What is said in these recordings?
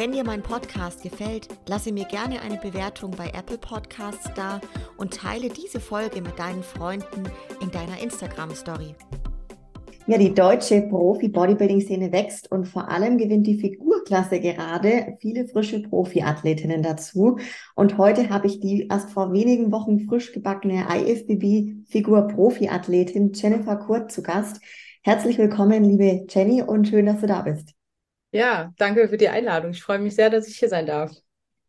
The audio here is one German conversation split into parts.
Wenn dir mein Podcast gefällt, lasse mir gerne eine Bewertung bei Apple Podcasts da und teile diese Folge mit deinen Freunden in deiner Instagram-Story. Ja, die deutsche Profi-Bodybuilding-Szene wächst und vor allem gewinnt die Figurklasse gerade viele frische Profi-Athletinnen dazu. Und heute habe ich die erst vor wenigen Wochen frisch gebackene IFBB-Figur-Profi-Athletin Jennifer Kurt zu Gast. Herzlich willkommen, liebe Jenny, und schön, dass du da bist. Ja, danke für die Einladung. Ich freue mich sehr, dass ich hier sein darf.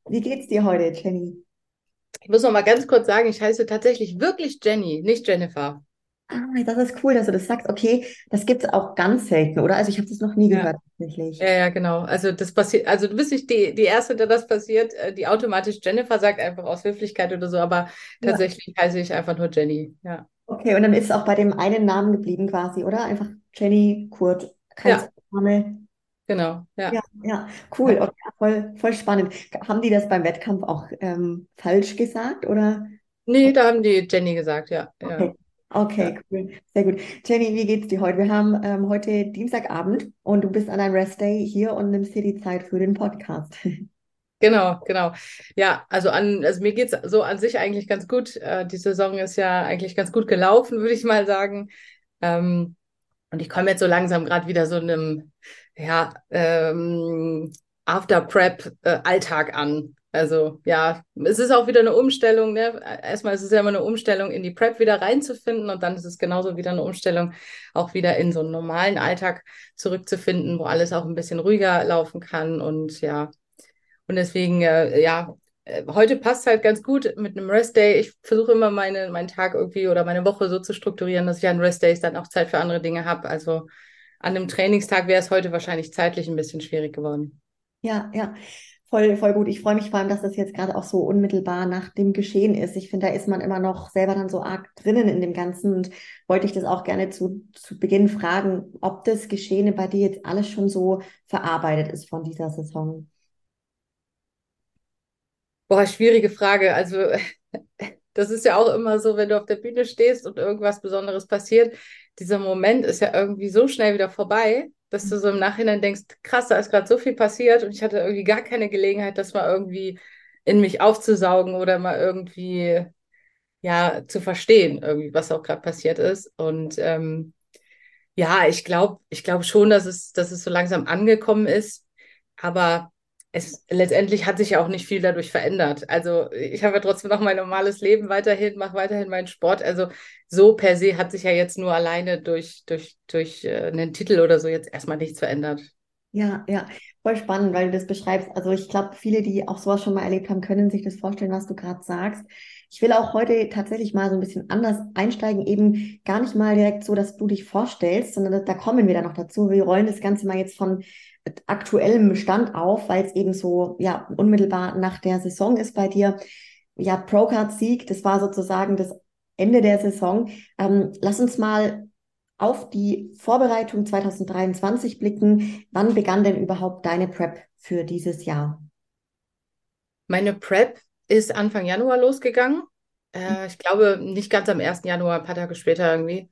Wie geht's dir heute, Jenny? Ich muss noch mal ganz kurz sagen, ich heiße tatsächlich wirklich Jenny, nicht Jennifer. Ah, das ist cool, dass du das sagst. Okay, das gibt es auch ganz selten, oder? Also ich habe das noch nie Ja. gehört tatsächlich. Ja, ja, genau. Also das passiert, also du bist nicht die, die Erste, der das passiert, äh, die automatisch Jennifer sagt, einfach aus Höflichkeit oder so, aber Ja. tatsächlich heiße ich einfach nur Jenny. Ja. Okay, und dann ist es auch bei dem einen Namen geblieben quasi, oder? Einfach Jenny Kurt, kein Ja. Name. Genau. Ja. Ja, ja, cool. Okay, voll, voll spannend. Haben die das beim Wettkampf auch ähm, falsch gesagt, oder? Nee, da haben die Jenny gesagt, ja. Ja. Okay. Okay, cool. Sehr gut. Jenny, wie geht's dir heute? Wir haben ähm, heute Dienstagabend und du bist an einem Restday hier und nimmst dir die Zeit für den Podcast. Genau, genau. Ja, also an, also mir geht's so an sich eigentlich ganz gut. Äh, die Saison ist ja eigentlich ganz gut gelaufen, würde ich mal sagen. Ähm, und ich komme jetzt so langsam gerade wieder so einem, ja, ähm, After-Prep-Alltag an. Also ja, es ist auch wieder eine Umstellung. Ne? Erstmal ist es ja immer eine Umstellung, in die Prep wieder reinzufinden und dann ist es genauso wieder eine Umstellung, auch wieder in so einen normalen Alltag zurückzufinden, wo alles auch ein bisschen ruhiger laufen kann und ja. Und deswegen, äh, ja, äh, heute passt halt ganz gut mit einem Rest-Day. Ich versuche immer meine, meinen Tag irgendwie oder meine Woche so zu strukturieren, dass ich an Rest-Days dann auch Zeit für andere Dinge habe. Also an einem Trainingstag wäre es heute wahrscheinlich zeitlich ein bisschen schwierig geworden. Ja, ja, voll, voll gut. Ich freue mich vor allem, dass das jetzt gerade auch so unmittelbar nach dem Geschehen ist. Ich finde, da ist man immer noch selber dann so arg drinnen in dem Ganzen und wollte ich das auch gerne zu, zu Beginn fragen, ob das Geschehene bei dir jetzt alles schon so verarbeitet ist von dieser Saison. Boah, schwierige Frage. Also, das ist ja auch immer so, wenn du auf der Bühne stehst und irgendwas Besonderes passiert. Dieser Moment ist ja irgendwie so schnell wieder vorbei, dass du so im Nachhinein denkst, krass, da ist gerade so viel passiert und ich hatte irgendwie gar keine Gelegenheit, das mal irgendwie in mich aufzusaugen oder mal irgendwie, ja, zu verstehen, irgendwie, was auch gerade passiert ist. Und ähm, ja, ich glaube, ich glaube schon, dass es, dass es so langsam angekommen ist. Aber es letztendlich hat sich ja auch nicht viel dadurch verändert. Also ich habe ja trotzdem noch mein normales Leben weiterhin, mache weiterhin meinen Sport. Also so per se hat sich ja jetzt nur alleine durch, durch, durch äh, einen Titel oder so jetzt erstmal nichts verändert. Ja, ja, voll spannend, weil du das beschreibst. Also ich glaube, viele, die auch sowas schon mal erlebt haben, können sich das vorstellen, was du gerade sagst. Ich will auch heute tatsächlich mal so ein bisschen anders einsteigen, eben gar nicht mal direkt so, dass du dich vorstellst, sondern da, kommen wir dann noch dazu. Wir rollen das Ganze mal jetzt von aktuellem Stand auf, weil es eben so, ja, unmittelbar nach der Saison ist bei dir. Ja, Procard-Sieg, das war sozusagen das Ende der Saison. Ähm, lass uns mal auf die Vorbereitung 2023 blicken. Wann begann denn überhaupt deine Prep für dieses Jahr? Meine Prep ist Anfang Januar losgegangen. Äh, ich glaube, nicht ganz am 1. Januar, ein paar Tage später irgendwie.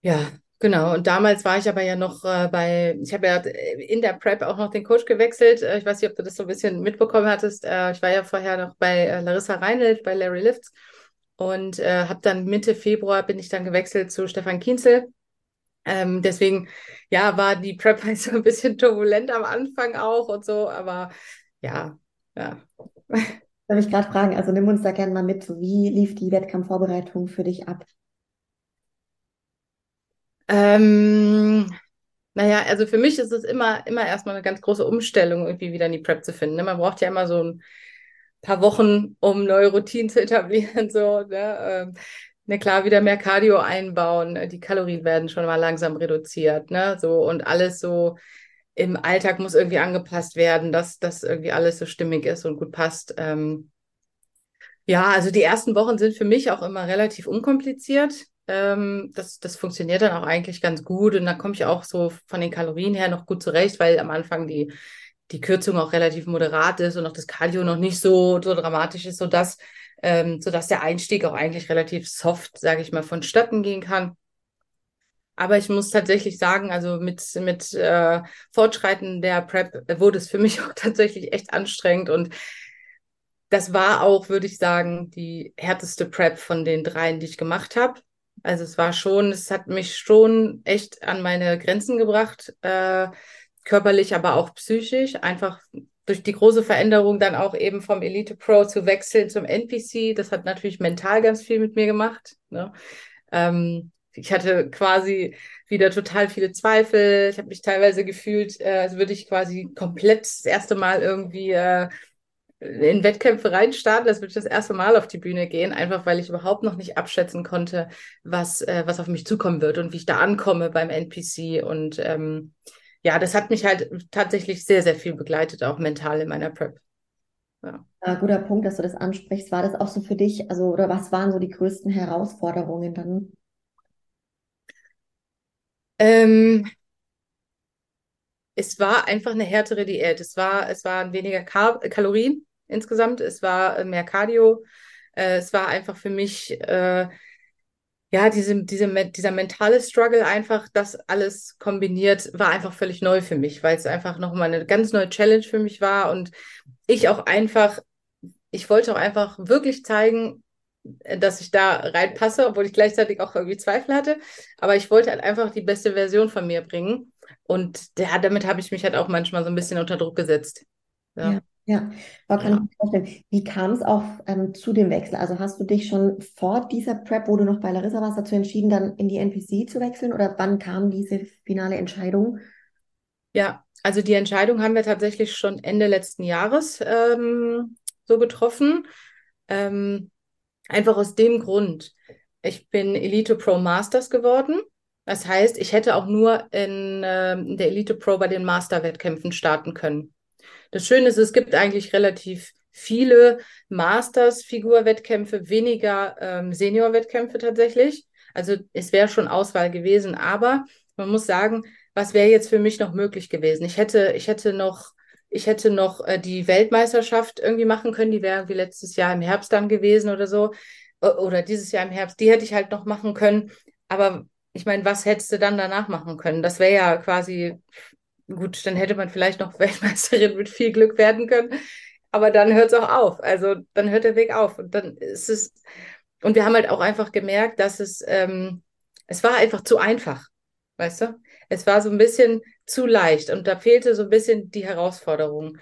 Ja, genau. Und damals war ich aber ja noch äh, bei, ich habe ja in der Prep auch noch den Coach gewechselt. Äh, ich weiß nicht, ob du das so ein bisschen mitbekommen hattest. Äh, ich war ja vorher noch bei äh, Larissa Reinelt, bei Larry Lifts. Und äh, habe dann Mitte Februar bin ich dann gewechselt zu Stefan Kienzel. Ähm, deswegen, ja, war die Prep halt so ein bisschen turbulent am Anfang auch und so, aber ja, ja. Darf ich gerade fragen, also nimm uns da gerne mal mit, wie lief die Wettkampfvorbereitung für dich ab? Ähm, naja, also für mich ist es immer, immer erstmal eine ganz große Umstellung, irgendwie wieder in die Prep zu finden. Ne? Man braucht ja immer so ein paar Wochen, um neue Routinen zu etablieren, so, ne? Ähm, ne, klar, wieder mehr Cardio einbauen, die Kalorien werden schon mal langsam reduziert, ne? So, und alles so im Alltag muss irgendwie angepasst werden, dass das irgendwie alles so stimmig ist und gut passt. Ähm, Ja, also die ersten Wochen sind für mich auch immer relativ unkompliziert. Ähm, das, das funktioniert dann auch eigentlich ganz gut und da komme ich auch so von den Kalorien her noch gut zurecht, weil am Anfang die, die Kürzung auch relativ moderat ist und auch das Cardio noch nicht so, so dramatisch ist, sodass, ähm, sodass der Einstieg auch eigentlich relativ soft, sage ich mal, vonstatten gehen kann. Aber ich muss tatsächlich sagen, also mit, mit äh, Fortschreiten der Prep wurde es für mich auch tatsächlich echt anstrengend. Und das war auch, würde ich sagen, die härteste Prep von den dreien, die ich gemacht habe. Also es war schon, es hat mich schon echt an meine Grenzen gebracht, äh, körperlich, aber auch psychisch. Einfach durch die große Veränderung dann auch eben vom Elite Pro zu wechseln zum NPC. Das hat natürlich mental ganz viel mit mir gemacht. Ne? Ähm, ich hatte quasi wieder total viele Zweifel. Ich habe mich teilweise gefühlt, äh, als würde ich quasi komplett das erste Mal irgendwie äh, in Wettkämpfe reinstarten, als würde ich das erste Mal auf die Bühne gehen, einfach weil ich überhaupt noch nicht abschätzen konnte, was, äh, was auf mich zukommen wird und wie ich da ankomme beim NPC. Und ähm, ja, das hat mich halt tatsächlich sehr, sehr viel begleitet, auch mental in meiner Prep. Ja. ja. guter Punkt, dass du das ansprichst. War das auch so für dich, also, oder was waren so die größten Herausforderungen dann? Ähm, es war einfach eine härtere Diät. Es war, es waren weniger Kar Kalorien insgesamt, es war mehr Cardio. Äh, es war einfach für mich, äh, ja, diese, diese, dieser mentale Struggle einfach, das alles kombiniert, war einfach völlig neu für mich, weil es einfach nochmal eine ganz neue Challenge für mich war und ich auch einfach, ich wollte auch einfach wirklich zeigen, dass ich da reinpasse, obwohl ich gleichzeitig auch irgendwie Zweifel hatte. Aber ich wollte halt einfach die beste Version von mir bringen. Und ja, damit habe ich mich halt auch manchmal so ein bisschen unter Druck gesetzt. Ja. ja. Ja, aber kann ja. ich mir vorstellen. Wie kam es auch ähm, zu dem Wechsel? Also hast du dich schon vor dieser Prep, wo du noch bei Larissa warst, dazu entschieden, dann in die NPC zu wechseln? Oder wann kam diese finale Entscheidung? Ja, also die Entscheidung haben wir tatsächlich schon Ende letzten Jahres ähm, so getroffen. Ähm, Einfach aus dem Grund. Ich bin Elite Pro Masters geworden. Das heißt, ich hätte auch nur in, äh, in der Elite Pro bei den Master-Wettkämpfen starten können. Das Schöne ist, es gibt eigentlich relativ viele Masters-Figur-Wettkämpfe, weniger ähm, Senior-Wettkämpfe tatsächlich. Also es wäre schon Auswahl gewesen, aber man muss sagen, was wäre jetzt für mich noch möglich gewesen? Ich hätte, ich hätte noch ich hätte noch äh, die Weltmeisterschaft irgendwie machen können, die wäre wie letztes Jahr im Herbst dann gewesen oder so. Oder dieses Jahr im Herbst, die hätte ich halt noch machen können. Aber ich meine, was hättest du dann danach machen können? Das wäre ja quasi, gut, dann hätte man vielleicht noch Weltmeisterin mit viel Glück werden können. Aber dann hört es auch auf. Also dann hört der Weg auf. Und dann ist es, und wir haben halt auch einfach gemerkt, dass es, ähm, es war einfach zu einfach. Weißt du? Es war so ein bisschen zu leicht und da fehlte so ein bisschen die Herausforderung.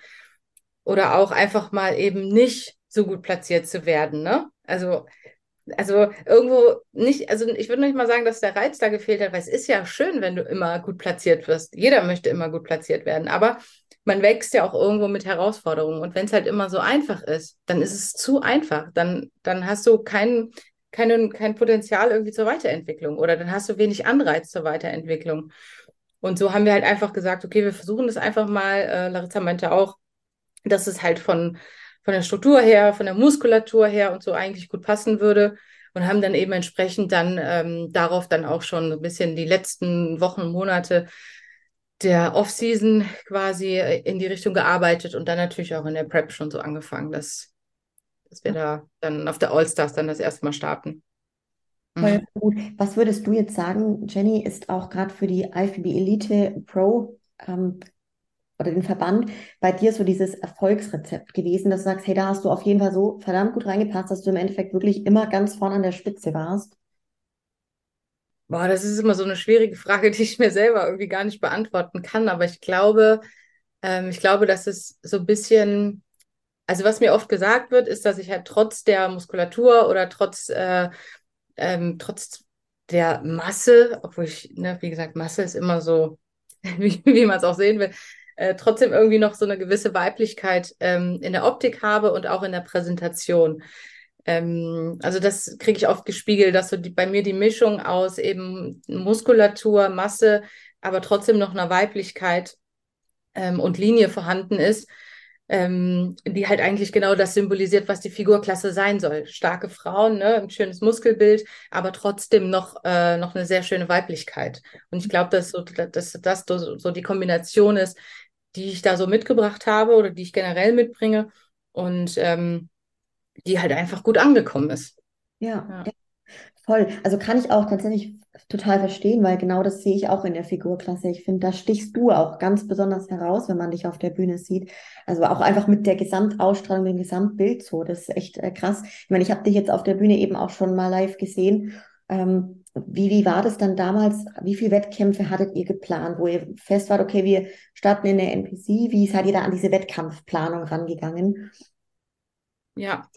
Oder auch einfach mal eben nicht so gut platziert zu werden, ne? Also, also irgendwo nicht, also ich würde nicht mal sagen, dass der Reiz da gefehlt hat, weil es ist ja schön, wenn du immer gut platziert wirst. Jeder möchte immer gut platziert werden, aber man wächst ja auch irgendwo mit Herausforderungen. Und wenn es halt immer so einfach ist, dann ist es zu einfach. Dann, dann hast du kein, kein, kein Potenzial irgendwie zur Weiterentwicklung oder dann hast du wenig Anreiz zur Weiterentwicklung. Und so haben wir halt einfach gesagt, okay, wir versuchen das einfach mal. Äh, Larissa meinte auch, dass es halt von, von der Struktur her, von der Muskulatur her und so eigentlich gut passen würde. Und haben dann eben entsprechend dann ähm, darauf dann auch schon ein bisschen die letzten Wochen, Monate der Off-Season quasi in die Richtung gearbeitet und dann natürlich auch in der Prep schon so angefangen, dass, dass wir da dann auf der All-Stars dann das erste Mal starten. Voll mhm. gut. Was würdest du jetzt sagen, Jenny, ist auch gerade für die IFBB Elite Pro ähm, oder den Verband bei dir so dieses Erfolgsrezept gewesen, dass du sagst, hey, da hast du auf jeden Fall so verdammt gut reingepasst, dass du im Endeffekt wirklich immer ganz vorne an der Spitze warst? Boah, das ist immer so eine schwierige Frage, die ich mir selber irgendwie gar nicht beantworten kann. Aber ich glaube, ähm, ich glaube, dass es so ein bisschen, also was mir oft gesagt wird, ist, dass ich halt trotz der Muskulatur oder trotz äh, ähm, trotz der Masse, obwohl ich, ne, wie gesagt, Masse ist immer so, wie, wie man es auch sehen will, äh, trotzdem irgendwie noch so eine gewisse Weiblichkeit ähm, in der Optik habe und auch in der Präsentation. Ähm, also das kriege ich oft gespiegelt, dass so die, bei mir die Mischung aus eben Muskulatur, Masse, aber trotzdem noch einer Weiblichkeit ähm, und Linie vorhanden ist. Ähm, die halt eigentlich genau das symbolisiert, was die Figurklasse sein soll. Starke Frauen, ne, ein schönes Muskelbild, aber trotzdem noch, äh, noch eine sehr schöne Weiblichkeit. Und ich glaube, dass so, dass das so die Kombination ist, die ich da so mitgebracht habe oder die ich generell mitbringe und ähm, die halt einfach gut angekommen ist. Ja, ja. voll. Also kann ich auch tatsächlich total verstehen, weil genau das sehe ich auch in der Figurklasse. Ich finde, da stichst du auch ganz besonders heraus, wenn man dich auf der Bühne sieht. Also auch einfach mit der Gesamtausstrahlung, dem Gesamtbild so. Das ist echt äh, krass. Ich meine, ich habe dich jetzt auf der Bühne eben auch schon mal live gesehen. Ähm, wie, wie war das dann damals? Wie viele Wettkämpfe hattet ihr geplant, wo ihr fest wart, okay, wir starten in der NPC? Wie seid ihr da an diese Wettkampfplanung rangegangen? Ja,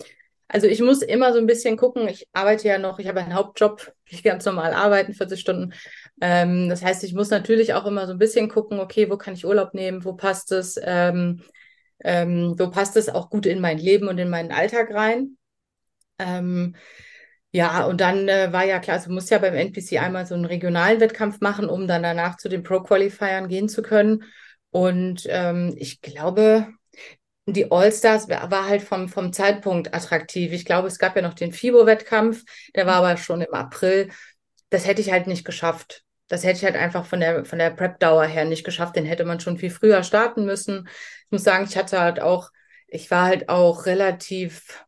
also ich muss immer so ein bisschen gucken. Ich arbeite ja noch, ich habe einen Hauptjob, ich ganz normal arbeiten, 40 Stunden. Ähm, das heißt, ich muss natürlich auch immer so ein bisschen gucken, okay, wo kann ich Urlaub nehmen, wo passt es, ähm, ähm, wo passt es auch gut in mein Leben und in meinen Alltag rein. Ähm, ja, und dann äh, war ja klar, also du musst ja beim NPC einmal so einen regionalen Wettkampf machen, um dann danach zu den Pro-Qualifiern gehen zu können. Und ähm, ich glaube, die All-Stars war halt vom, vom Zeitpunkt attraktiv. Ich glaube, es gab ja noch den FIBO-Wettkampf, der war aber schon im April. Das hätte ich halt nicht geschafft. Das hätte ich halt einfach von der, von der Prep-Dauer her nicht geschafft. Den hätte man schon viel früher starten müssen. Ich muss sagen, ich hatte halt auch, ich war halt auch relativ,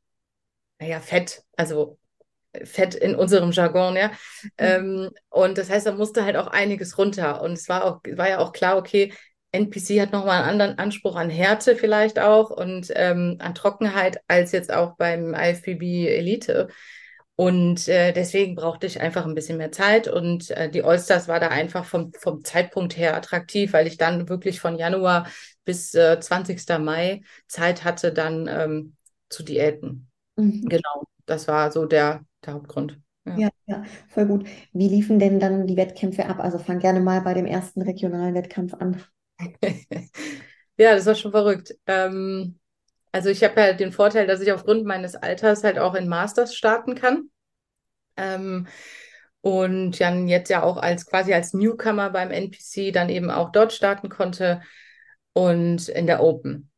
naja, fett. Also fett in unserem Jargon, ja. Mhm. Ähm, und das heißt, da musste halt auch einiges runter. Und es war auch, war ja auch klar, okay, NPC hat nochmal einen anderen Anspruch an Härte vielleicht auch und ähm, an Trockenheit als jetzt auch beim IFBB Elite. Und äh, deswegen brauchte ich einfach ein bisschen mehr Zeit. Und äh, die Allstars war da einfach vom, vom Zeitpunkt her attraktiv, weil ich dann wirklich von Januar bis äh, 20. Mai Zeit hatte, dann ähm, zu diäten. Mhm. Genau, das war so der, der Hauptgrund. Ja. ja. ja, voll gut. Wie liefen denn dann die Wettkämpfe ab? Also fang gerne mal bei dem ersten regionalen Wettkampf an. ja, das war schon verrückt. Ähm, also ich habe ja den Vorteil, dass ich aufgrund meines Alters halt auch in Masters starten kann. Ähm, und dann jetzt ja auch als quasi als Newcomer beim NPC dann eben auch dort starten konnte und in der Open.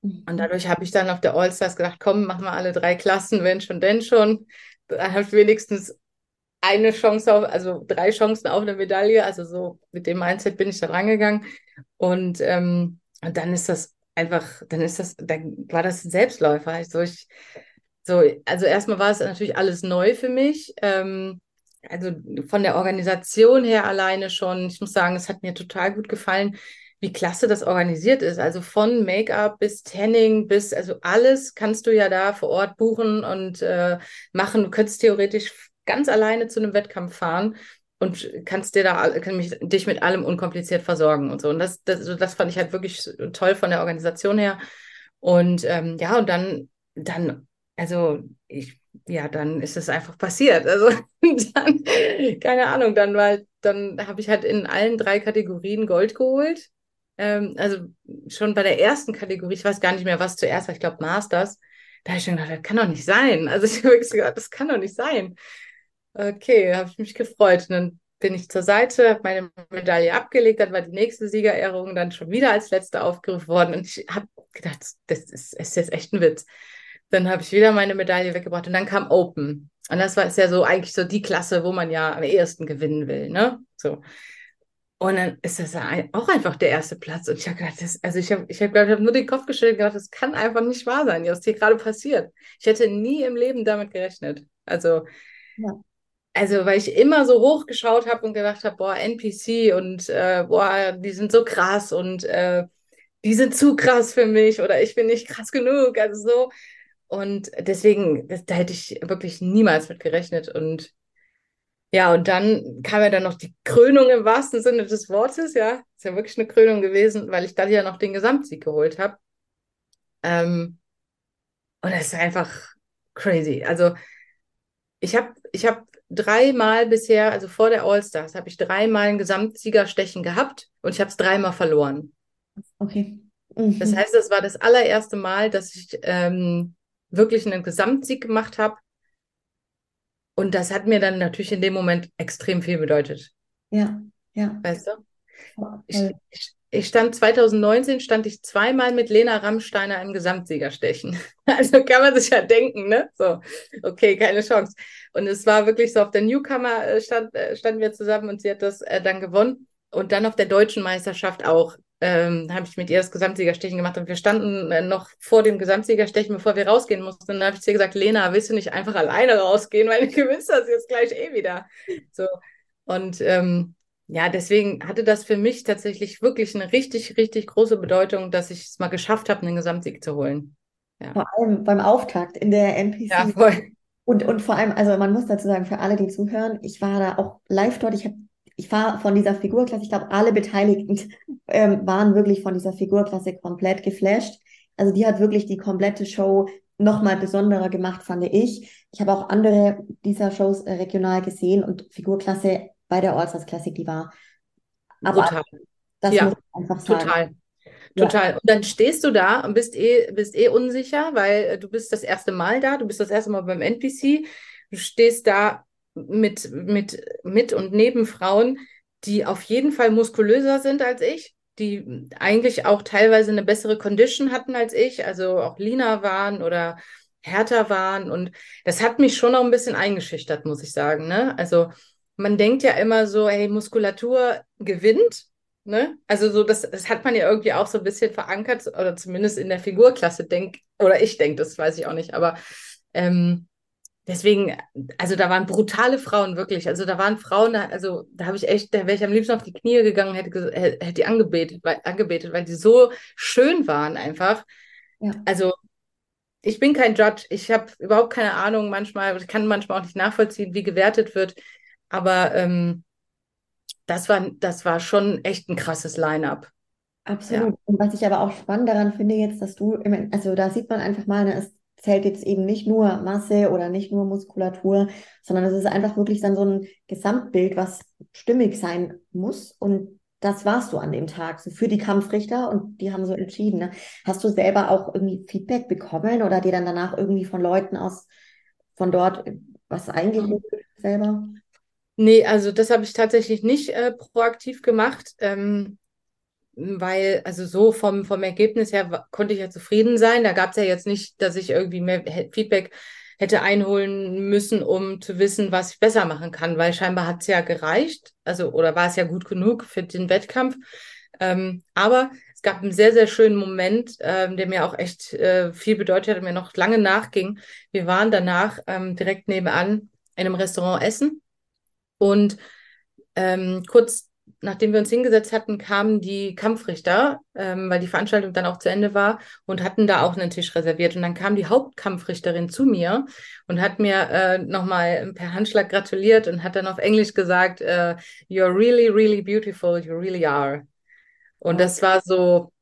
Und mhm. dadurch habe ich dann auf der All-Stars gedacht, komm, machen wir alle drei Klassen, wenn schon, denn schon. Da habe ich wenigstens eine Chance auf, also drei Chancen auf eine Medaille. Also so mit dem Mindset bin ich da rangegangen. Und, ähm, und dann ist das einfach, dann ist das, dann war das ein Selbstläufer. Also ich, so, also erstmal war es natürlich alles neu für mich. Ähm, also von der Organisation her alleine schon. Ich muss sagen, es hat mir total gut gefallen, wie klasse das organisiert ist. Also von Make-up bis Tanning bis, also alles kannst du ja da vor Ort buchen und äh, machen. Du könntest theoretisch ganz alleine zu einem Wettkampf fahren und kannst dir da kann mich, dich mit allem unkompliziert versorgen und so. Und das, das, das fand ich halt wirklich toll von der Organisation her. Und ähm, ja, und dann, dann, also ich, ja, dann ist es einfach passiert. Also dann, keine Ahnung, dann war, dann habe ich halt in allen drei Kategorien Gold geholt. Ähm, also schon bei der ersten Kategorie, ich weiß gar nicht mehr, was zuerst war, ich glaube Masters, da habe ich schon gedacht, das kann doch nicht sein. Also ich habe wirklich gedacht, das kann doch nicht sein. Okay, habe ich mich gefreut. Und dann bin ich zur Seite, habe meine Medaille abgelegt, dann war die nächste Siegerehrung dann schon wieder als letzte aufgerufen worden. Und ich habe gedacht, das ist, ist jetzt echt ein Witz. Dann habe ich wieder meine Medaille weggebracht und dann kam Open. Und das war ist ja so eigentlich so die Klasse, wo man ja am ehesten gewinnen will, ne? So. Und dann ist das auch einfach der erste Platz. Und ich habe gedacht, das, also ich habe, ich habe, ich habe nur den Kopf gestellt und gedacht, das kann einfach nicht wahr sein, was hier gerade passiert. Ich hätte nie im Leben damit gerechnet. Also, ja. Also weil ich immer so hochgeschaut habe und gedacht habe, boah, NPC und äh, boah, die sind so krass und äh, die sind zu krass für mich oder ich bin nicht krass genug. Also so. Und deswegen, das, da hätte ich wirklich niemals mit gerechnet. Und ja, und dann kam ja dann noch die Krönung im wahrsten Sinne des Wortes, ja. Ist ja wirklich eine Krönung gewesen, weil ich dann ja noch den Gesamtsieg geholt habe. Ähm, und es ist einfach crazy. Also ich habe ich hab dreimal bisher, also vor der All-Stars, habe ich dreimal ein Gesamtsiegerstechen gehabt und ich habe es dreimal verloren. Okay. Mhm. Das heißt, das war das allererste Mal, dass ich ähm, wirklich einen Gesamtsieg gemacht habe und das hat mir dann natürlich in dem Moment extrem viel bedeutet. Ja, ja. Weißt du? Ich, ich, ich stand 2019, stand ich zweimal mit Lena Rammsteiner im Gesamtsiegerstechen. Also kann man sich ja denken, ne? So, okay, keine Chance. Und es war wirklich so, auf der Newcomer äh, stand, äh, standen wir zusammen und sie hat das äh, dann gewonnen. Und dann auf der deutschen Meisterschaft auch ähm, habe ich mit ihr das Gesamtsiegerstechen gemacht und wir standen äh, noch vor dem Gesamtsiegerstechen, bevor wir rausgehen mussten. Und dann habe ich zu ihr gesagt, Lena, willst du nicht einfach alleine rausgehen, weil du gewinnst das jetzt gleich eh wieder. So. Und ähm, ja, deswegen hatte das für mich tatsächlich wirklich eine richtig, richtig große Bedeutung, dass ich es mal geschafft habe, einen Gesamtsieg zu holen. Ja. Vor allem beim Auftakt in der NPC. Ja, voll. Und, und vor allem, also man muss dazu sagen, für alle, die zuhören, ich war da auch live dort. Ich habe ich war von dieser Figurklasse, ich glaube, alle Beteiligten ähm, waren wirklich von dieser Figurklasse komplett geflasht. Also die hat wirklich die komplette Show nochmal besonderer gemacht, fand ich. Ich habe auch andere dieser Shows äh, regional gesehen und Figurklasse bei der Allstars Classic, die war aber total. Das ja, muss ich einfach sagen. Total. Total. Und dann stehst du da und bist eh, bist eh unsicher, weil äh, du bist das erste Mal da, du bist das erste Mal beim NPC, du stehst da mit, mit, mit und neben Frauen, die auf jeden Fall muskulöser sind als ich, die eigentlich auch teilweise eine bessere Condition hatten als ich, also auch leaner waren oder härter waren. Und das hat mich schon noch ein bisschen eingeschüchtert, muss ich sagen. Ne? Also man denkt ja immer so, hey, Muskulatur gewinnt. Ne? Also so, das, das hat man ja irgendwie auch so ein bisschen verankert, oder zumindest in der Figurklasse denkt, oder ich denke, das weiß ich auch nicht, aber ähm, deswegen, also da waren brutale Frauen wirklich. Also da waren Frauen, also da habe ich echt, da wäre ich am liebsten auf die Knie gegangen, hätte, hätte die angebetet, weil, angebetet, weil die so schön waren einfach. Ja. Also ich bin kein Judge, ich habe überhaupt keine Ahnung manchmal, ich kann manchmal auch nicht nachvollziehen, wie gewertet wird, aber ähm, das war, das war schon echt ein krasses Line-up. Absolut. Ja. Und was ich aber auch spannend daran finde jetzt, dass du, also da sieht man einfach mal, ne, zählt jetzt eben nicht nur Masse oder nicht nur Muskulatur, sondern es ist einfach wirklich dann so ein Gesamtbild, was stimmig sein muss. Und das warst du an dem Tag, so für die Kampfrichter und die haben so entschieden. Ne? Hast du selber auch irgendwie Feedback bekommen oder dir dann danach irgendwie von Leuten aus von dort was eingeholt selber? Nee, also das habe ich tatsächlich nicht äh, proaktiv gemacht. Ähm, weil, also so vom, vom Ergebnis her konnte ich ja zufrieden sein. Da gab es ja jetzt nicht, dass ich irgendwie mehr Feedback hätte einholen müssen, um zu wissen, was ich besser machen kann, weil scheinbar hat es ja gereicht, also oder war es ja gut genug für den Wettkampf. Ähm, aber es gab einen sehr, sehr schönen Moment, ähm, der mir auch echt äh, viel bedeutet hat und mir noch lange nachging. Wir waren danach ähm, direkt nebenan in einem Restaurant essen und ähm, kurz nachdem wir uns hingesetzt hatten, kamen die Kampfrichter, ähm, weil die Veranstaltung dann auch zu Ende war und hatten da auch einen Tisch reserviert. Und dann kam die Hauptkampfrichterin zu mir und hat mir äh, nochmal per Handschlag gratuliert und hat dann auf Englisch gesagt, äh, You're really, really beautiful, you really are. Und okay. das war so,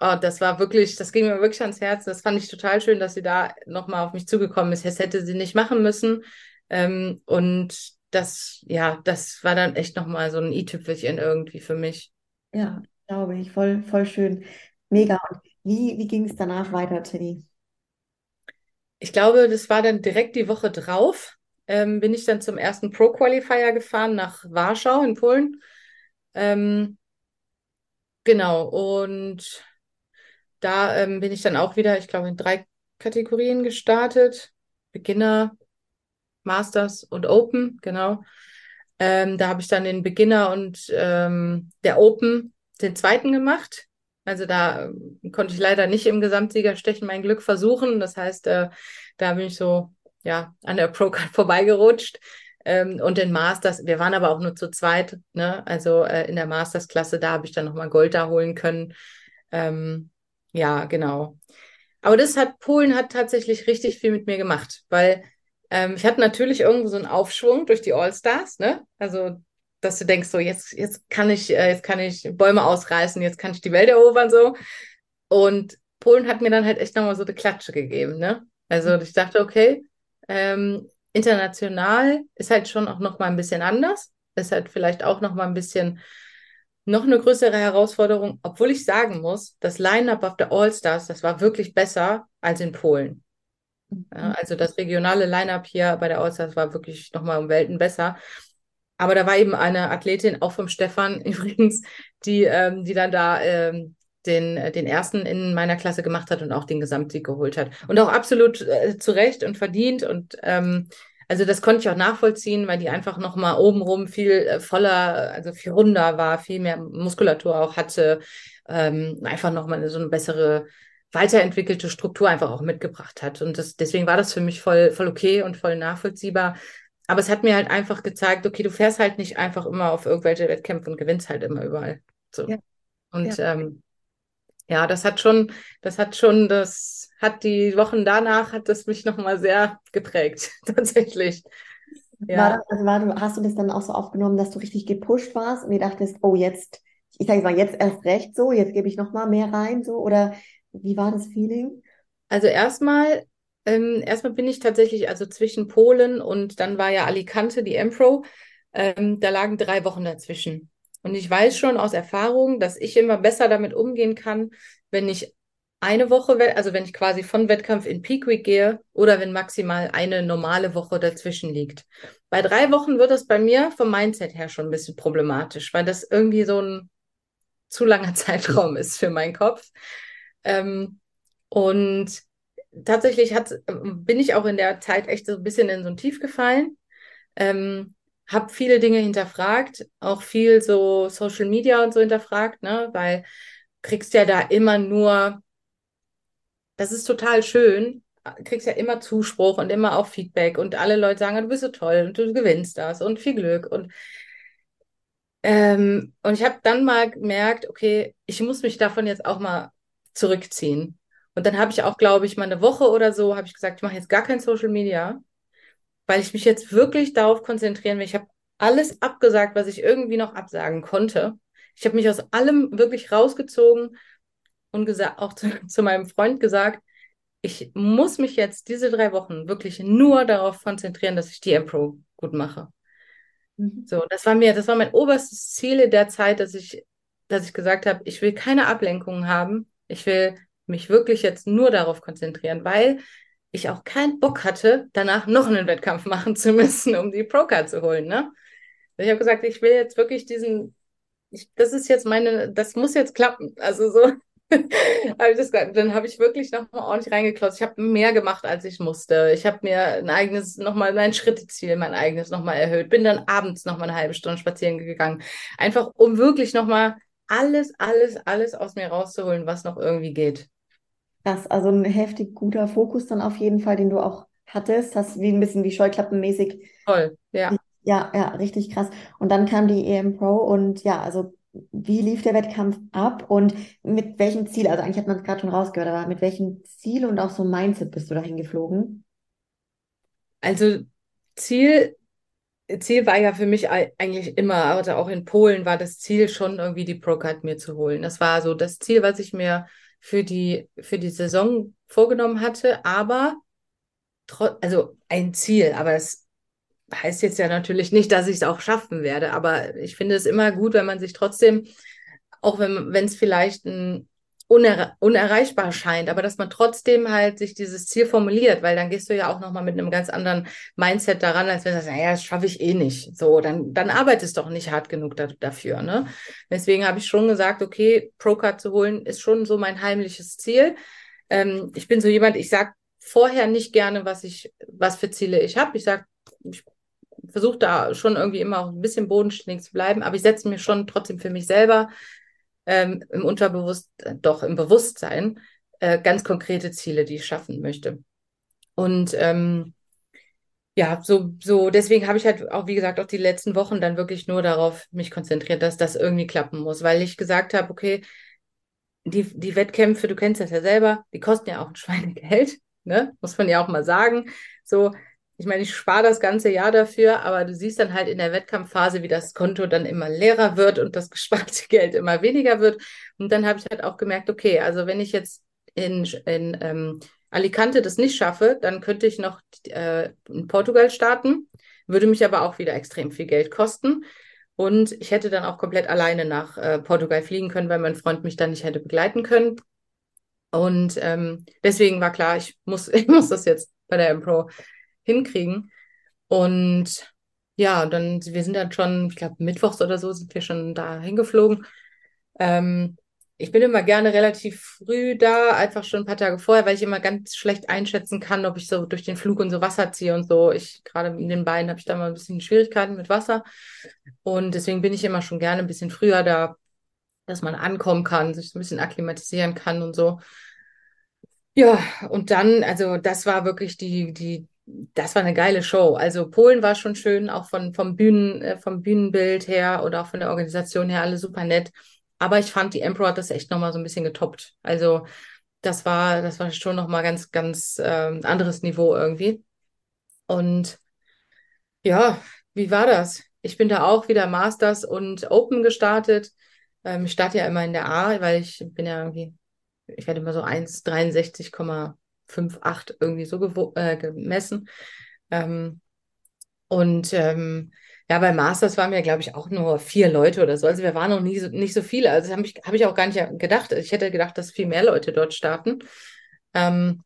oh, das war wirklich, das ging mir wirklich ans Herz. Das fand ich total schön, dass sie da nochmal auf mich zugekommen ist. Das hätte sie nicht machen müssen. Ähm, und das, ja, das war dann echt nochmal so ein i-Tüpfelchen irgendwie für mich. Ja, glaube ich. Voll, voll schön. Mega. Und wie, wie ging es danach weiter, Teddy? Ich glaube, das war dann direkt die Woche drauf. Ähm, bin ich dann zum ersten Pro-Qualifier gefahren nach Warschau in Polen. Ähm, genau, und da ähm, bin ich dann auch wieder, ich glaube, in drei Kategorien gestartet. Beginner, Masters und Open, genau. Ähm, da habe ich dann den Beginner und ähm, der Open den zweiten gemacht. Also da äh, konnte ich leider nicht im Gesamtsiegerstechen mein Glück versuchen. Das heißt, äh, da bin ich so ja an der Pro-Card vorbeigerutscht. Ähm, und den Masters, wir waren aber auch nur zu zweit, ne? Also äh, in der Masters-Klasse, da habe ich dann nochmal Gold da holen können. Ähm, ja, genau. Aber das hat, Polen hat tatsächlich richtig viel mit mir gemacht, weil ähm, ich hatte natürlich irgendwo so einen Aufschwung durch die All-Stars, ne? Also, dass du denkst, so, jetzt, jetzt kann ich, äh, jetzt kann ich Bäume ausreißen, jetzt kann ich die Welt erobern, so. Und Polen hat mir dann halt echt nochmal so eine Klatsche gegeben, ne? Also, ich dachte, okay, ähm, international ist halt schon auch nochmal ein bisschen anders. Ist halt vielleicht auch nochmal ein bisschen noch eine größere Herausforderung, obwohl ich sagen muss, das Line-Up auf der All-Stars, das war wirklich besser als in Polen. Ja, mhm. also das regionale Line-up hier bei der Allstars war wirklich nochmal um Welten besser. aber da war eben eine Athletin, auch vom Stefan übrigens, die, ähm, die dann da ähm, den, äh, den ersten in meiner Klasse gemacht hat und auch den Gesamtsieg geholt hat. Und auch absolut äh, zu Recht und verdient. Und ähm, also das konnte ich auch nachvollziehen, weil die einfach nochmal obenrum viel äh, voller, also viel runder war, viel mehr Muskulatur auch hatte, ähm, einfach nochmal so eine bessere weiterentwickelte Struktur einfach auch mitgebracht hat. Und das, deswegen war das für mich voll, voll okay und voll nachvollziehbar. Aber es hat mir halt einfach gezeigt, okay, du fährst halt nicht einfach immer auf irgendwelche Wettkämpfe und gewinnst halt immer überall. So. Ja. Und ja. Ähm, ja, das hat schon, das hat schon, das hat die Wochen danach, hat das mich nochmal sehr geprägt, tatsächlich. Ja. War, also war, hast du das dann auch so aufgenommen, dass du richtig gepusht warst und ihr dachtest, oh, jetzt, ich sage mal, jetzt erst recht so, jetzt gebe ich nochmal mehr rein, so, oder wie war das Feeling? Also erstmal, ähm, erstmal bin ich tatsächlich, also zwischen Polen und dann war ja Alicante, die Empro, ähm, da lagen drei Wochen dazwischen. Und ich weiß schon aus Erfahrung, dass ich immer besser damit umgehen kann, wenn ich eine Woche, also wenn ich quasi von Wettkampf in Peak Week gehe oder wenn maximal eine normale Woche dazwischen liegt. Bei drei Wochen wird das bei mir vom Mindset her schon ein bisschen problematisch, weil das irgendwie so ein zu langer Zeitraum ist für meinen Kopf. Ähm, und tatsächlich hat, bin ich auch in der Zeit echt so ein bisschen in so ein Tief gefallen. Ähm, habe viele Dinge hinterfragt, auch viel so Social Media und so hinterfragt, ne, weil kriegst ja da immer nur, das ist total schön, kriegst ja immer Zuspruch und immer auch Feedback und alle Leute sagen, du bist so toll und du gewinnst das und viel Glück und ähm, und ich habe dann mal gemerkt, okay, ich muss mich davon jetzt auch mal zurückziehen. Und dann habe ich auch, glaube ich, mal eine Woche oder so, habe ich gesagt, ich mache jetzt gar kein Social Media weil ich mich jetzt wirklich darauf konzentrieren will. Ich habe alles abgesagt, was ich irgendwie noch absagen konnte. Ich habe mich aus allem wirklich rausgezogen und gesagt, auch zu, zu meinem Freund gesagt, ich muss mich jetzt diese drei Wochen wirklich nur darauf konzentrieren, dass ich die M-Pro gut mache. Mhm. So, das war mir, das war mein oberstes Ziel in der Zeit, dass ich, dass ich gesagt habe, ich will keine Ablenkungen haben. Ich will mich wirklich jetzt nur darauf konzentrieren, weil ich auch keinen Bock hatte, danach noch einen Wettkampf machen zu müssen, um die Pro-Card zu holen. Ne? Ich habe gesagt, ich will jetzt wirklich diesen, ich, das ist jetzt meine, das muss jetzt klappen. Also so habe ich das Dann habe ich wirklich nochmal ordentlich reingeklotzt. Ich habe mehr gemacht, als ich musste. Ich habe mir ein eigenes, nochmal mein Schritteziel, mein eigenes nochmal erhöht. Bin dann abends nochmal eine halbe Stunde spazieren gegangen. Einfach, um wirklich nochmal alles, alles, alles aus mir rauszuholen, was noch irgendwie geht. Das, also ein heftig guter Fokus dann auf jeden Fall, den du auch hattest. Hast wie ein bisschen wie Scheuklappenmäßig. Toll, ja. Ja, ja, richtig krass. Und dann kam die EM Pro und ja, also wie lief der Wettkampf ab und mit welchem Ziel? Also eigentlich hat man es gerade schon rausgehört, aber mit welchem Ziel und auch so Mindset bist du dahin geflogen? Also Ziel, Ziel war ja für mich eigentlich immer, also auch in Polen war das Ziel schon irgendwie die Pro-Card mir zu holen. Das war so das Ziel, was ich mir für die, für die Saison vorgenommen hatte, aber also ein Ziel, aber es heißt jetzt ja natürlich nicht, dass ich es auch schaffen werde, aber ich finde es immer gut, wenn man sich trotzdem, auch wenn es vielleicht ein uner unerreichbar scheint, aber dass man trotzdem halt sich dieses Ziel formuliert, weil dann gehst du ja auch nochmal mit einem ganz anderen Mindset daran, als wenn du sagst, naja, das schaffe ich eh nicht. So, dann, dann arbeitest doch nicht hart genug da, dafür. Ne? Deswegen habe ich schon gesagt, okay, Pro-Card zu holen ist schon so mein heimliches Ziel. Ähm, ich bin so jemand, ich sage vorher nicht gerne, was ich, was für Ziele ich habe. Ich sage, ich versuche da schon irgendwie immer auch ein bisschen bodenständig zu bleiben, aber ich setze mir schon trotzdem für mich selber ähm, im Unterbewusstsein, doch im Bewusstsein, äh, ganz konkrete Ziele, die ich schaffen möchte. Und ähm, ja, so, so, deswegen habe ich halt auch, wie gesagt, auch die letzten Wochen dann wirklich nur darauf mich konzentriert, dass das irgendwie klappen muss, weil ich gesagt habe, okay, die, die Wettkämpfe, du kennst das ja selber, die kosten ja auch ein Schweinegeld, ne? Muss man ja auch mal sagen. So, ich meine, ich spare das ganze Jahr dafür, aber du siehst dann halt in der Wettkampfphase, wie das Konto dann immer leerer wird und das gesparte Geld immer weniger wird. Und dann habe ich halt auch gemerkt, okay, also wenn ich jetzt in, in ähm, Alicante das nicht schaffe, dann könnte ich noch äh, in Portugal starten, würde mich aber auch wieder extrem viel Geld kosten. Und ich hätte dann auch komplett alleine nach äh, Portugal fliegen können, weil mein Freund mich dann nicht hätte begleiten können. Und ähm, deswegen war klar, ich muss, ich muss das jetzt bei der M-Pro hinkriegen. Und ja, dann, wir sind dann schon, ich glaube, mittwochs oder so sind wir schon da hingeflogen. Ähm, ich bin immer gerne relativ früh da, einfach schon ein paar Tage vorher, weil ich immer ganz schlecht einschätzen kann, ob ich so durch den Flug und so Wasser ziehe und so. Ich gerade in den Beinen habe ich da mal ein bisschen Schwierigkeiten mit Wasser. Und deswegen bin ich immer schon gerne ein bisschen früher da, dass man ankommen kann, sich ein bisschen akklimatisieren kann und so. Ja, und dann, also das war wirklich die, die, das war eine geile Show. Also Polen war schon schön, auch von, vom Bühnen, äh, vom Bühnenbild her oder auch von der Organisation her, alle super nett. Aber ich fand, die Emperor hat das echt nochmal so ein bisschen getoppt. Also das war, das war schon nochmal ganz, ganz äh, anderes Niveau irgendwie. Und ja, wie war das? Ich bin da auch wieder Masters und Open gestartet. Ähm, ich starte ja immer in der A, weil ich bin ja irgendwie, ich werde immer so 1,63,58 irgendwie so äh, gemessen. Ähm, und ähm, ja, bei Masters waren wir, glaube ich, auch nur vier Leute oder so. Also wir waren noch nie so, nicht so viele. Also habe ich, hab ich auch gar nicht gedacht. Ich hätte gedacht, dass viel mehr Leute dort starten. Ähm,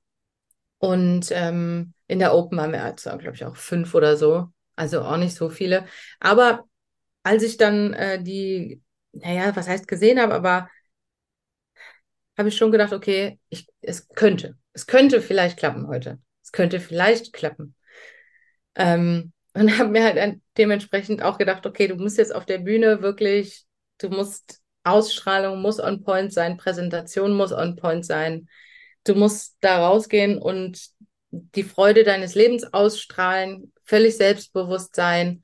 und ähm, in der Open waren wir, also, glaube ich, auch fünf oder so. Also auch nicht so viele. Aber als ich dann äh, die, naja, was heißt gesehen habe, aber habe ich schon gedacht, okay, ich, es könnte. Es könnte vielleicht klappen heute. Es könnte vielleicht klappen. Ähm, und habe mir halt dementsprechend auch gedacht, okay, du musst jetzt auf der Bühne wirklich, du musst Ausstrahlung muss on point sein, Präsentation muss on point sein. Du musst da rausgehen und die Freude deines Lebens ausstrahlen, völlig selbstbewusst sein.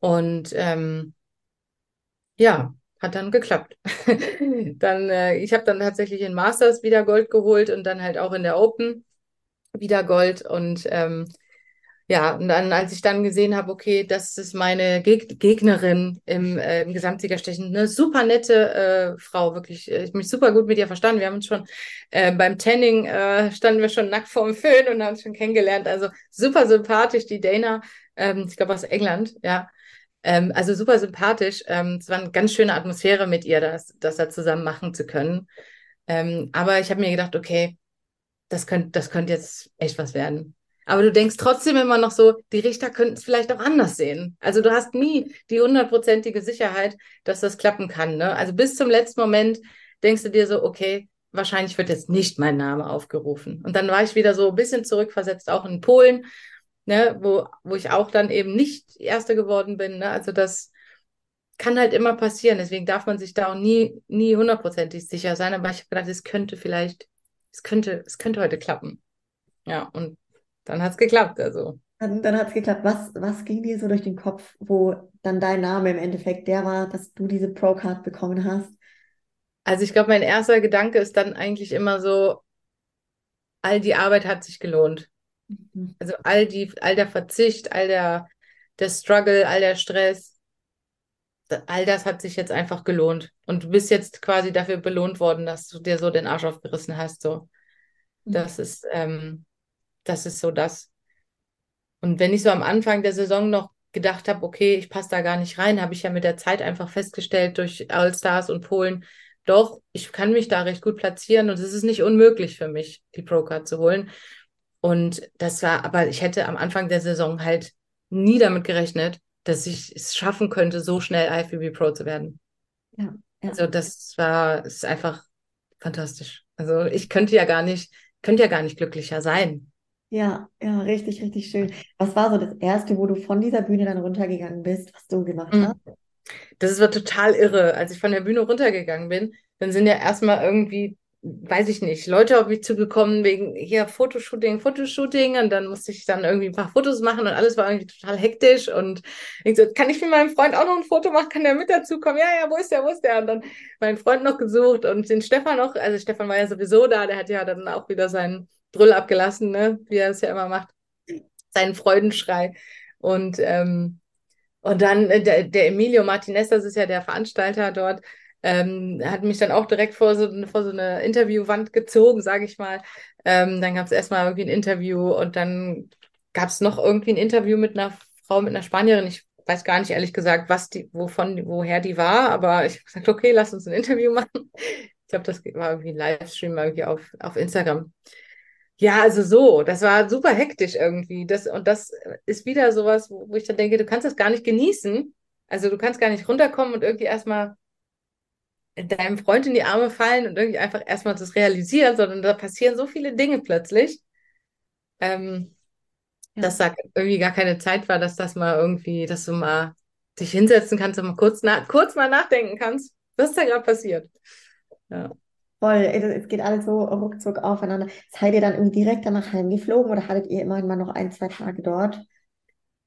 Und ähm, ja, hat dann geklappt. dann, äh, ich habe dann tatsächlich in Masters wieder Gold geholt und dann halt auch in der Open wieder Gold. Und ähm, ja, und dann, als ich dann gesehen habe, okay, das ist meine Geg Gegnerin im, äh, im Gesamtsiegerstechen, eine super nette äh, Frau, wirklich, äh, ich habe mich super gut mit ihr verstanden. Wir haben uns schon äh, beim Tanning, äh, standen wir schon nackt vorm Föhn und haben uns schon kennengelernt. Also super sympathisch, die Dana, ähm, ich glaube aus England, ja. Ähm, also super sympathisch. Ähm, es war eine ganz schöne Atmosphäre mit ihr, das, das da zusammen machen zu können. Ähm, aber ich habe mir gedacht, okay, das könnte das könnt jetzt echt was werden. Aber du denkst trotzdem immer noch so, die Richter könnten es vielleicht auch anders sehen. Also du hast nie die hundertprozentige Sicherheit, dass das klappen kann. Ne? Also bis zum letzten Moment denkst du dir so, okay, wahrscheinlich wird jetzt nicht mein Name aufgerufen. Und dann war ich wieder so ein bisschen zurückversetzt, auch in Polen, ne, wo, wo ich auch dann eben nicht Erste geworden bin. Ne? Also das kann halt immer passieren. Deswegen darf man sich da auch nie, nie hundertprozentig sicher sein. Aber ich habe gedacht, es könnte vielleicht, es könnte, es könnte heute klappen. Ja, und dann hat es geklappt. Also. Dann, dann hat es geklappt. Was, was ging dir so durch den Kopf, wo dann dein Name im Endeffekt der war, dass du diese Pro-Card bekommen hast? Also ich glaube, mein erster Gedanke ist dann eigentlich immer so, all die Arbeit hat sich gelohnt. Also all die, all der Verzicht, all der, der Struggle, all der Stress, all das hat sich jetzt einfach gelohnt. Und du bist jetzt quasi dafür belohnt worden, dass du dir so den Arsch aufgerissen hast. So. Mhm. Das ist, ähm, das ist so das. Und wenn ich so am Anfang der Saison noch gedacht habe, okay, ich passe da gar nicht rein, habe ich ja mit der Zeit einfach festgestellt durch All-Stars und Polen, doch, ich kann mich da recht gut platzieren und es ist nicht unmöglich für mich, die Pro-Card zu holen. Und das war, aber ich hätte am Anfang der Saison halt nie damit gerechnet, dass ich es schaffen könnte, so schnell IFBB Pro zu werden. Ja, ja. Also das war, ist einfach fantastisch. Also ich könnte ja gar nicht, könnte ja gar nicht glücklicher sein. Ja, ja, richtig, richtig schön. Was war so das Erste, wo du von dieser Bühne dann runtergegangen bist, was du gemacht mhm. hast? Das war total irre. Als ich von der Bühne runtergegangen bin, dann sind ja erstmal irgendwie, weiß ich nicht, Leute auf mich zugekommen wegen hier Fotoshooting, Fotoshooting und dann musste ich dann irgendwie ein paar Fotos machen und alles war irgendwie total hektisch und ich so, kann ich mit meinem Freund auch noch ein Foto machen? Kann der mit dazukommen? Ja, ja, wo ist der, wo ist der? Und dann meinen Freund noch gesucht und den Stefan noch, also Stefan war ja sowieso da, der hat ja dann auch wieder seinen Brüll abgelassen, ne? wie er es ja immer macht, seinen Freudenschrei. Und, ähm, und dann äh, der, der Emilio Martinez, das ist ja der Veranstalter dort, ähm, hat mich dann auch direkt vor so, vor so eine Interviewwand gezogen, sage ich mal. Ähm, dann gab es erstmal irgendwie ein Interview und dann gab es noch irgendwie ein Interview mit einer Frau, mit einer Spanierin. Ich weiß gar nicht ehrlich gesagt, was die, wovon, woher die war, aber ich habe gesagt, okay, lass uns ein Interview machen. Ich glaube, das war irgendwie ein Livestream irgendwie auf, auf Instagram Ja, also so, das war super hektisch irgendwie. Das, und das ist wieder sowas, wo, wo ich dann denke, du kannst das gar nicht genießen. Also du kannst gar nicht runterkommen und irgendwie erstmal deinem Freund in die Arme fallen und irgendwie einfach erstmal das realisieren, sondern da passieren so viele Dinge plötzlich, ähm, ja. dass da irgendwie gar keine Zeit war, dass das mal irgendwie, dass du mal dich hinsetzen kannst und mal kurz, na kurz mal nachdenken kannst, was ist da gerade passiert. Ja. Voll, es geht alles so ruckzuck aufeinander. Seid ihr dann irgendwie direkt danach heimgeflogen oder hattet ihr immerhin mal noch ein, zwei Tage dort?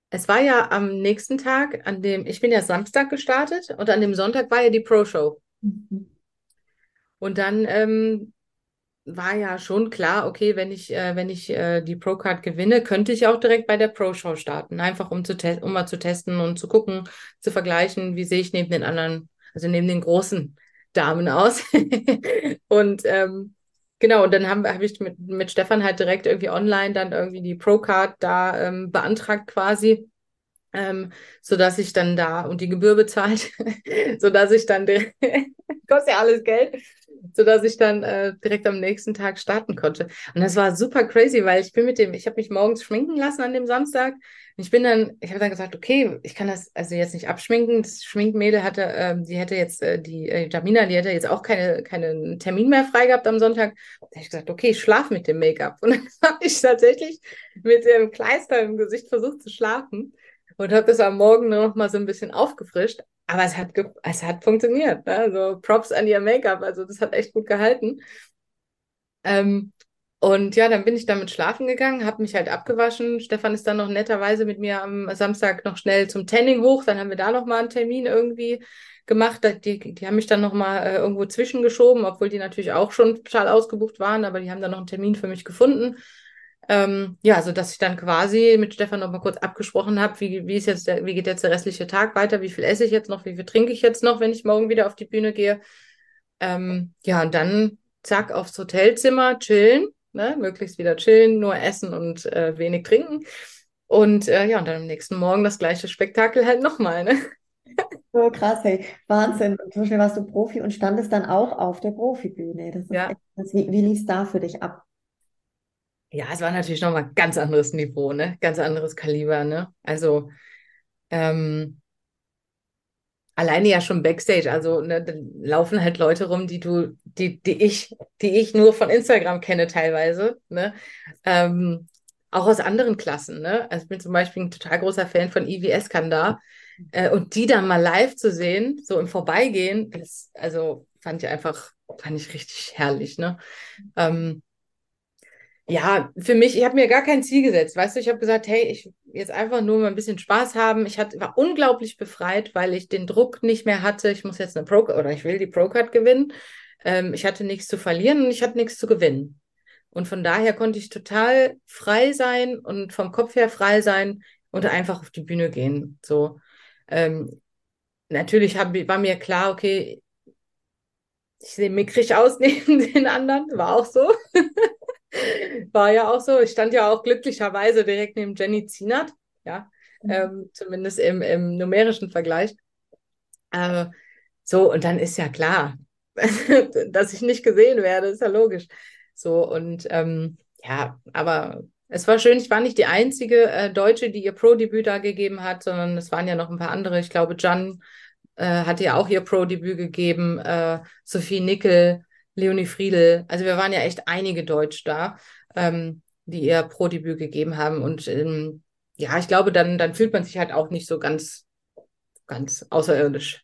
Es war ja am nächsten Tag, an dem, ich bin ja Samstag gestartet und an dem Sonntag war ja die Pro-Show. Mhm. Und dann ähm, war ja schon klar, okay, wenn ich, äh, wenn ich äh, die Pro-Card gewinne, könnte ich auch direkt bei der Pro-Show starten. Einfach um, zu um mal zu testen und zu gucken, zu vergleichen, wie sehe ich neben den anderen, also neben den großen Damen aus. und ähm, genau, und dann habe hab ich mit, mit Stefan halt direkt irgendwie online dann irgendwie die Pro-Card da ähm, beantragt quasi ähm, so dass ich dann da und die Gebühr bezahlt, so dass ich dann kostet ja alles Geld, so dass ich dann äh, direkt am nächsten Tag starten konnte. Und das war super crazy, weil ich bin mit dem, ich habe mich morgens schminken lassen an dem Samstag. Und ich bin dann, ich habe dann gesagt, okay, ich kann das also jetzt nicht abschminken. Das Schminkmädel hatte, äh, die hätte jetzt äh, die äh, Jamina, die hätte jetzt auch keine keinen Termin mehr frei gehabt am Sonntag. Da habe ich gesagt, okay, ich schlafe mit dem Make-up. Und dann habe ich tatsächlich mit dem Kleister im Gesicht versucht zu schlafen und habe das am Morgen noch mal so ein bisschen aufgefrischt. Aber es hat, es hat funktioniert. Ne? Also Props an ihr Make-up. Also das hat echt gut gehalten. Ähm, und ja, dann bin ich damit schlafen gegangen, habe mich halt abgewaschen. Stefan ist dann noch netterweise mit mir am Samstag noch schnell zum Tanning hoch. Dann haben wir da noch mal einen Termin irgendwie gemacht. Die, die haben mich dann noch mal äh, irgendwo zwischengeschoben, obwohl die natürlich auch schon total ausgebucht waren. Aber die haben dann noch einen Termin für mich gefunden. Ähm, ja, also dass ich dann quasi mit Stefan noch mal kurz abgesprochen habe, wie, wie ist jetzt der, wie geht jetzt der restliche Tag weiter, wie viel esse ich jetzt noch, wie viel trinke ich jetzt noch, wenn ich morgen wieder auf die Bühne gehe. Ähm, ja, und dann zack aufs Hotelzimmer, chillen, ne? möglichst wieder chillen, nur essen und äh, wenig trinken. Und äh, ja, und dann am nächsten Morgen das gleiche Spektakel halt nochmal, ne? So krass, hey, Wahnsinn. Und zum Beispiel warst du Profi und standest dann auch auf der Profibühne. Das ist ja. echt, wie, wie lief es da für dich ab? Ja, es war natürlich nochmal ein ganz anderes Niveau, ne? Ganz anderes Kaliber, ne? Also, ähm, alleine ja schon Backstage, also ne, da laufen halt Leute rum, die du, die, die ich, die ich nur von Instagram kenne teilweise, ne? Ähm, auch aus anderen Klassen, ne? Also ich bin zum Beispiel ein total großer Fan von IWS Kandar. Äh, und die dann mal live zu sehen, so im Vorbeigehen, das, also fand ich einfach, fand ich richtig herrlich, ne? Ähm, ja, für mich, ich habe mir gar kein Ziel gesetzt. Weißt du, ich habe gesagt, hey, ich jetzt einfach nur mal ein bisschen Spaß haben. Ich hatte, war unglaublich befreit, weil ich den Druck nicht mehr hatte. Ich muss jetzt eine Pro oder ich will die Pro-Card gewinnen. Ähm, ich hatte nichts zu verlieren und ich hatte nichts zu gewinnen. Und von daher konnte ich total frei sein und vom Kopf her frei sein und einfach auf die Bühne gehen. So, ähm, natürlich hab, war mir klar, okay, ich sehe mickrig aus neben den anderen, war auch so. War ja auch so. Ich stand ja auch glücklicherweise direkt neben Jenny Zienert, ja, mhm. ähm, zumindest im, im numerischen Vergleich. Äh, so, und dann ist ja klar, dass ich nicht gesehen werde, ist ja logisch. So, und ähm, ja, aber es war schön, ich war nicht die einzige äh, Deutsche, die ihr Pro-Debüt da gegeben hat, sondern es waren ja noch ein paar andere. Ich glaube, Jan äh, hat ja auch ihr Pro-Debüt gegeben, äh, Sophie Nickel, Leonie Friedel. Also wir waren ja echt einige Deutsch da, ähm, die ihr Pro-Debüt gegeben haben. Und ähm, ja, ich glaube, dann, dann fühlt man sich halt auch nicht so ganz, ganz außerirdisch.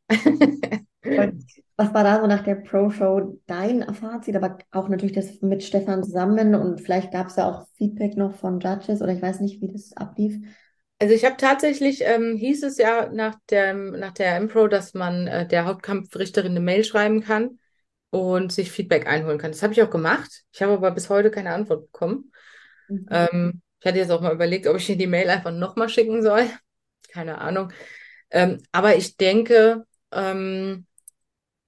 was war da so nach der Pro-Show dein Fazit, aber auch natürlich das mit Stefan zusammen und vielleicht gab es ja auch Feedback noch von Judges oder ich weiß nicht, wie das ablief. Also ich habe tatsächlich, ähm, hieß es ja nach der, nach der Impro, dass man äh, der Hauptkampfrichterin eine Mail schreiben kann und sich Feedback einholen kann. Das habe ich auch gemacht. Ich habe aber bis heute keine Antwort bekommen. Mhm. Ähm, ich hatte jetzt auch mal überlegt, ob ich dir die Mail einfach nochmal schicken soll. Keine Ahnung. Ähm, aber ich denke, ähm,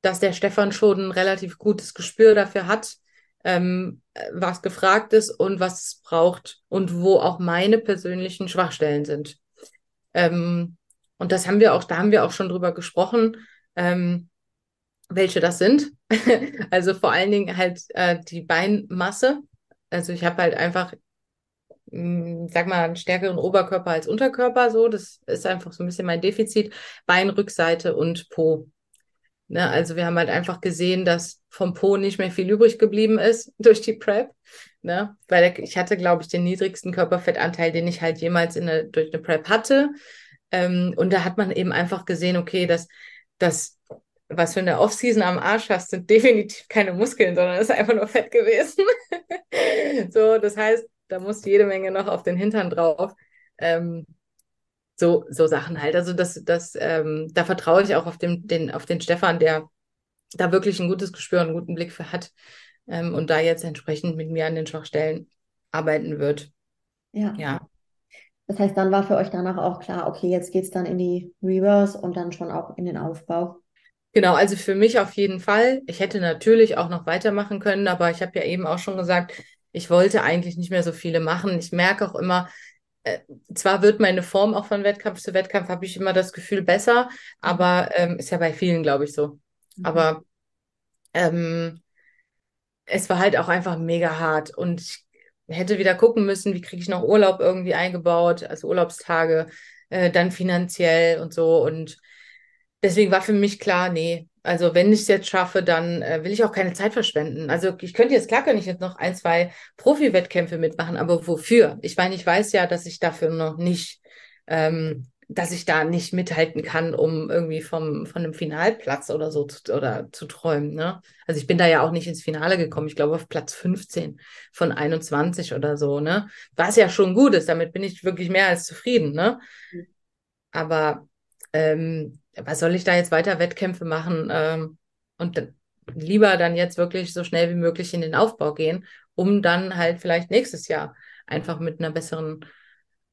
dass der Stefan schon ein relativ gutes Gespür dafür hat, ähm, was gefragt ist und was es braucht und wo auch meine persönlichen Schwachstellen sind. Ähm, und das haben wir auch, da haben wir auch schon drüber gesprochen. Ähm, welche das sind. also vor allen Dingen halt äh, die Beinmasse. Also ich habe halt einfach, mh, sag mal, einen stärkeren Oberkörper als Unterkörper, so. Das ist einfach so ein bisschen mein Defizit. Beinrückseite und Po. Ne, also wir haben halt einfach gesehen, dass vom Po nicht mehr viel übrig geblieben ist durch die Prep. Ne? Weil ich hatte, glaube ich, den niedrigsten Körperfettanteil, den ich halt jemals in eine, durch eine Prep hatte. Ähm, und da hat man eben einfach gesehen, okay, dass das, was du in der Offseason am Arsch hast, sind definitiv keine Muskeln, sondern ist einfach nur Fett gewesen. so, das heißt, da muss jede Menge noch auf den Hintern drauf. Ähm, so, so Sachen halt. Also das, das, ähm, da vertraue ich auch auf den, den, auf den Stefan, der da wirklich ein gutes Gespür und einen guten Blick für hat ähm, und da jetzt entsprechend mit mir an den Schwachstellen arbeiten wird. Ja. ja. Das heißt, dann war für euch danach auch klar, okay, jetzt geht es dann in die Reverse und dann schon auch in den Aufbau. Genau, also für mich auf jeden Fall. Ich hätte natürlich auch noch weitermachen können, aber ich habe ja eben auch schon gesagt, ich wollte eigentlich nicht mehr so viele machen. Ich merke auch immer, äh, zwar wird meine Form auch von Wettkampf zu Wettkampf, habe ich immer das Gefühl besser, aber ähm, ist ja bei vielen, glaube ich, so. Mhm. Aber ähm, es war halt auch einfach mega hart und ich hätte wieder gucken müssen, wie kriege ich noch Urlaub irgendwie eingebaut, also Urlaubstage, äh, dann finanziell und so. Und deswegen war für mich klar, nee, also wenn ich es jetzt schaffe, dann äh, will ich auch keine Zeit verschwenden. Also ich könnte jetzt, klar könnte ich jetzt noch ein, zwei Profi-Wettkämpfe mitmachen, aber wofür? Ich meine, ich weiß ja, dass ich dafür noch nicht ähm, dass ich da nicht mithalten kann, um irgendwie vom, von einem Finalplatz oder so zu, oder zu träumen. Ne? Also ich bin da ja auch nicht ins Finale gekommen. Ich glaube auf Platz 15 von 21 oder so, ne? Was ja schon gut ist, damit bin ich wirklich mehr als zufrieden, ne? Mhm. Aber ähm, was soll ich da jetzt weiter Wettkämpfe machen? Ähm, und lieber dann jetzt wirklich so schnell wie möglich in den Aufbau gehen, um dann halt vielleicht nächstes Jahr einfach mit einer besseren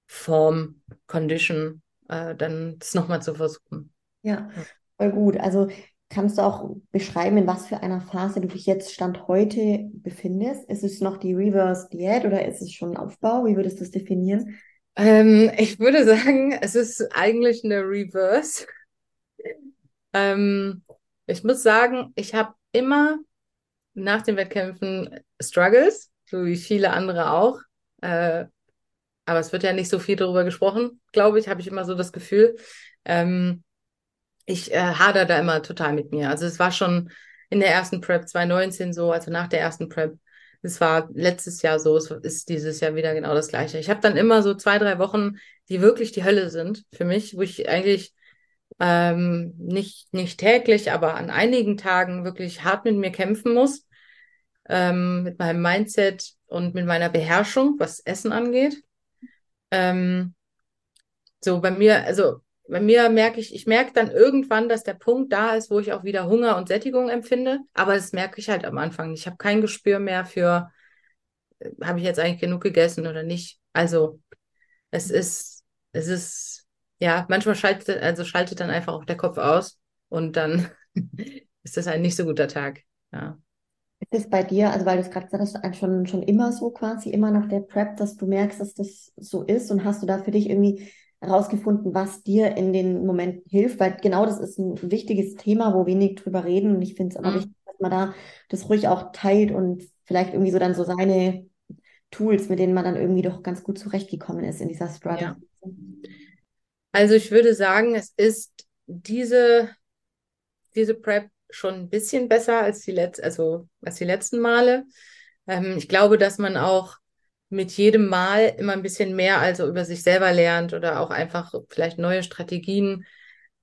Form, Condition äh, dann das nochmal zu versuchen. Ja, voll gut. Also kannst du auch beschreiben, in was für einer Phase du dich jetzt Stand heute befindest? Ist es noch die Reverse Diät oder ist es schon Aufbau? Wie würdest du es definieren? Ähm, ich würde sagen, es ist eigentlich eine Reverse. Ähm, ich muss sagen, ich habe immer nach den Wettkämpfen Struggles, so wie viele andere auch. Äh, aber es wird ja nicht so viel darüber gesprochen, glaube ich, habe ich immer so das Gefühl. Ähm, ich äh, hader da immer total mit mir. Also es war schon in der ersten Prep 2019 so, also nach der ersten Prep. Es war letztes Jahr so, es ist dieses Jahr wieder genau das Gleiche. Ich habe dann immer so zwei, drei Wochen, die wirklich die Hölle sind für mich, wo ich eigentlich ähm, nicht, nicht täglich, aber an einigen Tagen wirklich hart mit mir kämpfen muss, ähm, mit meinem Mindset und mit meiner Beherrschung, was Essen angeht. Ähm, so bei mir, also bei mir merke ich, ich merke dann irgendwann, dass der Punkt da ist, wo ich auch wieder Hunger und Sättigung empfinde. Aber das merke ich halt am Anfang. Ich habe kein Gespür mehr für, äh, habe ich jetzt eigentlich genug gegessen oder nicht. Also es ist, es ist, ja, manchmal schaltet, also schaltet dann einfach auch der Kopf aus und dann ist das ein nicht so guter Tag. Ja. Ist es bei dir, also weil du es gerade gesagt hast, schon, schon immer so quasi, immer nach der Prep, dass du merkst, dass das so ist und hast du da für dich irgendwie herausgefunden, was dir in den Momenten hilft? Weil genau das ist ein wichtiges Thema, wo wenig drüber reden und ich finde es aber mhm. wichtig, dass man da das ruhig auch teilt und vielleicht irgendwie so dann so seine Tools, mit denen man dann irgendwie doch ganz gut zurechtgekommen ist in dieser Struggle. Ja. Also ich würde sagen, es ist diese, diese Prep schon ein bisschen besser als die, Letz also, als die letzten Male. Ähm, ich glaube, dass man auch mit jedem Mal immer ein bisschen mehr also über sich selber lernt oder auch einfach vielleicht neue Strategien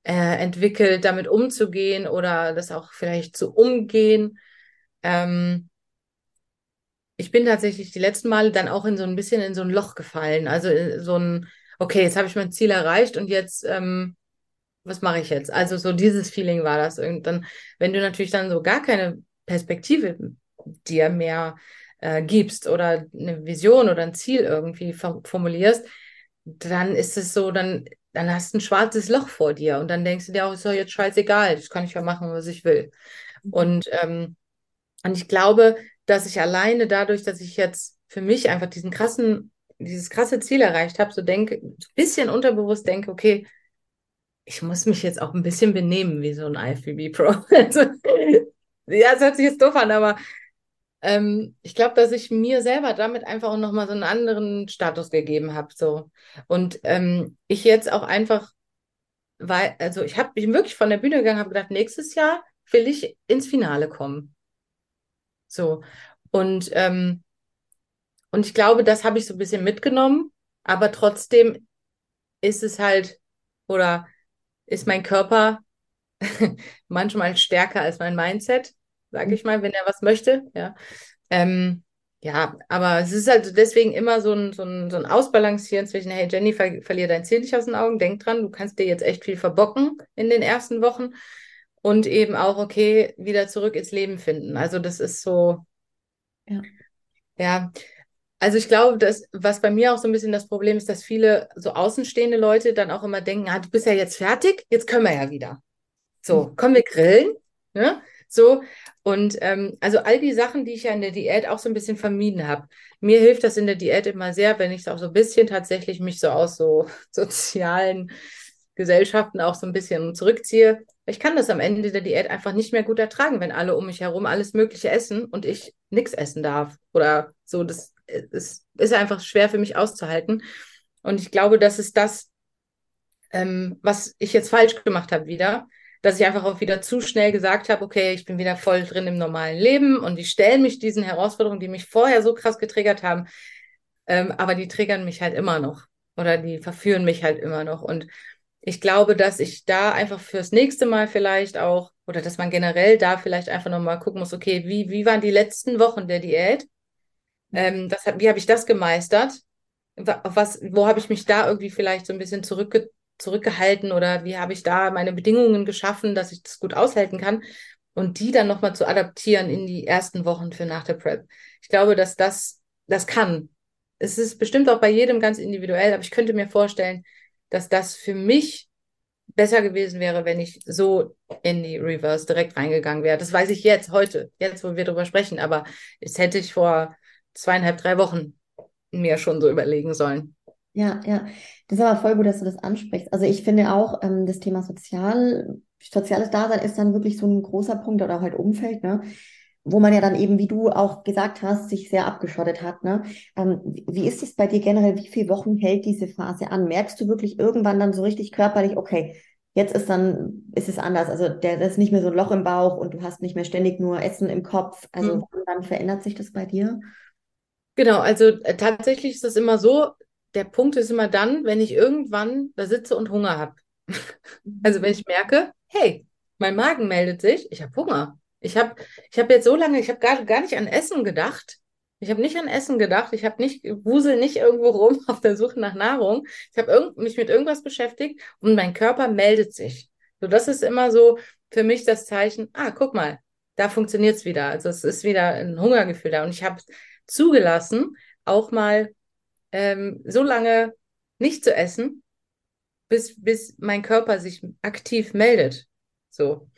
äh, entwickelt, damit umzugehen oder das auch vielleicht zu umgehen. Ähm, ich bin tatsächlich die letzten Male dann auch in so ein bisschen in so ein Loch gefallen. Also so ein, okay, jetzt habe ich mein Ziel erreicht und jetzt ähm, was mache ich jetzt? Also so dieses Feeling war das. Und dann, wenn du natürlich dann so gar keine Perspektive dir mehr äh, gibst oder eine Vision oder ein Ziel irgendwie formulierst, dann ist es so, dann, dann hast du ein schwarzes Loch vor dir und dann denkst du dir auch, ist doch jetzt scheißegal, das kann ich ja machen, was ich will. Mhm. Und, ähm, und ich glaube, dass ich alleine dadurch, dass ich jetzt für mich einfach diesen krassen, dieses krasse Ziel erreicht habe, so denke, ein bisschen unterbewusst denke, okay, ich muss mich jetzt auch ein bisschen benehmen wie so ein IFBB Pro. Also, ja, es hört sich jetzt doof an, aber ähm, ich glaube, dass ich mir selber damit einfach auch nochmal so einen anderen Status gegeben habe. So. Und ähm, ich jetzt auch einfach, weil, also ich habe mich wirklich von der Bühne gegangen, habe gedacht, nächstes Jahr will ich ins Finale kommen. So. Und, ähm, und ich glaube, das habe ich so ein bisschen mitgenommen, aber trotzdem ist es halt, oder ist mein Körper manchmal stärker als mein Mindset, sage ich mal, wenn er was möchte. Ja. Ähm, ja, aber es ist halt deswegen immer so ein, so ein, so ein Ausbalancieren zwischen, hey Jenny, ver verlier dein Ziel nicht aus den Augen, denk dran, du kannst dir jetzt echt viel verbocken in den ersten Wochen und eben auch, okay, wieder zurück ins Leben finden. Also das ist so, ja, ja. Also ich glaube, dass, was bei mir auch so ein bisschen das Problem ist, dass viele so außenstehende Leute dann auch immer denken, ah, du bist ja jetzt fertig, jetzt können wir ja wieder. So, kommen wir grillen, ne? So, und ähm, also all die Sachen, die ich ja in der Diät auch so ein bisschen vermieden habe. Mir hilft das in der Diät immer sehr, wenn ich auch so ein bisschen tatsächlich mich so aus so sozialen Gesellschaften auch so ein bisschen zurückziehe. Ich kann das am Ende der Diät einfach nicht mehr gut ertragen, wenn alle um mich herum alles Mögliche essen und ich nichts essen darf. Oder so, das ist, ist einfach schwer für mich auszuhalten. Und ich glaube, das ist das, ähm, was ich jetzt falsch gemacht habe wieder dass ich einfach auch wieder zu schnell gesagt habe, okay, ich bin wieder voll drin im normalen Leben und ich stelle mich diesen Herausforderungen, die mich vorher so krass getriggert haben, ähm, aber die triggern mich halt immer noch oder die verführen mich halt immer noch. Und ich glaube, dass ich da einfach fürs nächste Mal vielleicht auch, oder dass man generell da vielleicht einfach nochmal gucken muss, okay, wie, wie waren die letzten Wochen der Diät? Ähm, das, wie habe ich das gemeistert? Was, wo habe ich mich da irgendwie vielleicht so ein bisschen zurückge zurückgehalten oder wie habe ich da meine Bedingungen geschaffen, dass ich das gut aushalten kann und die dann nochmal zu adaptieren in die ersten Wochen für nach der Prep. Ich glaube, dass das, das kann. Es ist bestimmt auch bei jedem ganz individuell, aber ich könnte mir vorstellen, dass das für mich besser gewesen wäre, wenn ich so in die Reverse direkt reingegangen wäre. Das weiß ich jetzt, heute, jetzt, wo wir darüber sprechen, aber das hätte ich vor zweieinhalb, drei Wochen mir schon so überlegen sollen. Ja, ja. Das ist aber voll gut, dass du das ansprichst. Also ich finde auch, ähm, das Thema Sozial, soziales Dasein ist dann wirklich so ein großer Punkt oder halt Umfeld, ne? Wo man ja dann eben, wie du auch gesagt hast, sich sehr abgeschottet hat. Ne? Ähm, wie ist es bei dir generell? Wie viele Wochen hält diese Phase an? Merkst du wirklich irgendwann dann so richtig körperlich, okay, jetzt ist dann, ist es anders. Also der, das ist nicht mehr so ein Loch im Bauch und du hast nicht mehr ständig nur Essen im Kopf. Also mhm. wann verändert sich das bei dir? Genau, also äh, tatsächlich ist es immer so, der Punkt ist immer dann, wenn ich irgendwann da sitze und Hunger habe. also wenn ich merke, hey, mein Magen meldet sich, ich habe Hunger. Ich habe ich hab jetzt so lange, ich habe gar, gar nicht an Essen gedacht. Ich habe nicht an Essen gedacht. Ich habe nicht, wusel nicht irgendwo rum auf der Suche nach Nahrung. Ich habe mich mit irgendwas beschäftigt und mein Körper meldet sich. So, das ist immer so für mich das Zeichen, ah, guck mal, da funktioniert es wieder. Also es ist wieder ein Hungergefühl da. Und ich habe zugelassen, auch mal ähm, so lange nicht zu essen, bis, bis mein Körper sich aktiv meldet. So.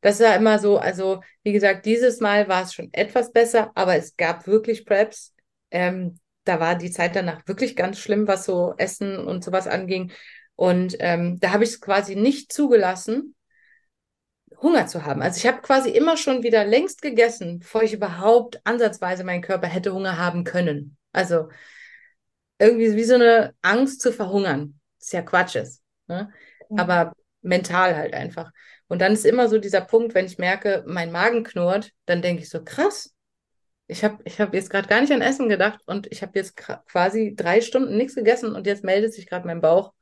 Das war immer so, also wie gesagt, dieses Mal war es schon etwas besser, aber es gab wirklich Preps. Ähm, da war die Zeit danach wirklich ganz schlimm, was so Essen und sowas anging. Und ähm, da habe ich es quasi nicht zugelassen, Hunger zu haben. Also ich habe quasi immer schon wieder längst gegessen, bevor ich überhaupt ansatzweise meinen Körper hätte Hunger haben können. Also irgendwie wie so eine Angst zu verhungern. Das ist ja Quatsch ist. Ne? Ja. Aber mental halt einfach. Und dann ist immer so dieser Punkt, wenn ich merke, mein Magen knurrt, dann denke ich so, krass. Ich habe ich hab jetzt gerade gar nicht an Essen gedacht und ich habe jetzt quasi drei Stunden nichts gegessen und jetzt meldet sich gerade mein Bauch.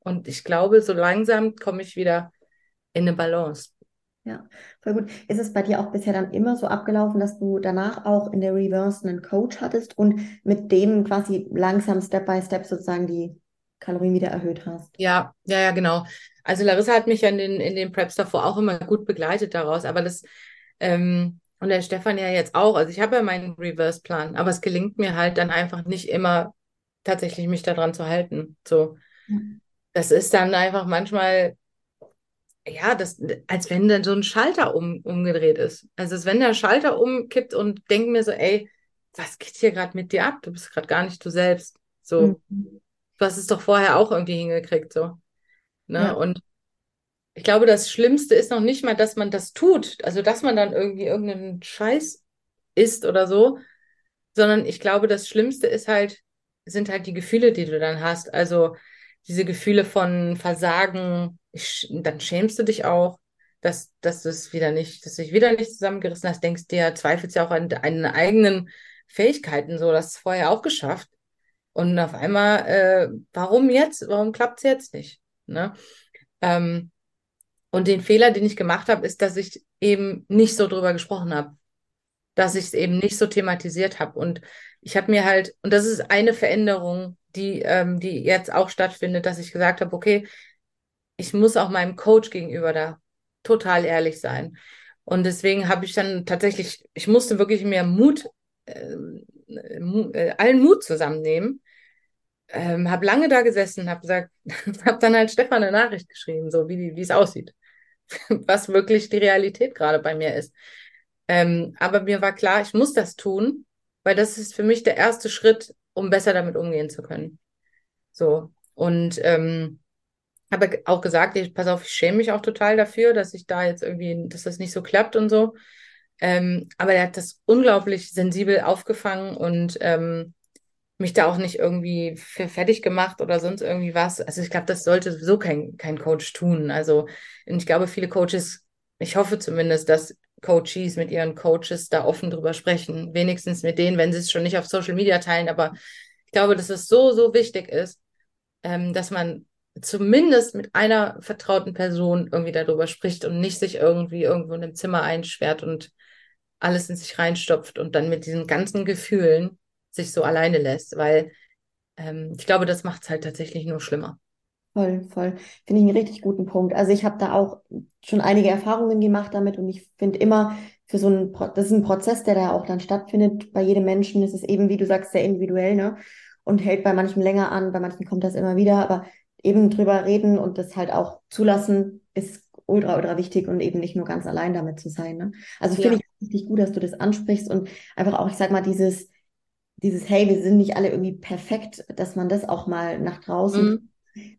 Und ich glaube, so langsam komme ich wieder in eine Balance. Ja, voll gut. Ist es bei dir auch bisher dann immer so abgelaufen, dass du danach auch in der Reverse einen Coach hattest und mit dem quasi langsam Step by Step sozusagen die Kalorien wieder erhöht hast? Ja, ja, ja, genau. Also Larissa hat mich ja in den, in den Preps davor auch immer gut begleitet daraus, aber das, ähm, und der Stefan ja jetzt auch. Also ich habe ja meinen Reverse-Plan, aber es gelingt mir halt dann einfach nicht immer tatsächlich mich daran zu halten. So. Das ist dann einfach manchmal ja, das, als wenn dann so ein Schalter um, umgedreht ist. Also als wenn der Schalter umkippt und denkt mir so, ey, was geht hier gerade mit dir ab? Du bist gerade gar nicht du selbst. So, mhm. du hast es doch vorher auch irgendwie hingekriegt, so. Ne? Ja. Und ich glaube, das Schlimmste ist noch nicht mal, dass man das tut, also dass man dann irgendwie irgendeinen Scheiß ist oder so, sondern ich glaube, das Schlimmste ist halt, sind halt die Gefühle, die du dann hast. Also diese Gefühle von Versagen, ich, dann schämst du dich auch, dass, dass du es wieder nicht, dass du dich wieder nicht zusammengerissen hast, denkst dir, zweifelst ja auch an deinen eigenen Fähigkeiten, so, das vorher auch geschafft. Und auf einmal, äh, warum jetzt? Warum klappt es jetzt nicht? Ne? Ähm, und den Fehler, den ich gemacht habe, ist, dass ich eben nicht so drüber gesprochen habe. Dass ich es eben nicht so thematisiert habe. Und ich habe mir halt, und das ist eine Veränderung, die, ähm, die jetzt auch stattfindet, dass ich gesagt habe, okay, ich muss auch meinem Coach gegenüber da total ehrlich sein. Und deswegen habe ich dann tatsächlich, ich musste wirklich mehr Mut, äh, äh, allen Mut zusammennehmen. Ähm, habe lange da gesessen, habe gesagt, habe dann halt Stefan eine Nachricht geschrieben, so wie, wie es aussieht, was wirklich die Realität gerade bei mir ist. Ähm, aber mir war klar, ich muss das tun, weil das ist für mich der erste Schritt, um besser damit umgehen zu können. So und ähm, habe auch gesagt, ich, pass auf, ich schäme mich auch total dafür, dass ich da jetzt irgendwie, dass das nicht so klappt und so. Ähm, aber er hat das unglaublich sensibel aufgefangen und ähm, mich da auch nicht irgendwie für fertig gemacht oder sonst irgendwie was. Also ich glaube, das sollte sowieso kein, kein Coach tun. Also ich glaube, viele Coaches, ich hoffe zumindest, dass Coaches mit ihren Coaches da offen drüber sprechen. Wenigstens mit denen, wenn sie es schon nicht auf Social Media teilen. Aber ich glaube, dass es so, so wichtig ist, ähm, dass man zumindest mit einer vertrauten Person irgendwie darüber spricht und nicht sich irgendwie irgendwo in einem Zimmer einsperrt und alles in sich reinstopft und dann mit diesen ganzen Gefühlen sich so alleine lässt, weil ähm, ich glaube, das macht es halt tatsächlich nur schlimmer. Voll, voll. Finde ich einen richtig guten Punkt. Also ich habe da auch schon einige Erfahrungen gemacht damit und ich finde immer, für so einen, das ist ein Prozess, der da auch dann stattfindet. Bei jedem Menschen ist es eben, wie du sagst, sehr individuell, ne? Und hält bei manchen länger an, bei manchen kommt das immer wieder. Aber eben drüber reden und das halt auch zulassen, ist ultra, ultra wichtig und eben nicht nur ganz allein damit zu sein. Ne? Also finde ja. ich richtig gut, dass du das ansprichst und einfach auch, ich sag mal, dieses, dieses, hey, wir sind nicht alle irgendwie perfekt, dass man das auch mal nach draußen, mhm.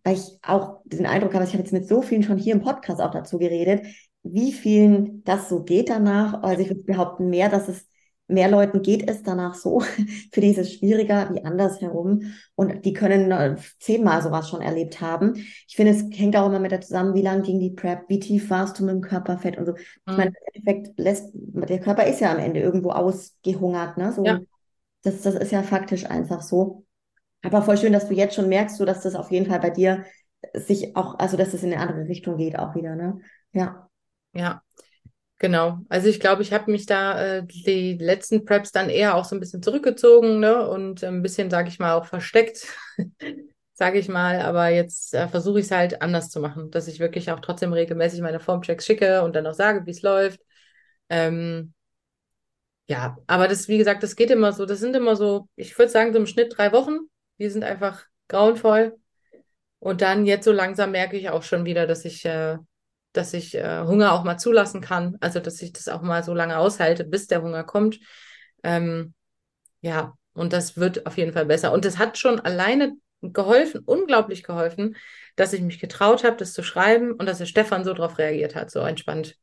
Weil ich auch den Eindruck habe, ich habe jetzt mit so vielen schon hier im Podcast auch dazu geredet, wie vielen das so geht danach. Also ich würde behaupten mehr, dass es mehr Leuten geht es danach so, für die ist es schwieriger wie andersherum und die können äh, zehnmal sowas schon erlebt haben. Ich finde, es hängt auch immer mit der zusammen, wie lang ging die Prep, wie tief warst du mit dem Körperfett und so. Ich mhm. meine, im Endeffekt lässt, der Körper ist ja am Ende irgendwo ausgehungert, ne? So, ja. das, das ist ja faktisch einfach so. Aber voll schön, dass du jetzt schon merkst, so dass das auf jeden Fall bei dir sich auch, also dass es in eine andere Richtung geht auch wieder, ne? Ja. Ja, Genau, also ich glaube, ich habe mich da äh, die letzten Preps dann eher auch so ein bisschen zurückgezogen ne? und ein bisschen, sage ich mal, auch versteckt, sage ich mal. Aber jetzt äh, versuche ich es halt anders zu machen, dass ich wirklich auch trotzdem regelmäßig meine Formchecks schicke und dann auch sage, wie es läuft. Ähm, ja, aber das, wie gesagt, das geht immer so. Das sind immer so, ich würde sagen, so im Schnitt drei Wochen. Die sind einfach grauenvoll. Und dann jetzt so langsam merke ich auch schon wieder, dass ich äh, dass ich äh, Hunger auch mal zulassen kann, also dass ich das auch mal so lange aushalte, bis der Hunger kommt. Ähm, ja, und das wird auf jeden Fall besser. Und es hat schon alleine geholfen, unglaublich geholfen, dass ich mich getraut habe, das zu schreiben und dass der Stefan so darauf reagiert hat, so entspannt.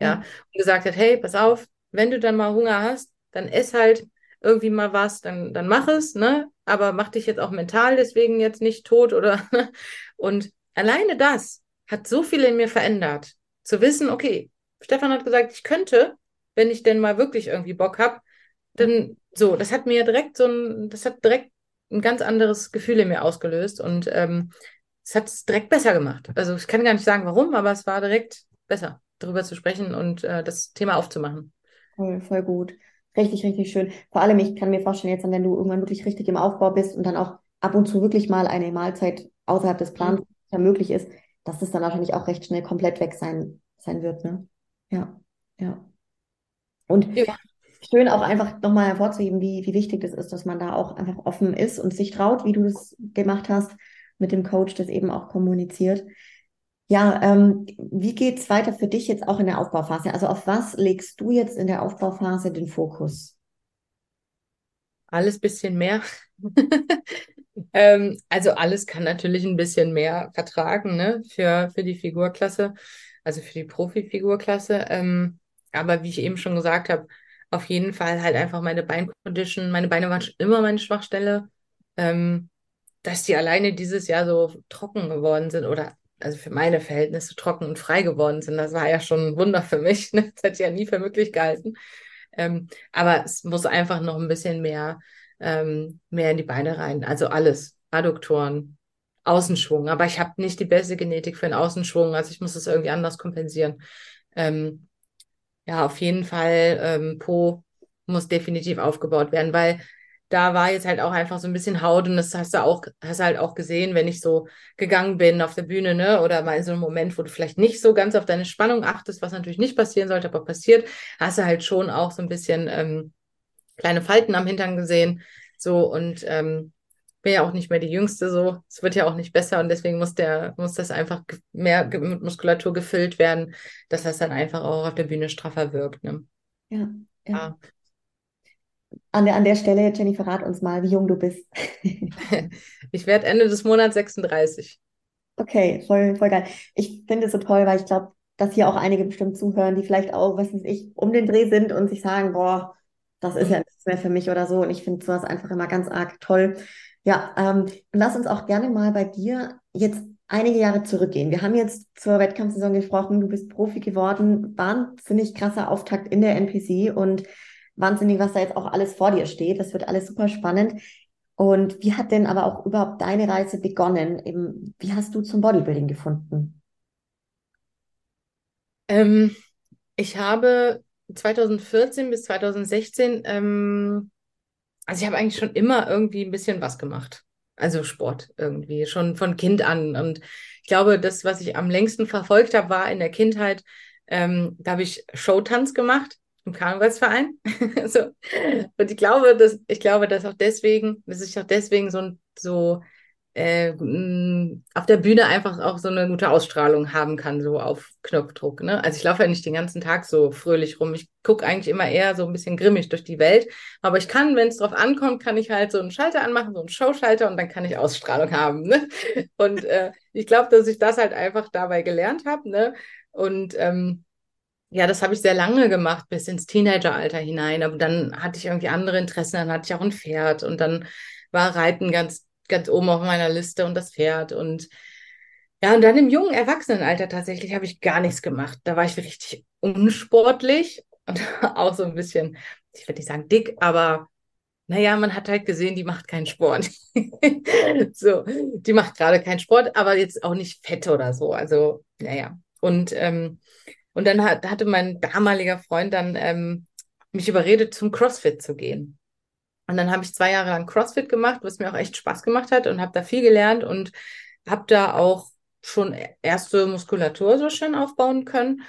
Ja, mhm. und gesagt hat, hey, pass auf, wenn du dann mal Hunger hast, dann ess halt irgendwie mal was, dann, dann mach es, ne? Aber mach dich jetzt auch mental deswegen jetzt nicht tot oder und alleine das hat so viel in mir verändert. Zu wissen, okay, Stefan hat gesagt, ich könnte, wenn ich denn mal wirklich irgendwie Bock habe, dann so, das hat mir direkt so ein, das hat direkt ein ganz anderes Gefühl in mir ausgelöst und ähm, es hat es direkt besser gemacht. Also ich kann gar nicht sagen, warum, aber es war direkt besser, darüber zu sprechen und äh, das Thema aufzumachen. Voll, voll gut. Richtig, richtig schön. Vor allem, ich kann mir vorstellen, jetzt, wenn du irgendwann wirklich richtig im Aufbau bist und dann auch ab und zu wirklich mal eine Mahlzeit außerhalb des Plans mhm. möglich ist, dass das dann wahrscheinlich auch recht schnell komplett weg sein, sein wird. Ne? Ja, ja. Und ja. schön auch einfach nochmal hervorzuheben, wie, wie wichtig das ist, dass man da auch einfach offen ist und sich traut, wie du das gemacht hast, mit dem Coach das eben auch kommuniziert. Ja, ähm, wie geht's weiter für dich jetzt auch in der Aufbauphase? Also auf was legst du jetzt in der Aufbauphase den Fokus? Alles bisschen mehr. Ähm, also alles kann natürlich ein bisschen mehr vertragen, ne, für, für die Figurklasse, also für die Profi-Figurklasse. Ähm, aber wie ich eben schon gesagt habe, auf jeden Fall halt einfach meine Beincondition, meine Beine waren schon immer meine Schwachstelle. Ähm, dass die alleine dieses Jahr so trocken geworden sind oder also für meine Verhältnisse trocken und frei geworden sind. Das war ja schon ein Wunder für mich. Ne? Das hätte ich ja nie für möglich gehalten. Ähm, aber es muss einfach noch ein bisschen mehr, ähm, mehr in die Beine rein. Also alles. Adduktoren, Außenschwung. Aber ich habe nicht die beste Genetik für einen Außenschwung. Also ich muss das irgendwie anders kompensieren. Ähm, ja, auf jeden Fall, ähm, Po muss definitiv aufgebaut werden, weil da war jetzt halt auch einfach so ein bisschen Haut und das hast du auch, hast halt auch gesehen, wenn ich so gegangen bin auf der Bühne, ne, oder mal in so einem Moment, wo du vielleicht nicht so ganz auf deine Spannung achtest, was natürlich nicht passieren sollte, aber passiert, hast du halt schon auch so ein bisschen ähm, kleine Falten am Hintern gesehen, so und ähm, bin ja auch nicht mehr die Jüngste, so es wird ja auch nicht besser und deswegen muss der, muss das einfach mehr mit Muskulatur gefüllt werden, dass das dann einfach auch auf der Bühne straffer wirkt, ne? Ja, ja. ja an der, an der Stelle, Jennifer, rat uns mal, wie jung du bist. ich werde Ende des Monats 36. Okay, voll, voll geil. Ich finde es so toll, weil ich glaube, dass hier auch einige bestimmt zuhören, die vielleicht auch, was weiß ich, um den Dreh sind und sich sagen, boah, das ist ja nichts mehr für mich oder so. Und ich finde sowas einfach immer ganz arg toll. Ja, ähm, lass uns auch gerne mal bei dir jetzt einige Jahre zurückgehen. Wir haben jetzt zur Wettkampfsaison gesprochen, du bist Profi geworden, wahnsinnig krasser Auftakt in der NPC und wahnsinnig, was da jetzt auch alles vor dir steht. Das wird alles super spannend. Und wie hat denn aber auch überhaupt deine Reise begonnen? Eben, wie hast du zum Bodybuilding gefunden? Ähm, ich habe 2014 bis 2016, ähm, also ich habe eigentlich schon immer irgendwie ein bisschen was gemacht. Also Sport irgendwie, schon von Kind an. Und ich glaube, das, was ich am längsten verfolgt habe, war in der Kindheit, ähm, da habe ich Showtanz gemacht im Karnevalsverein. so. Und ich glaube, dass ich glaube, dass auch deswegen, dass ich auch deswegen so, so äh, auf der Bühne einfach auch so eine gute Ausstrahlung haben kann, so auf Knopfdruck. Ne? Also ich laufe ja nicht den ganzen Tag so fröhlich rum. Ich gucke eigentlich immer eher so ein bisschen grimmig durch die Welt. Aber ich kann, wenn es drauf ankommt, kann ich halt so einen Schalter anmachen, so einen Showschalter und dann kann ich Ausstrahlung haben. Ne? Und äh, ich glaube, dass ich das halt einfach dabei gelernt habe. Ne? Und ähm, ja, das habe ich sehr lange gemacht, bis ins Teenageralter hinein. Aber dann hatte ich irgendwie andere Interessen. Dann hatte ich auch ein Pferd und dann war Reiten ganz, ganz oben auf meiner Liste und das Pferd. Und ja, und dann im jungen Erwachsenenalter tatsächlich habe ich gar nichts gemacht. Da war ich richtig unsportlich und auch so ein bisschen, ich würde nicht sagen dick, aber naja, man hat halt gesehen, die macht keinen Sport. so, die macht gerade keinen Sport, aber jetzt auch nicht fett oder so. Also, naja. Und ähm, und dann hat, hatte mein damaliger Freund dann ähm, mich überredet, zum CrossFit zu gehen. Und dann habe ich zwei Jahre lang CrossFit gemacht, was mir auch echt Spaß gemacht hat und habe da viel gelernt und habe da auch schon erste Muskulatur so schön aufbauen können.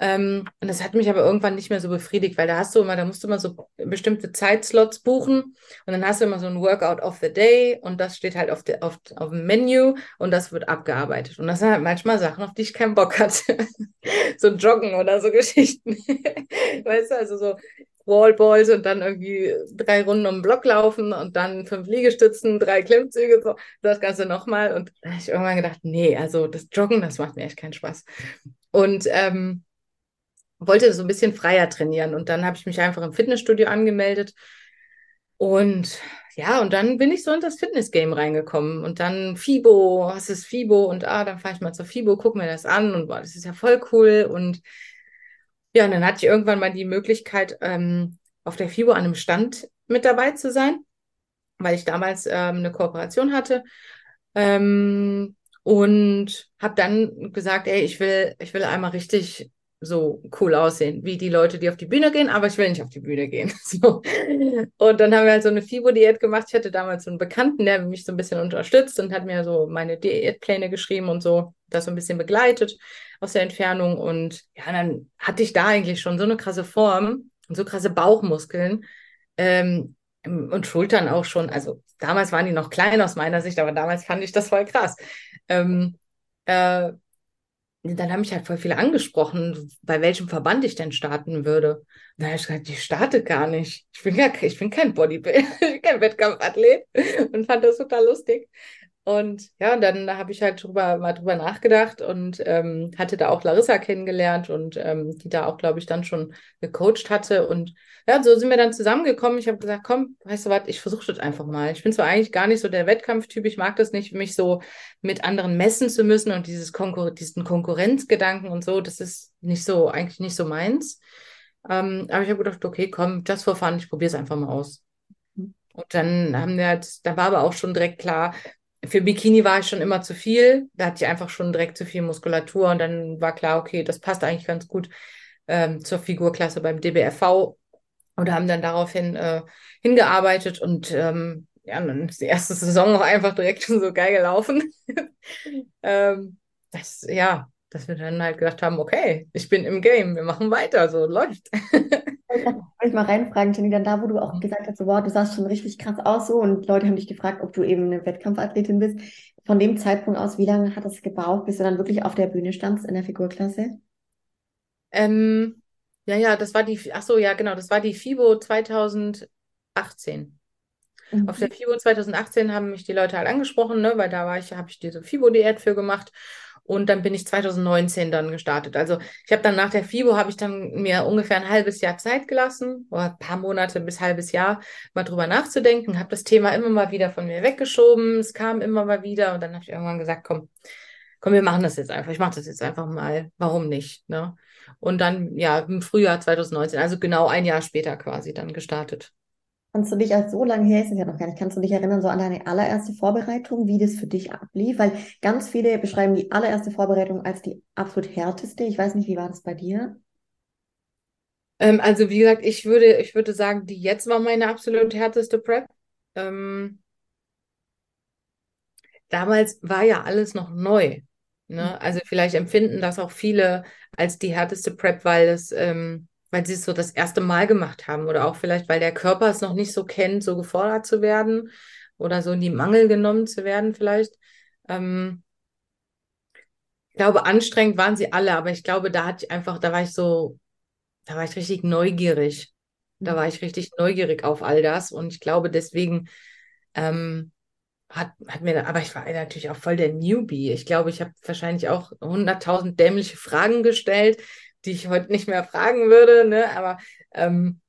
Ähm, und das hat mich aber irgendwann nicht mehr so befriedigt, weil da hast du immer, da musst du immer so bestimmte Zeitslots buchen und dann hast du immer so ein Workout of the Day und das steht halt auf, de, auf, auf dem Menü und das wird abgearbeitet. Und das sind halt manchmal Sachen, auf die ich keinen Bock hatte. so Joggen oder so Geschichten. weißt du, also so Wallballs und dann irgendwie drei Runden um den Block laufen und dann fünf Liegestützen, drei Klimmzüge, so das Ganze nochmal. Und da habe ich irgendwann gedacht, nee, also das Joggen, das macht mir echt keinen Spaß. Und ähm, wollte so ein bisschen freier trainieren. Und dann habe ich mich einfach im Fitnessstudio angemeldet. Und ja, und dann bin ich so in das Fitnessgame reingekommen. Und dann FIBO, was ist FIBO? Und ah, dann fahre ich mal zur FIBO, gucke mir das an und boah, das ist ja voll cool. Und ja, und dann hatte ich irgendwann mal die Möglichkeit, ähm, auf der FIBO an einem Stand mit dabei zu sein, weil ich damals ähm, eine Kooperation hatte. Ähm, und habe dann gesagt, ey, ich will, ich will einmal richtig so cool aussehen, wie die Leute, die auf die Bühne gehen, aber ich will nicht auf die Bühne gehen. So. Und dann haben wir halt so eine FIBO-Diät gemacht. Ich hatte damals so einen Bekannten, der mich so ein bisschen unterstützt und hat mir so meine Diätpläne geschrieben und so, das so ein bisschen begleitet aus der Entfernung. Und ja, dann hatte ich da eigentlich schon so eine krasse Form und so krasse Bauchmuskeln ähm, und Schultern auch schon. Also damals waren die noch klein aus meiner Sicht, aber damals fand ich das voll krass. Ähm, äh, dann haben mich halt voll viele angesprochen, bei welchem Verband ich denn starten würde. Dann habe ich gesagt, ich starte gar nicht. Ich bin, gar, ich bin kein Bodybuilder, kein Wettkampfathlet und fand das total lustig. Und ja, und dann habe ich halt drüber, mal drüber nachgedacht und ähm, hatte da auch Larissa kennengelernt und ähm, die da auch, glaube ich, dann schon gecoacht hatte. Und ja, so sind wir dann zusammengekommen. Ich habe gesagt, komm, weißt du was, ich versuche das einfach mal. Ich bin zwar eigentlich gar nicht so der Wettkampftyp, ich mag das nicht, mich so mit anderen messen zu müssen und dieses Konkur diesen Konkurrenzgedanken und so, das ist nicht so, eigentlich nicht so meins. Ähm, aber ich habe gedacht, okay, komm, just for fun, ich probiere es einfach mal aus. Mhm. Und dann haben wir halt, da war aber auch schon direkt klar, für Bikini war ich schon immer zu viel. Da hatte ich einfach schon direkt zu viel Muskulatur und dann war klar, okay, das passt eigentlich ganz gut ähm, zur Figurklasse beim DBFV und haben dann daraufhin äh, hingearbeitet und ähm, ja, dann ist die erste Saison auch einfach direkt schon so geil gelaufen. ähm, das, ja, dass wir dann halt gedacht haben, okay, ich bin im Game, wir machen weiter, so läuft. Ich mal reinfragen, Jenny, dann da, wo du auch gesagt hast, so, wow, du sahst schon richtig krass aus so und Leute haben dich gefragt, ob du eben eine Wettkampfathletin bist. Von dem Zeitpunkt aus, wie lange hat es gebraucht, bis du dann wirklich auf der Bühne standst in der Figurklasse? Ähm, ja, ja, das war die, ach so, ja, genau, das war die FIBO 2018. Mhm. Auf der FIBO 2018 haben mich die Leute halt angesprochen, ne, weil da war ich, habe ich diese FIBO-Diät für gemacht und dann bin ich 2019 dann gestartet. Also ich habe dann nach der FIBO, habe ich dann mir ungefähr ein halbes Jahr Zeit gelassen, oder ein paar Monate bis halbes Jahr, mal drüber nachzudenken, habe das Thema immer mal wieder von mir weggeschoben, es kam immer mal wieder und dann habe ich irgendwann gesagt, komm, komm, wir machen das jetzt einfach. Ich mache das jetzt einfach mal. Warum nicht? Ne? Und dann, ja, im Frühjahr 2019, also genau ein Jahr später quasi dann gestartet. Kannst du dich als so lange her ist es ja noch gar nicht, kannst du dich erinnern so an deine allererste Vorbereitung, wie das für dich ablief? Weil ganz viele beschreiben die allererste Vorbereitung als die absolut härteste. Ich weiß nicht, wie war das bei dir? Ähm, also wie gesagt, ich würde, ich würde sagen, die jetzt war meine absolut härteste Prep. Ähm, damals war ja alles noch neu. Ne? Mhm. Also vielleicht empfinden das auch viele als die härteste Prep, weil es ähm, weil sie es so das erste Mal gemacht haben oder auch vielleicht, weil der Körper es noch nicht so kennt, so gefordert zu werden oder so in die Mangel genommen zu werden vielleicht. Ähm, ich glaube, anstrengend waren sie alle, aber ich glaube, da hatte ich einfach, da war ich so, da war ich richtig neugierig. Da mhm. war ich richtig neugierig auf all das und ich glaube, deswegen ähm, hat, hat mir, aber ich war natürlich auch voll der Newbie. Ich glaube, ich habe wahrscheinlich auch 100.000 dämliche Fragen gestellt, die ich heute nicht mehr fragen würde, ne? Aber ähm,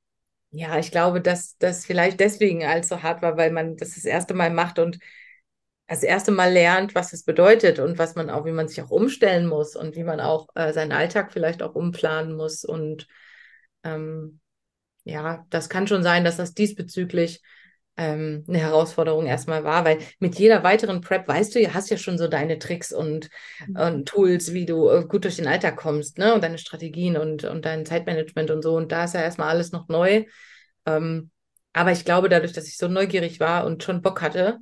ja, ich glaube, dass das vielleicht deswegen allzu hart war, weil man das das erste Mal macht und das erste Mal lernt, was es bedeutet und was man auch, wie man sich auch umstellen muss und wie man auch äh, seinen Alltag vielleicht auch umplanen muss. Und ähm, ja, das kann schon sein, dass das diesbezüglich ähm, eine Herausforderung erstmal war, weil mit jeder weiteren Prep weißt du, hast ja schon so deine Tricks und, mhm. und Tools, wie du äh, gut durch den Alltag kommst, ne? Und deine Strategien und, und dein Zeitmanagement und so. Und da ist ja erstmal alles noch neu. Ähm, aber ich glaube, dadurch, dass ich so neugierig war und schon Bock hatte,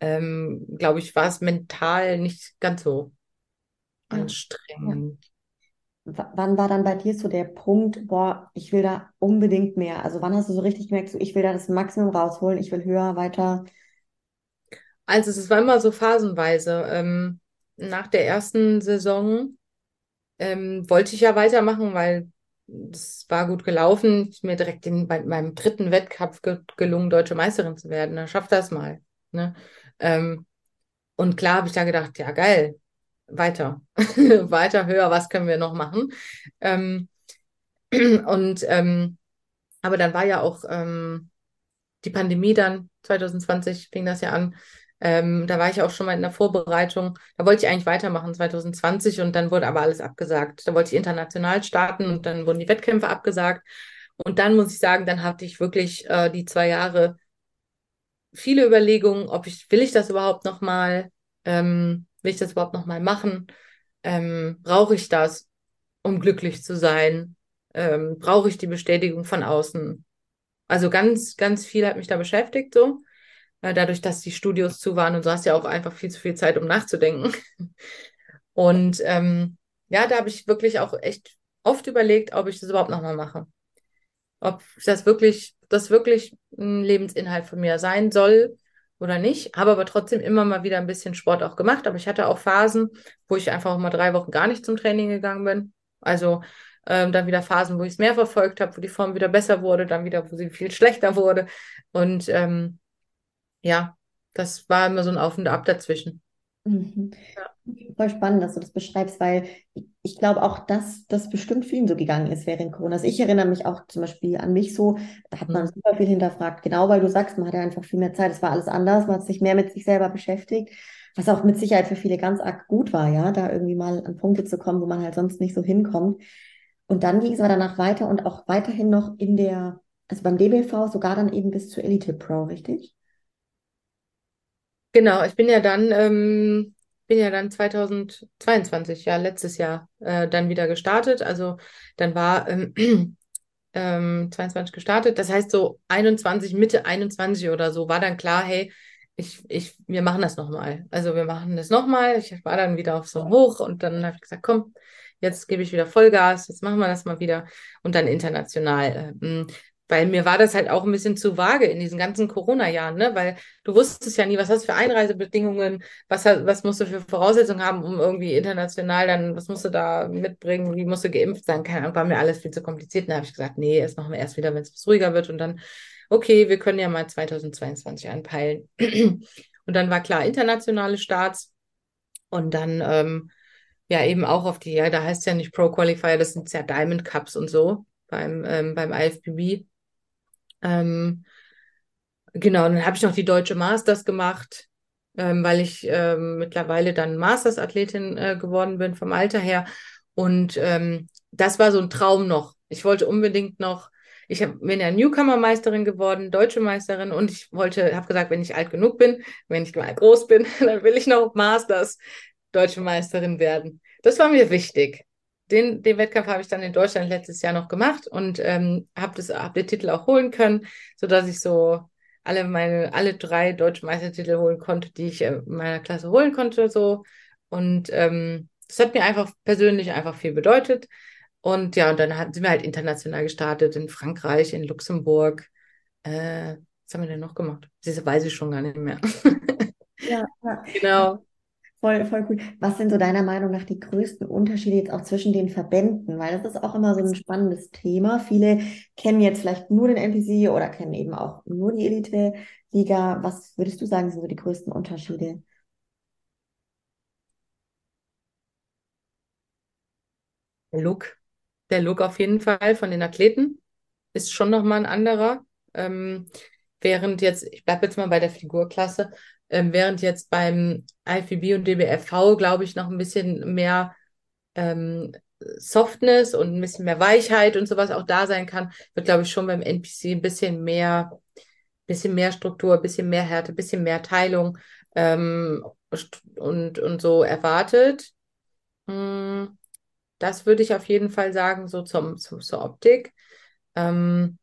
ähm, glaube ich, war es mental nicht ganz so anstrengend wann war dann bei dir so der Punkt, boah, ich will da unbedingt mehr? Also wann hast du so richtig gemerkt, so, ich will da das Maximum rausholen, ich will höher, weiter? Also es war immer so phasenweise. Ähm, nach der ersten Saison ähm, wollte ich ja weitermachen, weil es war gut gelaufen. Es ist mir direkt in, bei meinem dritten Wettkampf ge gelungen, deutsche Meisterin zu werden. Dann schafft das mal. Ne? Ähm, und klar habe ich da gedacht, ja geil, weiter, weiter, höher, was können wir noch machen? Ähm, und ähm, aber dann war ja auch ähm, die Pandemie dann, 2020 fing das ja an. Ähm, da war ich auch schon mal in der Vorbereitung. Da wollte ich eigentlich weitermachen 2020 und dann wurde aber alles abgesagt. Da wollte ich international starten und dann wurden die Wettkämpfe abgesagt. Und dann muss ich sagen, dann hatte ich wirklich äh, die zwei Jahre viele Überlegungen, ob ich, will ich das überhaupt nochmal? Ähm, Will ich das überhaupt nochmal machen? Ähm, Brauche ich das, um glücklich zu sein? Ähm, Brauche ich die Bestätigung von außen? Also ganz, ganz viel hat mich da beschäftigt, so. Äh, dadurch, dass die Studios zu waren und so hast ja auch einfach viel zu viel Zeit, um nachzudenken. Und ähm, ja, da habe ich wirklich auch echt oft überlegt, ob ich das überhaupt nochmal mache. Ob das wirklich, das wirklich ein Lebensinhalt von mir sein soll oder nicht. Habe aber trotzdem immer mal wieder ein bisschen Sport auch gemacht. Aber ich hatte auch Phasen, wo ich einfach mal drei Wochen gar nicht zum Training gegangen bin. Also ähm, dann wieder Phasen, wo ich es mehr verfolgt habe, wo die Form wieder besser wurde, dann wieder, wo sie viel schlechter wurde. Und ähm, ja, das war immer so ein Auf und Ab dazwischen. Mhm. Voll spannend, dass du das beschreibst, weil ich, glaube auch, dass das bestimmt vielen so gegangen ist während Corona. Also ich erinnere mich auch zum Beispiel an mich so, da hat man Mhm. super viel hinterfragt, genau weil du sagst, man hatte einfach viel mehr Zeit, es war alles anders, man hat sich mehr mit sich selber beschäftigt, was auch mit Sicherheit für viele ganz arg gut war, ja, da irgendwie mal an Punkte zu kommen, wo man halt sonst nicht so hinkommt. Und dann ging es aber danach weiter und auch weiterhin noch in der, also beim DBV sogar dann eben bis zur Elite Pro, richtig? Genau, ich bin ja dann, ähm, bin ja dann 2022, ja, letztes Jahr, äh, dann wieder gestartet. Also dann war ähm, ähm, 22 gestartet. Das heißt, so 21, Mitte 21 oder so, war dann klar, hey, ich, ich, wir machen das nochmal. Also wir machen das nochmal. Ich war dann wieder auf so Hoch und dann habe ich gesagt, komm, jetzt gebe ich wieder Vollgas, jetzt machen wir das mal wieder und dann international. Weil mir war das halt auch ein bisschen zu vage in diesen ganzen Corona-Jahren, ne? Weil du wusstest ja nie, was hast du für Einreisebedingungen, was, was musst du für Voraussetzungen haben, um irgendwie international dann, was musst du da mitbringen, wie musst du geimpft sein, keine Ahnung, war mir alles viel zu kompliziert. Dann habe ich gesagt, nee, das machen wir erst wieder, wenn es ruhiger wird und dann, okay, wir können ja mal 2022 anpeilen. Und dann war klar, internationale Starts und dann, ähm, ja, eben auch auf die, ja, da heißt es ja nicht Pro Qualifier, das sind ja Diamond Cups und so beim, ähm, beim IFBB. Ähm, genau, dann habe ich noch die Deutsche Masters gemacht, ähm, weil ich ähm, mittlerweile dann Masters-Athletin äh, geworden bin vom Alter her. Und ähm, das war so ein Traum noch. Ich wollte unbedingt noch, ich hab, bin ja Newcomer-Meisterin geworden, deutsche Meisterin und ich wollte, habe gesagt, wenn ich alt genug bin, wenn ich mal groß bin, dann will ich noch Masters deutsche Meisterin werden. Das war mir wichtig. Den, den Wettkampf habe ich dann in Deutschland letztes Jahr noch gemacht und ähm, habe hab den Titel auch holen können, sodass ich so alle meine, alle drei deutsche Meistertitel holen konnte, die ich in meiner Klasse holen konnte, so. Und ähm, das hat mir einfach persönlich einfach viel bedeutet. Und ja, und dann hat, sind wir halt international gestartet in Frankreich, in Luxemburg. Äh, was haben wir denn noch gemacht? Das weiß ich schon gar nicht mehr. Ja, ja. Genau. Voll, voll cool. Was sind so deiner Meinung nach die größten Unterschiede jetzt auch zwischen den Verbänden? Weil das ist auch immer so ein spannendes Thema. Viele kennen jetzt vielleicht nur den NPC oder kennen eben auch nur die Elite-Liga. Was würdest du sagen, sind so die größten Unterschiede? Der Look. Der Look auf jeden Fall von den Athleten ist schon nochmal ein anderer. Ähm, während jetzt, ich bleibe jetzt mal bei der Figurklasse, ähm, während jetzt beim IFBB und DBFV, glaube ich, noch ein bisschen mehr ähm, Softness und ein bisschen mehr Weichheit und sowas auch da sein kann, wird, glaube ich, schon beim NPC ein bisschen mehr, bisschen mehr Struktur, ein bisschen mehr Härte, ein bisschen mehr Teilung ähm, und, und so erwartet. Hm, das würde ich auf jeden Fall sagen, so zum, zum, zur Optik. Ähm,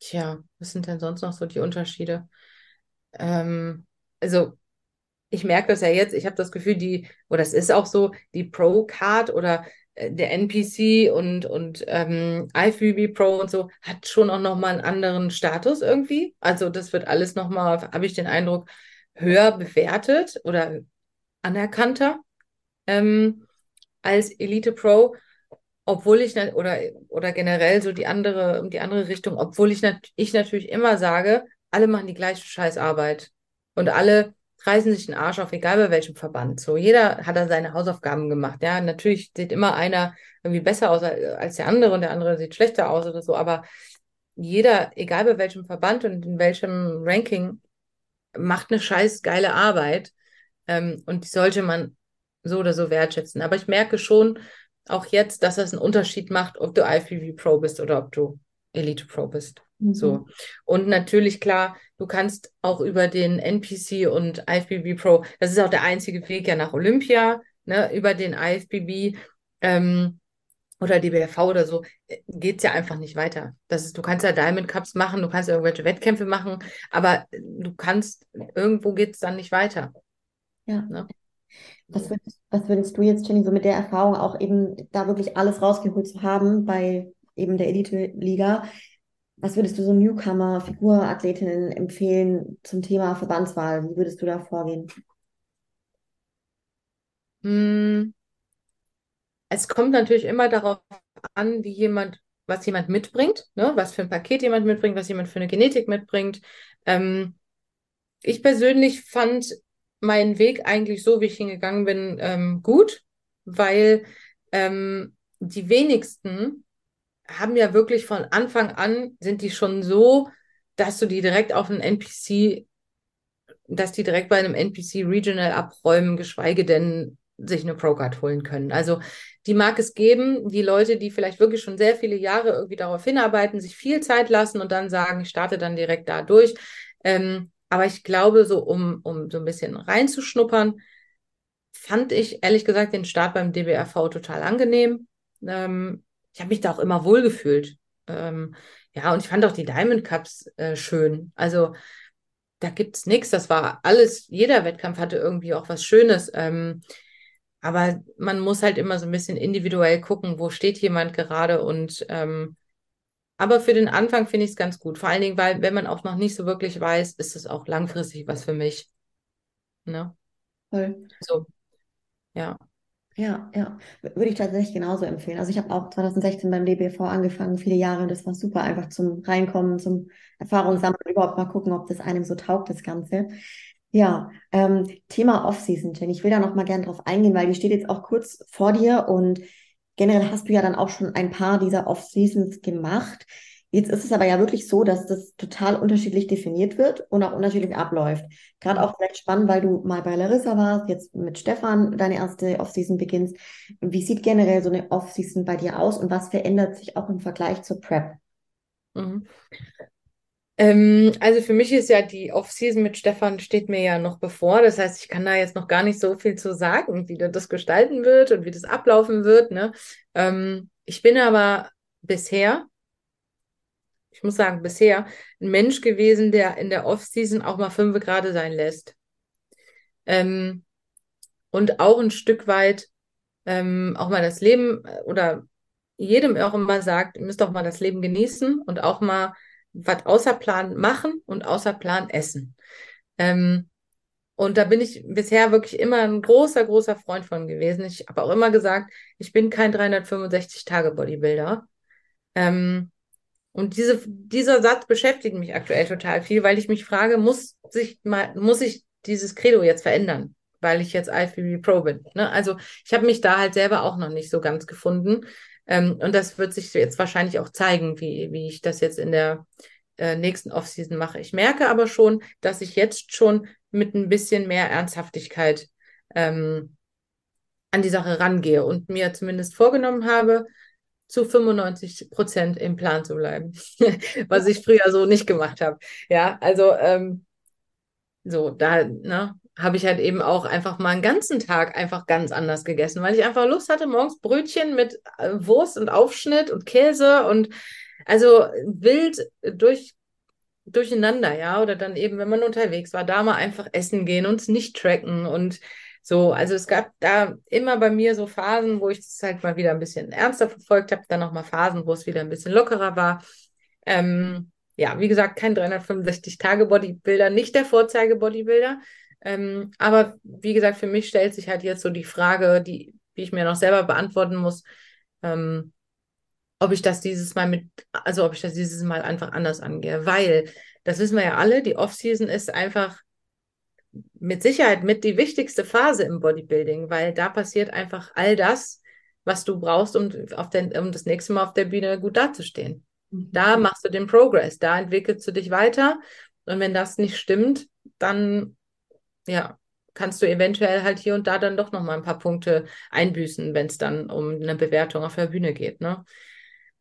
tja, was sind denn sonst noch so die Unterschiede? Ähm, also ich merke das ja jetzt, ich habe das Gefühl, die, oder es ist auch so, die Pro-Card oder äh, der NPC und, und ähm, IFBB Pro und so hat schon auch nochmal einen anderen Status irgendwie. Also das wird alles nochmal, habe ich den Eindruck, höher bewertet oder anerkannter ähm, als Elite Pro, obwohl ich, oder, oder generell so die andere, die andere Richtung, obwohl ich, nat ich natürlich immer sage, alle machen die gleiche Scheißarbeit und alle reißen sich den Arsch auf, egal bei welchem Verband. So, jeder hat da seine Hausaufgaben gemacht. Ja, natürlich sieht immer einer irgendwie besser aus als der andere und der andere sieht schlechter aus oder so, aber jeder, egal bei welchem Verband und in welchem Ranking, macht eine scheiß geile Arbeit. Ähm, und die sollte man so oder so wertschätzen. Aber ich merke schon auch jetzt, dass das einen Unterschied macht, ob du IFBB Pro bist oder ob du Elite Pro bist. Mhm. So. Und natürlich, klar, du kannst auch über den NPC und IFBB Pro, das ist auch der einzige Weg ja nach Olympia, ne, über den IFBB ähm, oder DBFV oder so, äh, geht's ja einfach nicht weiter. Das ist, du kannst ja Diamond Cups machen, du kannst irgendwelche Wettkämpfe machen, aber du kannst, irgendwo geht's dann nicht weiter. Ja. Ne? Was würdest, was würdest du jetzt, Jenny, so mit der Erfahrung auch eben da wirklich alles rausgeholt zu haben bei eben der Elite-Liga? Was würdest du so Newcomer, Figurathletinnen empfehlen zum Thema Verbandswahl? Wie würdest du da vorgehen? Hm, Es kommt natürlich immer darauf an, wie jemand, was jemand mitbringt, ne? Was für ein Paket jemand mitbringt, was jemand für eine Genetik mitbringt. Ähm, ich persönlich fand meinen Weg eigentlich so, wie ich hingegangen bin, ähm, gut, weil ähm, die wenigsten haben ja wirklich von Anfang an, sind die schon so, dass du die direkt auf einen NPC, dass die direkt bei einem NPC Regional abräumen, geschweige denn sich eine Pro-Card holen können. Also die mag es geben, die Leute, die vielleicht wirklich schon sehr viele Jahre irgendwie darauf hinarbeiten, sich viel Zeit lassen und dann sagen, ich starte dann direkt da durch. Ähm, aber ich glaube, so um, um so ein bisschen reinzuschnuppern, fand ich ehrlich gesagt den Start beim DBRV total angenehm. Ähm, ich habe mich da auch immer wohl gefühlt. Ähm, ja, und ich fand auch die Diamond Cups äh, schön. Also da gibt es nichts. Das war alles, jeder Wettkampf hatte irgendwie auch was Schönes. Ähm, aber man muss halt immer so ein bisschen individuell gucken, wo steht jemand gerade und ähm, aber für den Anfang finde ich es ganz gut. Vor allen Dingen, weil, wenn man auch noch nicht so wirklich weiß, ist es auch langfristig was für mich. Ne? Voll. So, ja. Ja, ja, würde ich tatsächlich genauso empfehlen. Also ich habe auch 2016 beim DBV angefangen, viele Jahre, das war super, einfach zum Reinkommen, zum Erfahrung sammeln, überhaupt mal gucken, ob das einem so taugt, das Ganze. Ja, ähm, Thema Off-Season, Jenny. Ich will da noch mal gern drauf eingehen, weil die steht jetzt auch kurz vor dir und generell hast du ja dann auch schon ein paar dieser Off-Seasons gemacht. Jetzt ist es aber ja wirklich so, dass das total unterschiedlich definiert wird und auch unterschiedlich abläuft. Gerade auch vielleicht spannend, weil du mal bei Larissa warst, jetzt mit Stefan deine erste Off-Season beginnst. Wie sieht generell so eine Off-Season bei dir aus und was verändert sich auch im Vergleich zur Prep? Mhm. Ähm, also für mich ist ja die Off-Season mit Stefan steht mir ja noch bevor. Das heißt, ich kann da jetzt noch gar nicht so viel zu sagen, wie das gestalten wird und wie das ablaufen wird. Ne? Ähm, ich bin aber bisher, ich muss sagen, bisher ein Mensch gewesen, der in der Off-Season auch mal fünf Grad sein lässt. Ähm, und auch ein Stück weit ähm, auch mal das Leben äh, oder jedem auch immer sagt, ihr müsst auch mal das Leben genießen und auch mal was außer Plan machen und außer Plan essen. Ähm, und da bin ich bisher wirklich immer ein großer, großer Freund von gewesen. Ich habe auch immer gesagt, ich bin kein 365-Tage-Bodybuilder. Ähm, und diese, dieser Satz beschäftigt mich aktuell total viel, weil ich mich frage, muss sich mal, muss ich dieses Credo jetzt verändern, weil ich jetzt IFBB Pro bin? Ne? Also ich habe mich da halt selber auch noch nicht so ganz gefunden. Ähm, und das wird sich jetzt wahrscheinlich auch zeigen, wie, wie ich das jetzt in der äh, nächsten Offseason mache. Ich merke aber schon, dass ich jetzt schon mit ein bisschen mehr Ernsthaftigkeit ähm, an die Sache rangehe und mir zumindest vorgenommen habe, zu 95 Prozent im Plan zu bleiben, was ich früher so nicht gemacht habe. Ja, also ähm, so, da, ne, habe ich halt eben auch einfach mal einen ganzen Tag einfach ganz anders gegessen, weil ich einfach Lust hatte, morgens Brötchen mit äh, Wurst und Aufschnitt und Käse und also wild durch, durcheinander, ja, oder dann eben, wenn man unterwegs war, da mal einfach essen gehen und es nicht tracken und so. Also es gab da immer bei mir so Phasen, wo ich das halt mal wieder ein bisschen ernster verfolgt habe, dann nochmal Phasen, wo es wieder ein bisschen lockerer war. Ähm, ja, wie gesagt, kein 365-Tage-Bodybuilder, nicht der Vorzeige-Bodybuilder. Ähm, aber wie gesagt, für mich stellt sich halt jetzt so die Frage, die, die ich mir noch selber beantworten muss, ähm, ob ich das dieses Mal mit, also ob ich das dieses Mal einfach anders angehe. Weil, das wissen wir ja alle, die Off-Season ist einfach mit Sicherheit mit die wichtigste Phase im Bodybuilding, weil da passiert einfach all das, was du brauchst, um, auf den, um das nächste Mal auf der Bühne gut dazustehen. Mhm. Da machst du den Progress, da entwickelst du dich weiter. Und wenn das nicht stimmt, dann ja, kannst du eventuell halt hier und da dann doch nochmal ein paar Punkte einbüßen, wenn es dann um eine Bewertung auf der Bühne geht. Ne?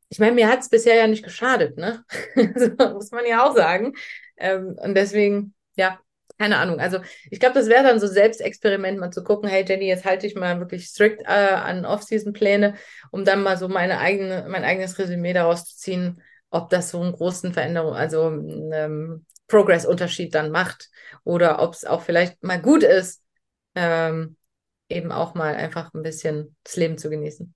Ich meine, mir hat es bisher ja nicht geschadet, ne? so, muss man ja auch sagen. Ähm, und deswegen, ja, keine Ahnung. Also ich glaube, das wäre dann so Selbstexperiment, mal zu gucken, hey Jenny, jetzt halte ich mal wirklich strikt äh, an Off-Season-Pläne, um dann mal so meine eigene, mein eigenes Resümee daraus zu ziehen, ob das so einen großen Veränderung, also ähm, Progress-Unterschied dann macht oder ob es auch vielleicht mal gut ist, ähm, eben auch mal einfach ein bisschen das Leben zu genießen.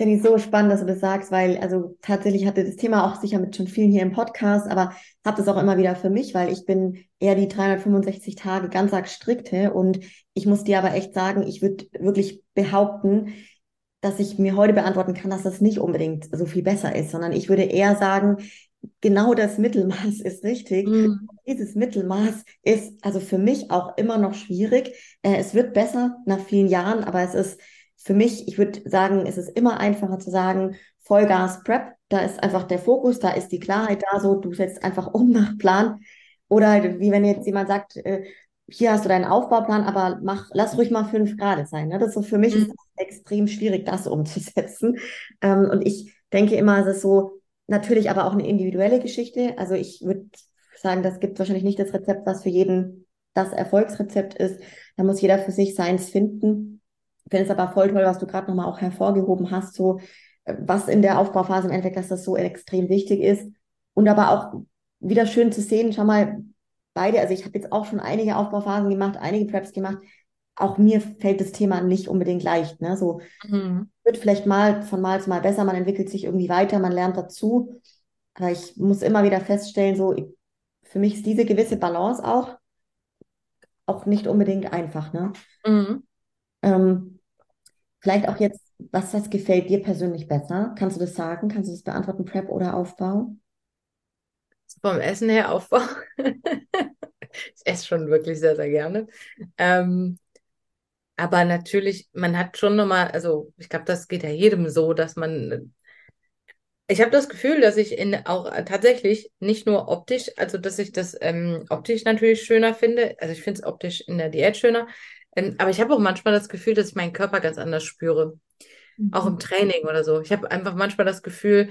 Finde ich so spannend, dass du das sagst, weil also tatsächlich hatte das Thema auch sicher mit schon vielen hier im Podcast, aber habe das auch immer wieder für mich, weil ich bin eher die 365 Tage ganz arg strikte und ich muss dir aber echt sagen, ich würde wirklich behaupten, dass ich mir heute beantworten kann, dass das nicht unbedingt so viel besser ist, sondern ich würde eher sagen, genau das Mittelmaß ist richtig. Mhm. Dieses Mittelmaß ist also für mich auch immer noch schwierig. Äh, es wird besser nach vielen Jahren, aber es ist für mich, ich würde sagen, es ist immer einfacher zu sagen, Vollgas Prep, da ist einfach der Fokus, da ist die Klarheit da, so du setzt einfach um nach Plan. Oder wie wenn jetzt jemand sagt, äh, hier hast du deinen Aufbauplan, aber mach, lass ruhig mal fünf Grad sein. Ne? Das ist so, für mich mhm. ist extrem schwierig, das umzusetzen. Ähm, und ich denke immer, es ist so, natürlich aber auch eine individuelle Geschichte. Also ich würde sagen, das gibt wahrscheinlich nicht das Rezept, was für jeden das Erfolgsrezept ist. Da muss jeder für sich seins finden. Finde es aber voll toll, was du gerade nochmal auch hervorgehoben hast, so äh, was in der Aufbauphase im Endeffekt, dass das so extrem wichtig ist. Und aber auch wieder schön zu sehen, schau mal, beide, also ich habe jetzt auch schon einige Aufbauphasen gemacht, einige Preps gemacht. Auch mir fällt das Thema nicht unbedingt leicht. Ne? So mhm. wird vielleicht mal von Mal zu Mal besser, man entwickelt sich irgendwie weiter, man lernt dazu. Aber ich muss immer wieder feststellen, so für mich ist diese gewisse Balance auch auch nicht unbedingt einfach. Ne? Mhm. Ähm, vielleicht auch jetzt, was, was gefällt dir persönlich besser? Kannst du das sagen? Kannst du das beantworten, Prep oder Aufbau? vom Essen her Aufbau. ich esse schon wirklich sehr, sehr gerne. Ähm, aber natürlich, man hat schon nochmal, also ich glaube, das geht ja jedem so, dass man. Ich habe das Gefühl, dass ich in auch tatsächlich nicht nur optisch, also dass ich das ähm, optisch natürlich schöner finde. Also ich finde es optisch in der Diät schöner. Ähm, aber ich habe auch manchmal das Gefühl, dass ich meinen Körper ganz anders spüre. Mhm. Auch im Training oder so. Ich habe einfach manchmal das Gefühl,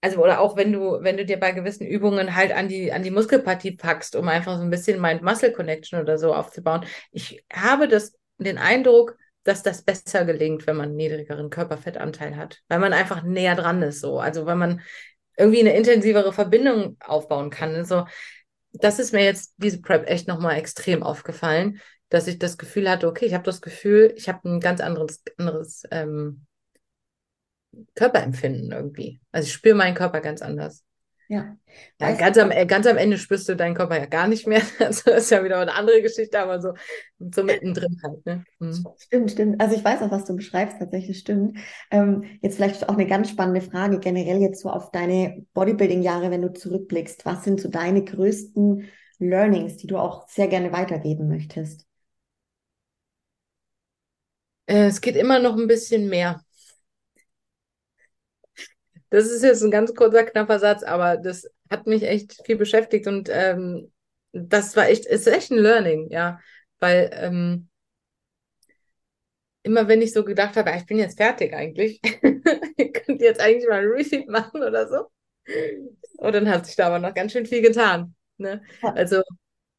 also oder auch wenn du, wenn du dir bei gewissen Übungen halt an die, an die Muskelpartie packst, um einfach so ein bisschen Mind-Muscle-Connection oder so aufzubauen. Ich habe das, den Eindruck, dass das besser gelingt, wenn man einen niedrigeren Körperfettanteil hat, weil man einfach näher dran ist, so. Also, weil man irgendwie eine intensivere Verbindung aufbauen kann. Also, das ist mir jetzt diese Prep echt nochmal extrem aufgefallen, dass ich das Gefühl hatte, okay, ich habe das Gefühl, ich habe ein ganz anderes, anderes ähm, Körperempfinden irgendwie. Also ich spüre meinen Körper ganz anders. Ja. ja ganz, am, ganz am Ende spürst du deinen Körper ja gar nicht mehr. Also das ist ja wieder eine andere Geschichte, aber so, so mittendrin halt. Ne? Mhm. Stimmt, stimmt. Also ich weiß auch, was du beschreibst, tatsächlich stimmt. Ähm, jetzt vielleicht auch eine ganz spannende Frage, generell jetzt so auf deine Bodybuilding-Jahre, wenn du zurückblickst. Was sind so deine größten Learnings, die du auch sehr gerne weitergeben möchtest? Äh, es geht immer noch ein bisschen mehr. Das ist jetzt ein ganz kurzer, knapper Satz, aber das hat mich echt viel beschäftigt und ähm, das war echt, ist echt ein Learning, ja. Weil ähm, immer wenn ich so gedacht habe, ich bin jetzt fertig eigentlich, ihr könnt jetzt eigentlich mal ein Refeed machen oder so. Und dann hat sich da aber noch ganz schön viel getan. Ne? Also,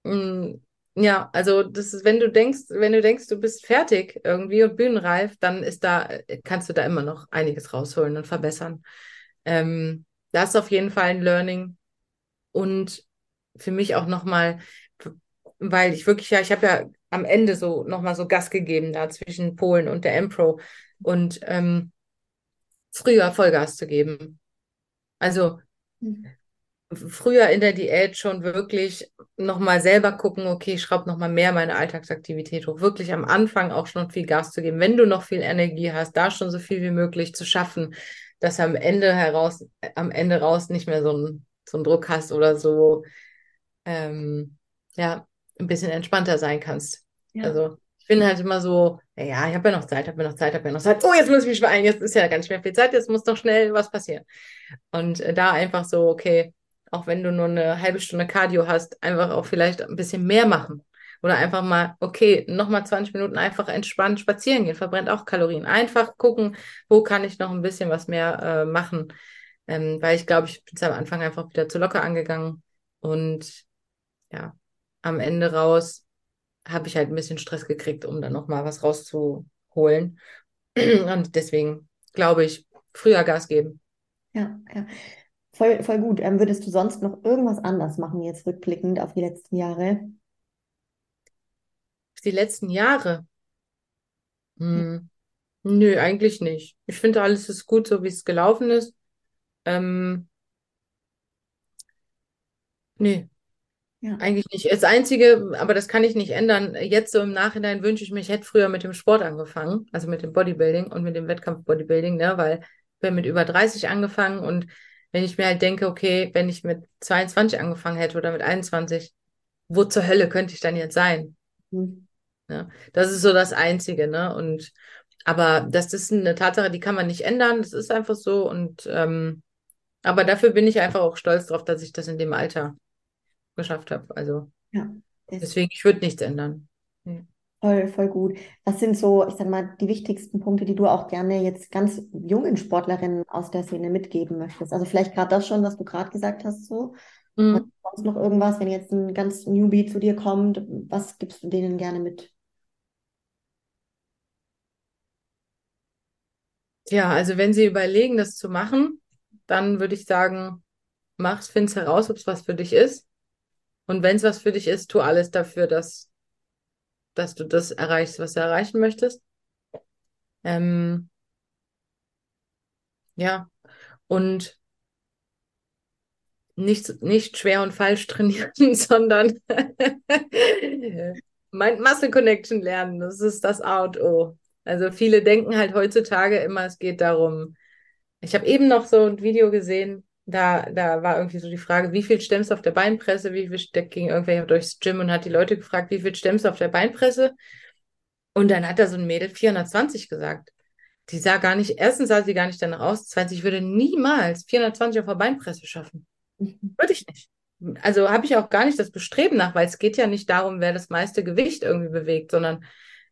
mh, mm, ja, also das ist, wenn du denkst, wenn du denkst, du bist fertig irgendwie und bühnenreif, dann ist da, kannst du da immer noch einiges rausholen und verbessern. Ähm, das ist auf jeden Fall ein Learning. Und für mich auch nochmal, weil ich wirklich, ja, ich habe ja am Ende so nochmal so Gas gegeben da zwischen Polen und der M-Pro und ähm, früher Vollgas zu geben. Also mhm. Früher in der Diät schon wirklich nochmal selber gucken, okay, ich schraube nochmal mehr meine Alltagsaktivität hoch. Wirklich am Anfang auch schon viel Gas zu geben. Wenn du noch viel Energie hast, da schon so viel wie möglich zu schaffen dass am Ende heraus, am Ende raus nicht mehr so einen so einen Druck hast oder so, ähm, ja, ein bisschen entspannter sein kannst. Ja. Also ich bin halt immer so, ja, ich habe ja noch Zeit, habe ja noch Zeit, habe ja noch Zeit. Oh, jetzt muss ich mich beeilen, jetzt ist ja ganz mehr viel Zeit, jetzt muss doch schnell was passieren. Und äh, da einfach so, okay, auch wenn du nur eine halbe Stunde Cardio hast, einfach auch vielleicht ein bisschen mehr machen. Oder einfach mal, okay, nochmal 20 Minuten einfach entspannt spazieren gehen, verbrennt auch Kalorien. Einfach gucken, wo kann ich noch ein bisschen was mehr äh, machen. Ähm, weil ich glaube, ich bin es am Anfang einfach wieder zu locker angegangen. Und ja, am Ende raus habe ich halt ein bisschen Stress gekriegt, um dann nochmal was rauszuholen. Und deswegen glaube ich, früher Gas geben. Ja, ja. Voll, voll gut. Ähm, würdest du sonst noch irgendwas anders machen, jetzt rückblickend auf die letzten Jahre? die letzten Jahre? Hm. Nö, eigentlich nicht. Ich finde, alles ist gut, so wie es gelaufen ist. Ähm, nee, ja. eigentlich nicht. Das Einzige, aber das kann ich nicht ändern. Jetzt so im Nachhinein wünsche ich mich, ich hätte früher mit dem Sport angefangen, also mit dem Bodybuilding und mit dem Wettkampf-Bodybuilding, ne, weil ich bin mit über 30 angefangen und wenn ich mir halt denke, okay, wenn ich mit 22 angefangen hätte oder mit 21, wo zur Hölle könnte ich dann jetzt sein? Mhm. Ja, das ist so das Einzige, ne? Und aber das ist eine Tatsache, die kann man nicht ändern. Das ist einfach so. Und ähm, aber dafür bin ich einfach auch stolz drauf, dass ich das in dem Alter geschafft habe. Also ja, deswegen, ich würde nichts ändern. Ja. Voll, voll gut. Was sind so, ich sag mal, die wichtigsten Punkte, die du auch gerne jetzt ganz jungen Sportlerinnen aus der Szene mitgeben möchtest? Also vielleicht gerade das schon, was du gerade gesagt hast, so. Mhm. Sonst noch irgendwas, wenn jetzt ein ganz Newbie zu dir kommt, was gibst du denen gerne mit? Ja, also wenn sie überlegen, das zu machen, dann würde ich sagen, mach's, find's heraus, ob es was für dich ist. Und wenn es was für dich ist, tu alles dafür, dass dass du das erreichst, was du erreichen möchtest. Ähm, ja, und nicht, nicht schwer und falsch trainieren, sondern Mind Muscle Connection lernen. Das ist das A und O. Also viele denken halt heutzutage immer, es geht darum. Ich habe eben noch so ein Video gesehen, da, da war irgendwie so die Frage, wie viel stemmst du auf der Beinpresse, wie viel der ging irgendwer durchs Gym und hat die Leute gefragt, wie viel stemmst du auf der Beinpresse? Und dann hat da so ein Mädel 420 gesagt. Die sah gar nicht, erstens sah sie gar nicht danach aus, zweitens, ich würde niemals 420 auf der Beinpresse schaffen. Mhm. Würde ich nicht. Also habe ich auch gar nicht das Bestreben nach, weil es geht ja nicht darum, wer das meiste Gewicht irgendwie bewegt, sondern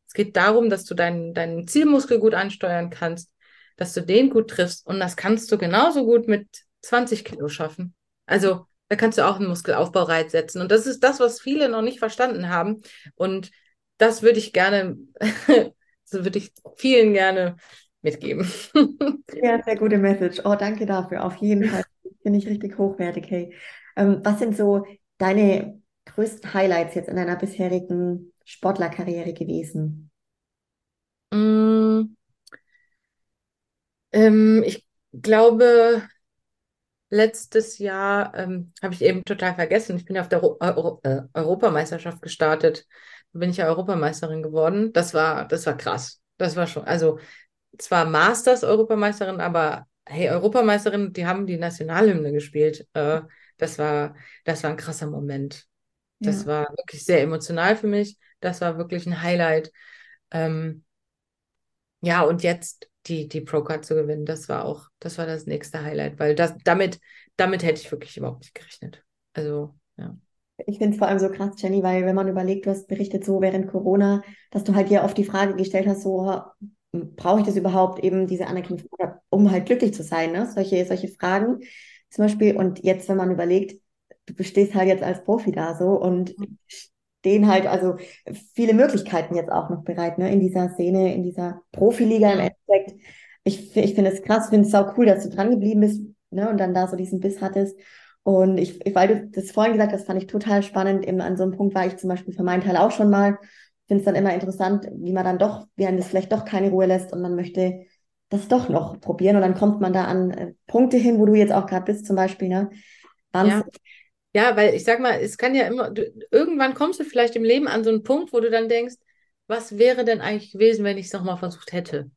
es geht darum, dass du deinen, deinen Zielmuskel gut ansteuern kannst, dass du den gut triffst. Und das kannst du genauso gut mit 20 Kilo schaffen. Also da kannst du auch einen Muskelaufbau setzen. Und das ist das, was viele noch nicht verstanden haben. Und das würde ich gerne, so würde ich vielen gerne mitgeben. ja, sehr gute Message. Oh, danke dafür. Auf jeden Fall. Finde ich richtig hochwertig. Hey, ähm, was sind so deine größten Highlights jetzt in deiner bisherigen Sportlerkarriere gewesen? Mm, ähm, ich glaube, letztes Jahr ähm, habe ich eben total vergessen. Ich bin auf der Euro äh, Europameisterschaft gestartet. Da bin ich ja Europameisterin geworden. Das war, das war krass. Das war schon, also zwar Masters Europameisterin, aber hey, Europameisterin, die haben die Nationalhymne gespielt. Äh, das war, das war ein krasser Moment. Das ja. war wirklich sehr emotional für mich. Das war wirklich ein Highlight. Ähm, ja, und jetzt die, die Pro-Card zu gewinnen, das war auch, das war das nächste Highlight, weil das, damit, damit hätte ich wirklich überhaupt nicht gerechnet. Also, ja. Ich finde es vor allem so krass, Jenny, weil wenn man überlegt, du hast berichtet so während Corona, dass du halt ja oft die Frage gestellt hast, so brauche ich das überhaupt eben diese Anerkennung, um halt glücklich zu sein, ne? Solche, solche Fragen zum Beispiel. Und jetzt, wenn man überlegt, du bestehst halt jetzt als Profi da so und stehen halt also viele Möglichkeiten jetzt auch noch bereit, ne, in dieser Szene, in dieser Profiliga im Endeffekt. Ich, ich finde es krass, finde es auch cool, dass du dran geblieben bist, ne, und dann da so diesen Biss hattest. Und ich, ich, weil du das vorhin gesagt hast, fand ich total spannend. Eben an so einem Punkt war ich zum Beispiel für meinen Teil auch schon mal. Finde es dann immer interessant, wie man dann doch, wie einem das vielleicht doch keine Ruhe lässt und man möchte das doch noch probieren. Und dann kommt man da an äh, Punkte hin, wo du jetzt auch gerade bist, zum Beispiel, ne? Wahnsinn. Ja. Ja, weil ich sag mal, es kann ja immer, du, irgendwann kommst du vielleicht im Leben an so einen Punkt, wo du dann denkst, was wäre denn eigentlich gewesen, wenn ich es nochmal versucht hätte?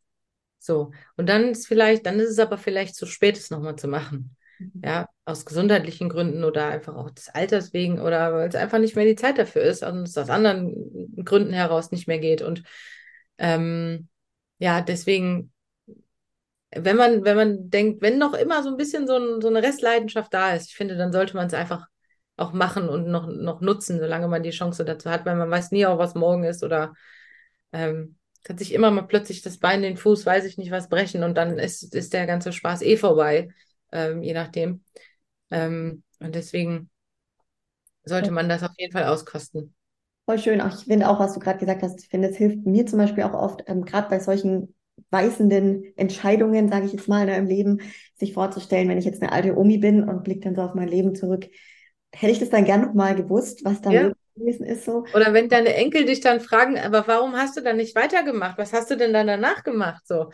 So. Und dann ist vielleicht, dann ist es aber vielleicht zu spät, es nochmal zu machen. Mhm. Ja, aus gesundheitlichen Gründen oder einfach auch des Alters wegen oder weil es einfach nicht mehr die Zeit dafür ist und es aus anderen Gründen heraus nicht mehr geht. Und ähm, ja, deswegen, wenn man, wenn man denkt, wenn noch immer so ein bisschen so, ein, so eine Restleidenschaft da ist, ich finde, dann sollte man es einfach auch machen und noch, noch nutzen, solange man die Chance dazu hat, weil man weiß nie auch, was morgen ist oder ähm, kann sich immer mal plötzlich das Bein, den Fuß, weiß ich nicht was, brechen und dann ist, ist der ganze Spaß eh vorbei, ähm, je nachdem. Ähm, und deswegen sollte man das auf jeden Fall auskosten. Voll schön. Auch ich finde auch, was du gerade gesagt hast, ich finde, es hilft mir zum Beispiel auch oft, ähm, gerade bei solchen weißenden Entscheidungen, sage ich jetzt mal, ne, im Leben, sich vorzustellen, wenn ich jetzt eine alte Omi bin und blicke dann so auf mein Leben zurück, hätte ich das dann gern noch mal gewusst, was da ja. gewesen ist so. Oder wenn deine Enkel dich dann fragen, aber warum hast du dann nicht weitergemacht? Was hast du denn dann danach gemacht? So,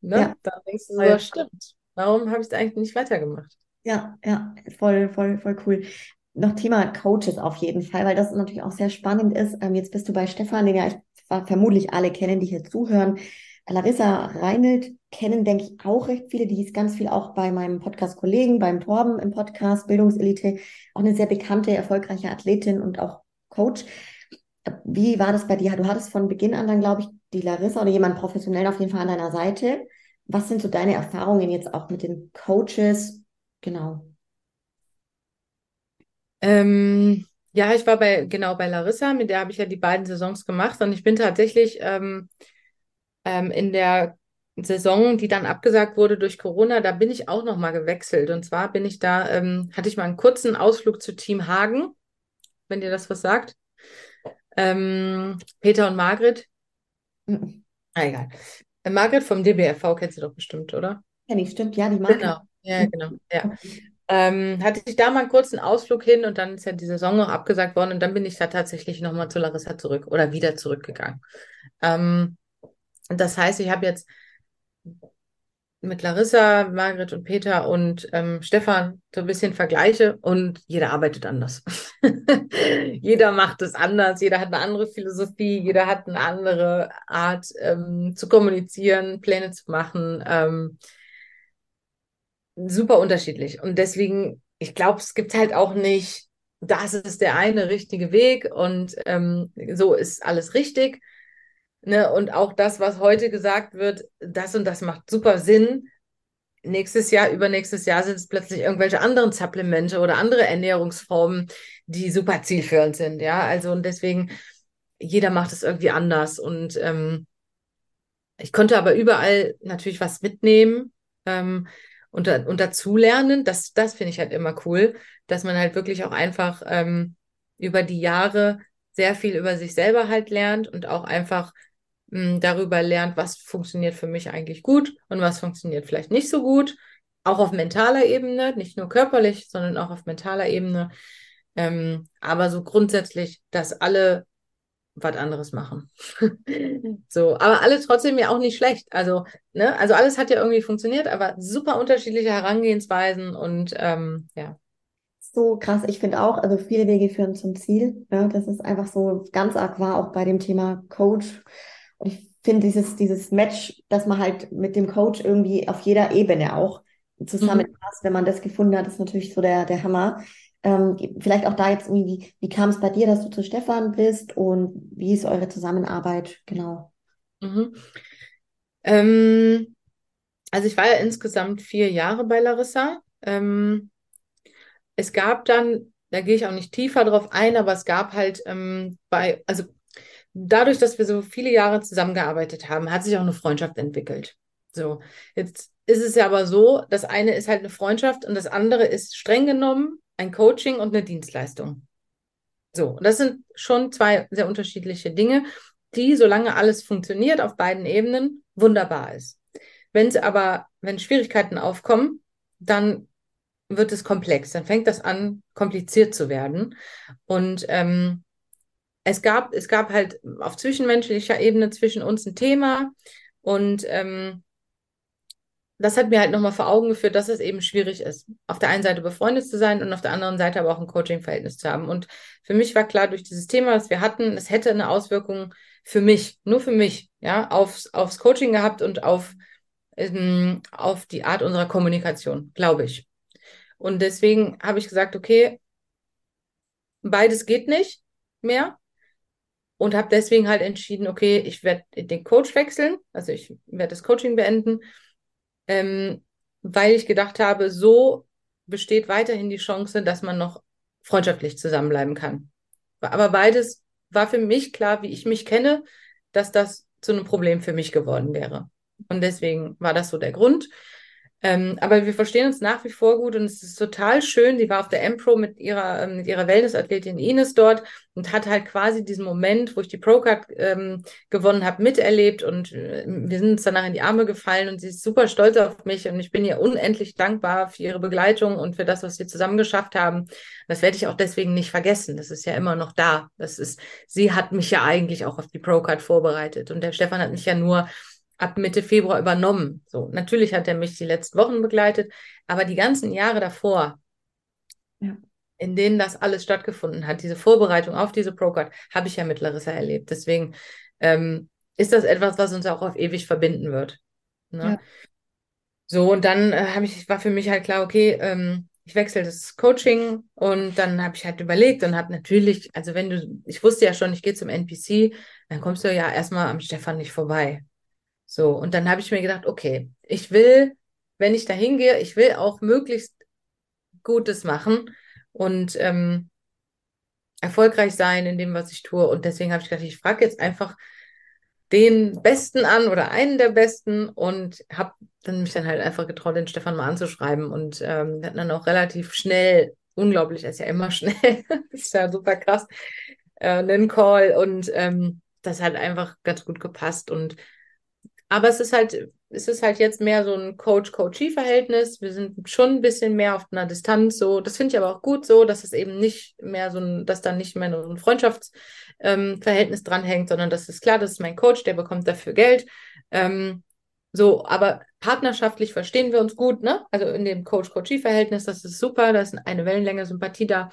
ne? Ja. Dann denkst du so, ja. stimmt. Warum habe ich es eigentlich nicht weitergemacht? Ja, ja, voll, voll, voll cool. Noch Thema Coaches auf jeden Fall, weil das natürlich auch sehr spannend ist. Ähm, jetzt bist du bei Stefan, den ja ich, vermutlich alle kennen, die hier zuhören. Larissa Reinelt kennen, denke ich, auch recht viele. Die ist ganz viel auch bei meinem Podcast-Kollegen, beim Torben im Podcast Bildungselite, auch eine sehr bekannte, erfolgreiche Athletin und auch Coach. Wie war das bei dir? Du hattest von Beginn an dann, glaube ich, die Larissa oder jemand professionell auf jeden Fall an deiner Seite. Was sind so deine Erfahrungen jetzt auch mit den Coaches? Genau. Ähm, ja, ich war bei, genau bei Larissa, mit der habe ich ja die beiden Saisons gemacht und ich bin tatsächlich ähm, ähm, in der Saison, die dann abgesagt wurde durch Corona, da bin ich auch nochmal gewechselt. Und zwar bin ich da, ähm, hatte ich mal einen kurzen Ausflug zu Team Hagen, wenn dir das was sagt. Ähm, Peter und Margret. Mhm. Ah, egal. Äh, Margret vom DBFV kennst du doch bestimmt, oder? Ja, nicht stimmt, ja, die Margret. Genau, ja, genau, ja. Ähm, hatte ich da mal einen kurzen Ausflug hin und dann ist ja die Saison noch abgesagt worden und dann bin ich da tatsächlich nochmal zu Larissa zurück oder wieder zurückgegangen. Ähm, das heißt, ich habe jetzt mit Larissa, Margret und Peter und ähm, Stefan so ein bisschen Vergleiche und jeder arbeitet anders. jeder macht es anders, jeder hat eine andere Philosophie, jeder hat eine andere Art ähm, zu kommunizieren, Pläne zu machen. Ähm, super unterschiedlich. Und deswegen, ich glaube, es gibt halt auch nicht, das ist der eine richtige Weg und ähm, so ist alles richtig. Ne? Und auch das, was heute gesagt wird, das und das macht super Sinn. Nächstes Jahr, übernächstes Jahr sind es plötzlich irgendwelche anderen Supplemente oder andere Ernährungsformen, die super zielführend sind. Ja, also und deswegen, jeder macht es irgendwie anders. Und ähm, ich konnte aber überall natürlich was mitnehmen. Ähm, und, und dazulernen, das, das finde ich halt immer cool, dass man halt wirklich auch einfach ähm, über die Jahre sehr viel über sich selber halt lernt und auch einfach darüber lernt, was funktioniert für mich eigentlich gut und was funktioniert vielleicht nicht so gut. Auch auf mentaler Ebene, nicht nur körperlich, sondern auch auf mentaler Ebene. Ähm, aber so grundsätzlich, dass alle was anderes machen. so, aber alles trotzdem ja auch nicht schlecht. Also, ne, also alles hat ja irgendwie funktioniert, aber super unterschiedliche Herangehensweisen und ähm, ja. So krass, ich finde auch, also viele Wege führen zum Ziel. Ja, das ist einfach so ganz arg war auch bei dem Thema Coach. Und ich finde dieses, dieses Match, dass man halt mit dem Coach irgendwie auf jeder Ebene auch zusammenpasst, mhm. wenn man das gefunden hat, ist natürlich so der, der Hammer. Ähm, vielleicht auch da jetzt irgendwie, wie, wie kam es bei dir, dass du zu Stefan bist und wie ist eure Zusammenarbeit genau? Mhm. Ähm, also ich war ja insgesamt vier Jahre bei Larissa. Ähm, es gab dann, da gehe ich auch nicht tiefer drauf ein, aber es gab halt ähm, bei, also dadurch, dass wir so viele Jahre zusammengearbeitet haben, hat sich auch eine Freundschaft entwickelt. So, jetzt ist es ja aber so, das eine ist halt eine Freundschaft und das andere ist streng genommen ein Coaching und eine Dienstleistung. So, und das sind schon zwei sehr unterschiedliche Dinge, die, solange alles funktioniert auf beiden Ebenen, wunderbar ist. Wenn es aber, wenn Schwierigkeiten aufkommen, dann wird es komplex, dann fängt das an, kompliziert zu werden. Und ähm, es gab, es gab halt auf zwischenmenschlicher Ebene zwischen uns ein Thema und ähm, das hat mir halt nochmal vor Augen geführt, dass es eben schwierig ist, auf der einen Seite befreundet zu sein und auf der anderen Seite aber auch ein Coaching-Verhältnis zu haben. Und für mich war klar, durch dieses Thema, das wir hatten, es hätte eine Auswirkung für mich, nur für mich, ja, aufs, aufs Coaching gehabt und auf, ähm, auf die Art unserer Kommunikation, glaube ich. Und deswegen habe ich gesagt, okay, beides geht nicht mehr und habe deswegen halt entschieden, okay, ich werde den Coach wechseln, also ich werde das Coaching beenden ähm, weil ich gedacht habe, so besteht weiterhin die Chance, dass man noch freundschaftlich zusammenbleiben kann. Aber beides war für mich klar, wie ich mich kenne, dass das zu einem Problem für mich geworden wäre. Und deswegen war das so der Grund. Ähm, aber wir verstehen uns nach wie vor gut und es ist total schön. Sie war auf der M-Pro mit ihrer, ähm, mit ihrer Wellness-Athletin Ines dort und hat halt quasi diesen Moment, wo ich die Pro-Card ähm, gewonnen habe, miterlebt und äh, wir sind uns danach in die Arme gefallen und sie ist super stolz auf mich und ich bin ihr unendlich dankbar für ihre Begleitung und für das, was wir zusammen geschafft haben. Das werde ich auch deswegen nicht vergessen. Das ist ja immer noch da. Das ist, sie hat mich ja eigentlich auch auf die Pro-Card vorbereitet und der Stefan hat mich ja nur ab Mitte Februar übernommen. So, natürlich hat er mich die letzten Wochen begleitet, aber die ganzen Jahre davor, ja. in denen das alles stattgefunden hat, diese Vorbereitung auf diese Procard, habe ich ja mit Larissa erlebt. Deswegen ähm, ist das etwas, was uns auch auf ewig verbinden wird. Ne? Ja. So, und dann äh, habe ich, war für mich halt klar, okay, ähm, ich wechsle das Coaching und dann habe ich halt überlegt und habe natürlich, also wenn du, ich wusste ja schon, ich gehe zum NPC, dann kommst du ja erstmal am Stefan nicht vorbei. So, und dann habe ich mir gedacht, okay, ich will, wenn ich da hingehe, ich will auch möglichst Gutes machen und ähm, erfolgreich sein in dem, was ich tue. Und deswegen habe ich gedacht, ich frage jetzt einfach den Besten an oder einen der Besten und habe dann mich dann halt einfach getraut, den Stefan mal anzuschreiben. Und ähm, wir dann auch relativ schnell, unglaublich, er ist ja immer schnell, ist ja super krass, äh, einen Call. Und ähm, das hat einfach ganz gut gepasst. Und aber es ist halt, es ist halt jetzt mehr so ein Coach-Coachee-Verhältnis. Wir sind schon ein bisschen mehr auf einer Distanz so. Das finde ich aber auch gut so, dass es eben nicht mehr so ein, dass da nicht mehr so ein Freundschaftsverhältnis ähm, dranhängt, sondern das ist klar, das ist mein Coach, der bekommt dafür Geld. Ähm, so, aber partnerschaftlich verstehen wir uns gut, ne? Also in dem Coach-Coachee-Verhältnis, das ist super, da ist eine Wellenlänge Sympathie da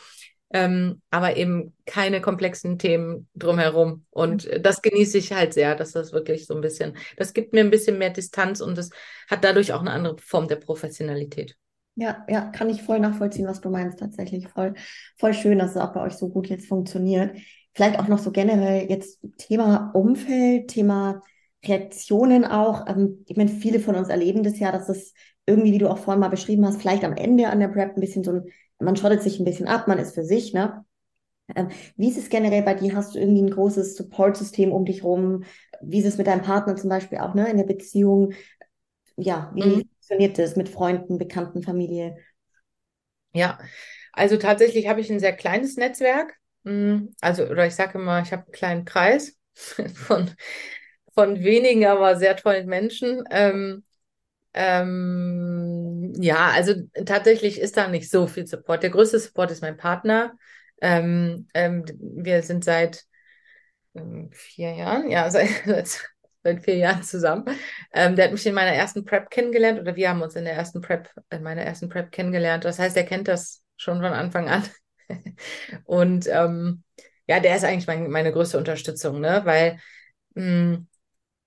ähm, aber eben keine komplexen Themen drumherum. Und mhm. das genieße ich halt sehr, dass das wirklich so ein bisschen, das gibt mir ein bisschen mehr Distanz und das hat dadurch auch eine andere Form der Professionalität. Ja, ja, kann ich voll nachvollziehen, was du meinst, tatsächlich. Voll, voll schön, dass es auch bei euch so gut jetzt funktioniert. Vielleicht auch noch so generell jetzt Thema Umfeld, Thema Reaktionen auch. Ähm, ich meine, viele von uns erleben das ja, dass es irgendwie, wie du auch vorhin mal beschrieben hast, vielleicht am Ende an der Prep ein bisschen so ein man schottet sich ein bisschen ab, man ist für sich, ne? Ähm, wie ist es generell bei dir? Hast du irgendwie ein großes Support-System um dich rum? Wie ist es mit deinem Partner zum Beispiel auch, ne, in der Beziehung? Ja, wie mhm. funktioniert das mit Freunden, Bekannten, Familie? Ja, also tatsächlich habe ich ein sehr kleines Netzwerk. Mm, also, oder ich sage immer, ich habe einen kleinen Kreis von, von wenigen, aber sehr tollen Menschen. Ähm, ähm, ja, also tatsächlich ist da nicht so viel Support. Der größte Support ist mein Partner. Ähm, ähm, wir sind seit ähm, vier Jahren, ja, seit, seit vier Jahren zusammen. Ähm, der hat mich in meiner ersten Prep kennengelernt oder wir haben uns in der ersten Prep, in meiner ersten Prep kennengelernt. Das heißt, er kennt das schon von Anfang an. Und ähm, ja, der ist eigentlich mein, meine größte Unterstützung, ne? Weil mh, mm,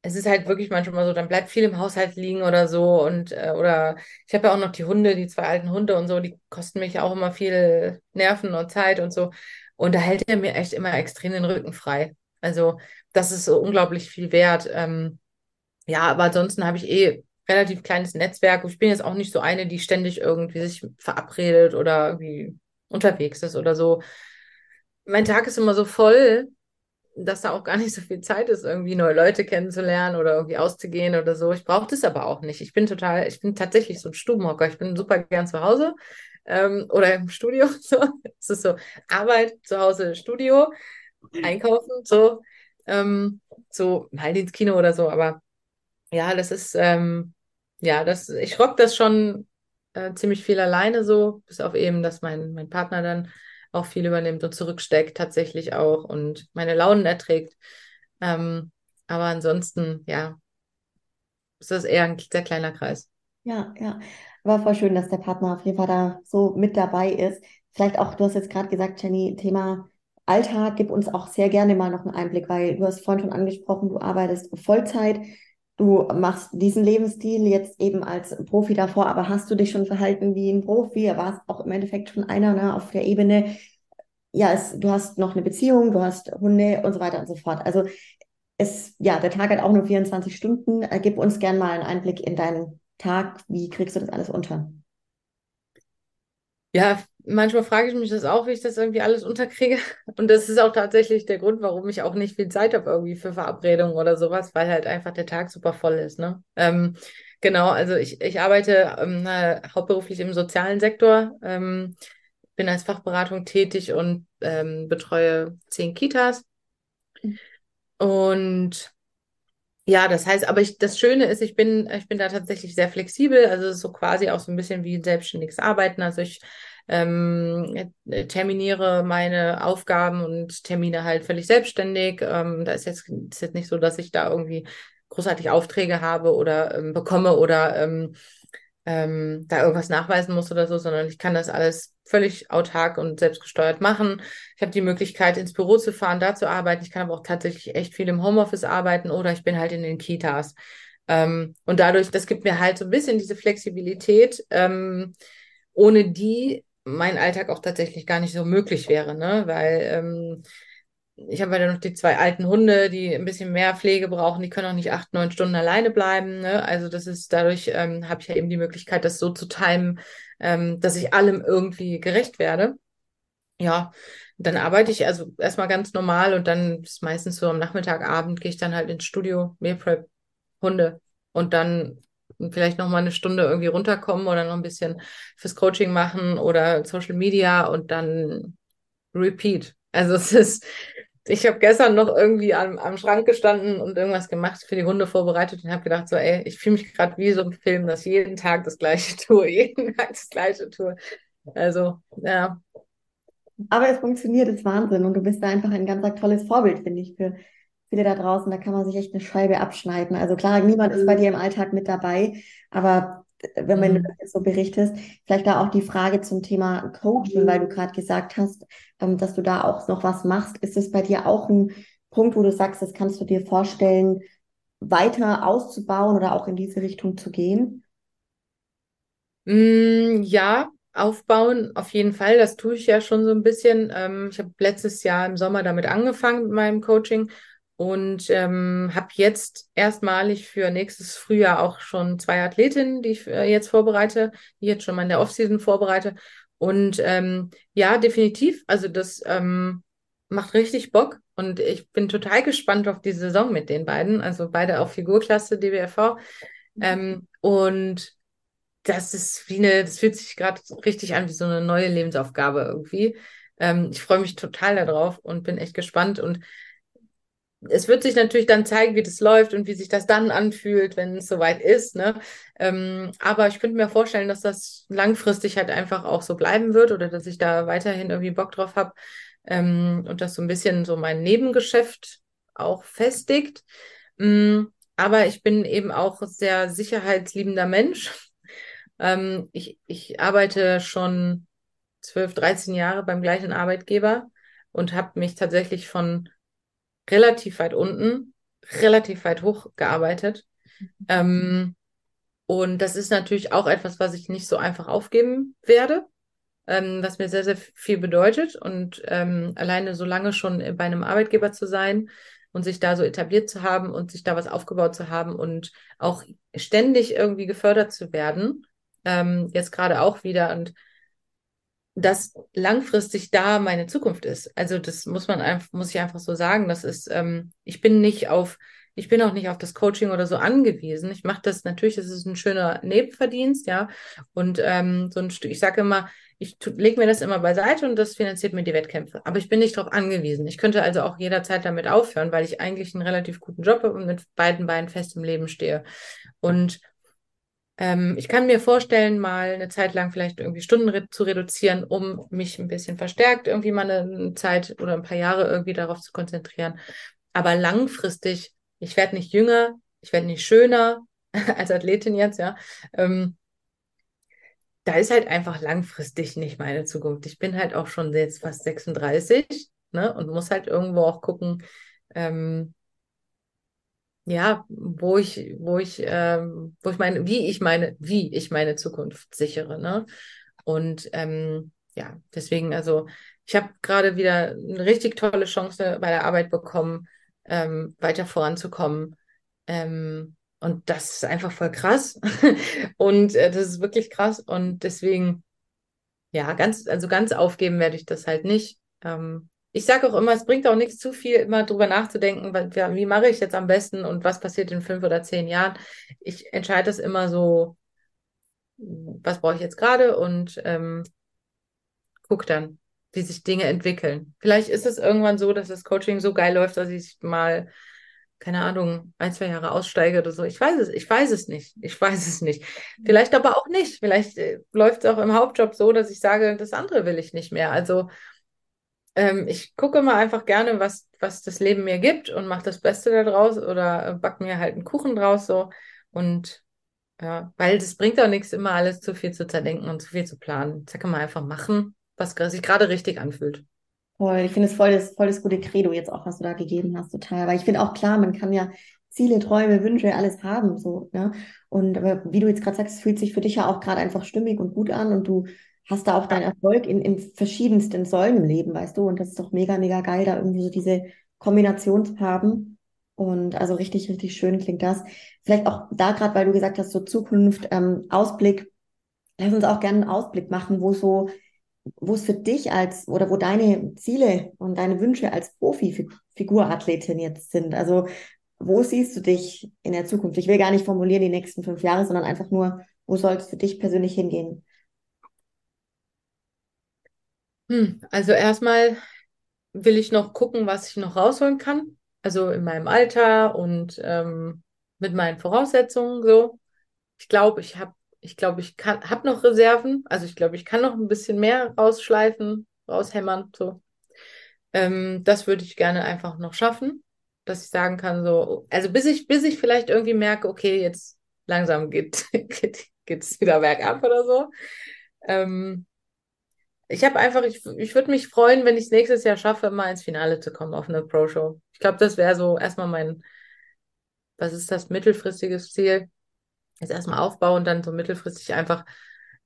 es ist halt wirklich manchmal so, dann bleibt viel im Haushalt liegen oder so und äh, oder ich habe ja auch noch die Hunde, die zwei alten Hunde und so, die kosten mich auch immer viel Nerven und Zeit und so und da hält er mir echt immer extrem den Rücken frei. Also das ist so unglaublich viel wert. Ähm, ja, aber ansonsten habe ich eh relativ kleines Netzwerk. Ich bin jetzt auch nicht so eine, die ständig irgendwie sich verabredet oder irgendwie unterwegs ist oder so. Mein Tag ist immer so voll, dass da auch gar nicht so viel Zeit ist, irgendwie neue Leute kennenzulernen oder irgendwie auszugehen oder so. Ich brauche das aber auch nicht. Ich bin total, ich bin tatsächlich so ein Stubenhocker. Ich bin super gern zu Hause ähm, oder im Studio. So. Es ist so Arbeit, zu Hause, Studio, einkaufen, so. Ähm, so halt ins Kino oder so. Aber ja, das ist, ähm, ja, das, ich rock das schon äh, ziemlich viel alleine so, bis auf eben, dass mein, mein Partner dann auch viel übernimmt und zurücksteckt tatsächlich auch und meine Launen erträgt. Ähm, aber ansonsten, ja, ist das eher ein sehr kleiner Kreis. Ja, ja. War voll schön, dass der Partner auf jeden Fall da so mit dabei ist. Vielleicht auch, du hast jetzt gerade gesagt, Jenny, Thema Alltag, gib uns auch sehr gerne mal noch einen Einblick, weil du hast vorhin schon angesprochen, du arbeitest Vollzeit, du machst diesen Lebensstil jetzt eben als Profi davor, aber hast du dich schon verhalten wie ein Profi? War auch im Endeffekt schon einer ne, auf der Ebene, ja, es, du hast noch eine Beziehung, du hast Hunde und so weiter und so fort. Also es, ja, der Tag hat auch nur 24 Stunden. Äh, gib uns gerne mal einen Einblick in deinen Tag. Wie kriegst du das alles unter? Ja, manchmal frage ich mich das auch, wie ich das irgendwie alles unterkriege. Und das ist auch tatsächlich der Grund, warum ich auch nicht viel Zeit habe irgendwie für Verabredungen oder sowas, weil halt einfach der Tag super voll ist. Ne? Ähm, genau, also ich, ich arbeite ähm, hauptberuflich im sozialen Sektor. Ähm, bin als Fachberatung tätig und ähm, betreue zehn Kitas. Und ja, das heißt, aber ich, das Schöne ist, ich bin, ich bin da tatsächlich sehr flexibel. Also es ist so quasi auch so ein bisschen wie selbstständiges Arbeiten. Also ich ähm, terminiere meine Aufgaben und Termine halt völlig selbstständig. Ähm, da ist jetzt, ist jetzt nicht so, dass ich da irgendwie großartig Aufträge habe oder ähm, bekomme oder ähm, ähm, da irgendwas nachweisen muss oder so, sondern ich kann das alles völlig autark und selbstgesteuert machen. Ich habe die Möglichkeit, ins Büro zu fahren, da zu arbeiten. Ich kann aber auch tatsächlich echt viel im Homeoffice arbeiten oder ich bin halt in den Kitas. Ähm, und dadurch, das gibt mir halt so ein bisschen diese Flexibilität, ähm, ohne die mein Alltag auch tatsächlich gar nicht so möglich wäre, ne? Weil ähm, ich habe ja noch die zwei alten Hunde, die ein bisschen mehr Pflege brauchen, die können auch nicht acht, neun Stunden alleine bleiben. Ne? Also das ist dadurch ähm, habe ich ja eben die Möglichkeit, das so zu timen, ähm, dass ich allem irgendwie gerecht werde. Ja, dann arbeite ich also erstmal ganz normal und dann ist meistens so am Nachmittag, Abend gehe ich dann halt ins Studio, Meal Prep, Hunde und dann vielleicht noch mal eine Stunde irgendwie runterkommen oder noch ein bisschen fürs Coaching machen oder Social Media und dann Repeat. Also es ist, ich habe gestern noch irgendwie am, am Schrank gestanden und irgendwas gemacht, für die Hunde vorbereitet und habe gedacht, so, ey, ich fühle mich gerade wie so ein Film, dass jeden Tag das gleiche tue, jeden Tag das gleiche tue. Also, ja. Aber es funktioniert, ist Wahnsinn. Und du bist da einfach ein ganz tolles Vorbild, finde ich, für viele da draußen. Da kann man sich echt eine Scheibe abschneiden. Also klar, niemand ist bei dir im Alltag mit dabei, aber wenn man mhm. so berichtest, vielleicht da auch die Frage zum Thema Coaching, weil du gerade gesagt hast, ähm, dass du da auch noch was machst. Ist es bei dir auch ein Punkt, wo du sagst, das kannst du dir vorstellen, weiter auszubauen oder auch in diese Richtung zu gehen? Mm, ja, aufbauen, auf jeden Fall. Das tue ich ja schon so ein bisschen. Ähm, ich habe letztes Jahr im Sommer damit angefangen mit meinem Coaching und ähm, habe jetzt erstmalig für nächstes Frühjahr auch schon zwei Athletinnen, die ich äh, jetzt vorbereite, die jetzt schon mal in der Offseason vorbereite. Und ähm, ja, definitiv. Also das ähm, macht richtig Bock und ich bin total gespannt auf die Saison mit den beiden. Also beide auf Figurklasse DBFV. Ähm, und das ist wie eine, das fühlt sich gerade richtig an wie so eine neue Lebensaufgabe irgendwie. Ähm, ich freue mich total darauf und bin echt gespannt und es wird sich natürlich dann zeigen, wie das läuft und wie sich das dann anfühlt, wenn es soweit ist. Ne? Ähm, aber ich könnte mir vorstellen, dass das langfristig halt einfach auch so bleiben wird oder dass ich da weiterhin irgendwie Bock drauf habe ähm, und das so ein bisschen so mein Nebengeschäft auch festigt. Ähm, aber ich bin eben auch sehr sicherheitsliebender Mensch. Ähm, ich, ich arbeite schon 12, 13 Jahre beim gleichen Arbeitgeber und habe mich tatsächlich von relativ weit unten, relativ weit hoch gearbeitet. Ähm, und das ist natürlich auch etwas, was ich nicht so einfach aufgeben werde, ähm, was mir sehr, sehr viel bedeutet. Und ähm, alleine so lange schon bei einem Arbeitgeber zu sein und sich da so etabliert zu haben und sich da was aufgebaut zu haben und auch ständig irgendwie gefördert zu werden, ähm, jetzt gerade auch wieder. Und dass langfristig da meine Zukunft ist. Also das muss man einfach, muss ich einfach so sagen. Das ist, ähm, ich bin nicht auf, ich bin auch nicht auf das Coaching oder so angewiesen. Ich mache das natürlich, das ist ein schöner Nebenverdienst, ja. Und ähm, so ein Stück, ich sage immer, ich lege mir das immer beiseite und das finanziert mir die Wettkämpfe. Aber ich bin nicht darauf angewiesen. Ich könnte also auch jederzeit damit aufhören, weil ich eigentlich einen relativ guten Job habe und mit beiden Beinen fest im Leben stehe. Und ähm, ich kann mir vorstellen, mal eine Zeit lang vielleicht irgendwie Stunden re zu reduzieren, um mich ein bisschen verstärkt irgendwie mal eine Zeit oder ein paar Jahre irgendwie darauf zu konzentrieren. Aber langfristig, ich werde nicht jünger, ich werde nicht schöner als Athletin jetzt, ja. Ähm, da ist halt einfach langfristig nicht meine Zukunft. Ich bin halt auch schon jetzt fast 36, ne, und muss halt irgendwo auch gucken, ähm, ja, wo ich, wo ich, ähm, wo ich meine, wie ich meine, wie ich meine Zukunft sichere, ne? Und ähm, ja, deswegen, also ich habe gerade wieder eine richtig tolle Chance bei der Arbeit bekommen, ähm, weiter voranzukommen. Ähm, und das ist einfach voll krass. und äh, das ist wirklich krass. Und deswegen, ja, ganz, also ganz aufgeben werde ich das halt nicht. Ähm, ich sage auch immer, es bringt auch nichts zu viel, immer drüber nachzudenken, wie, mache ich jetzt am besten und was passiert in fünf oder zehn Jahren. Ich entscheide das immer so, was brauche ich jetzt gerade und ähm, guck dann, wie sich Dinge entwickeln. Vielleicht ist es irgendwann so, dass das Coaching so geil läuft, dass ich mal, keine Ahnung, ein, zwei Jahre aussteige oder so. Ich weiß es, ich weiß es nicht. Ich weiß es nicht. Vielleicht aber auch nicht. Vielleicht äh, läuft es auch im Hauptjob so, dass ich sage, das andere will ich nicht mehr. Also ähm, ich gucke mal einfach gerne, was, was das Leben mir gibt und mache das Beste daraus oder back mir halt einen Kuchen draus so. Und Ja, weil das bringt auch nichts, immer alles zu viel zu zerdenken und zu viel zu planen. Da kann man einfach machen, was sich gerade richtig anfühlt. Voll, ich finde es voll das, voll das gute Credo jetzt auch, was du da gegeben hast, total. Weil ich finde auch klar, man kann ja Ziele, Träume, Wünsche, alles haben, so, ne? Und aber wie du jetzt gerade sagst, es fühlt sich für dich ja auch gerade einfach stimmig und gut an und du hast da auch deinen Erfolg in, in verschiedensten Säulen im Leben, weißt du? Und das ist doch mega, mega geil, da irgendwie so diese Kombination zu haben. Und also richtig, richtig schön klingt das. Vielleicht auch da gerade, weil du gesagt hast, so Zukunft, ähm, Ausblick. Lass uns auch gerne einen Ausblick machen, wo so, wo es für dich als oder wo deine Ziele und deine Wünsche als Profi-Figurathletin jetzt sind. Also wo siehst du dich in der Zukunft? Ich will gar nicht formulieren die nächsten fünf Jahre, sondern einfach nur, wo soll es für dich persönlich hingehen? Hm, also erstmal will ich noch gucken, was ich noch rausholen kann. Also in meinem Alter und ähm, mit meinen Voraussetzungen so. Ich glaube, ich habe, ich glaube, ich kann, habe noch Reserven. Also ich glaube, ich kann noch ein bisschen mehr rausschleifen, raushämmern. So. Ähm, das würde ich gerne einfach noch schaffen, dass ich sagen kann, so, also bis ich, bis ich vielleicht irgendwie merke, okay, jetzt langsam geht, geht, geht's wieder bergab oder so. Ähm, ich habe einfach, ich, ich würde mich freuen, wenn ich es nächstes Jahr schaffe, mal ins Finale zu kommen auf eine Pro-Show. Ich glaube, das wäre so erstmal mein, was ist das, mittelfristiges Ziel? Jetzt erstmal aufbauen und dann so mittelfristig einfach,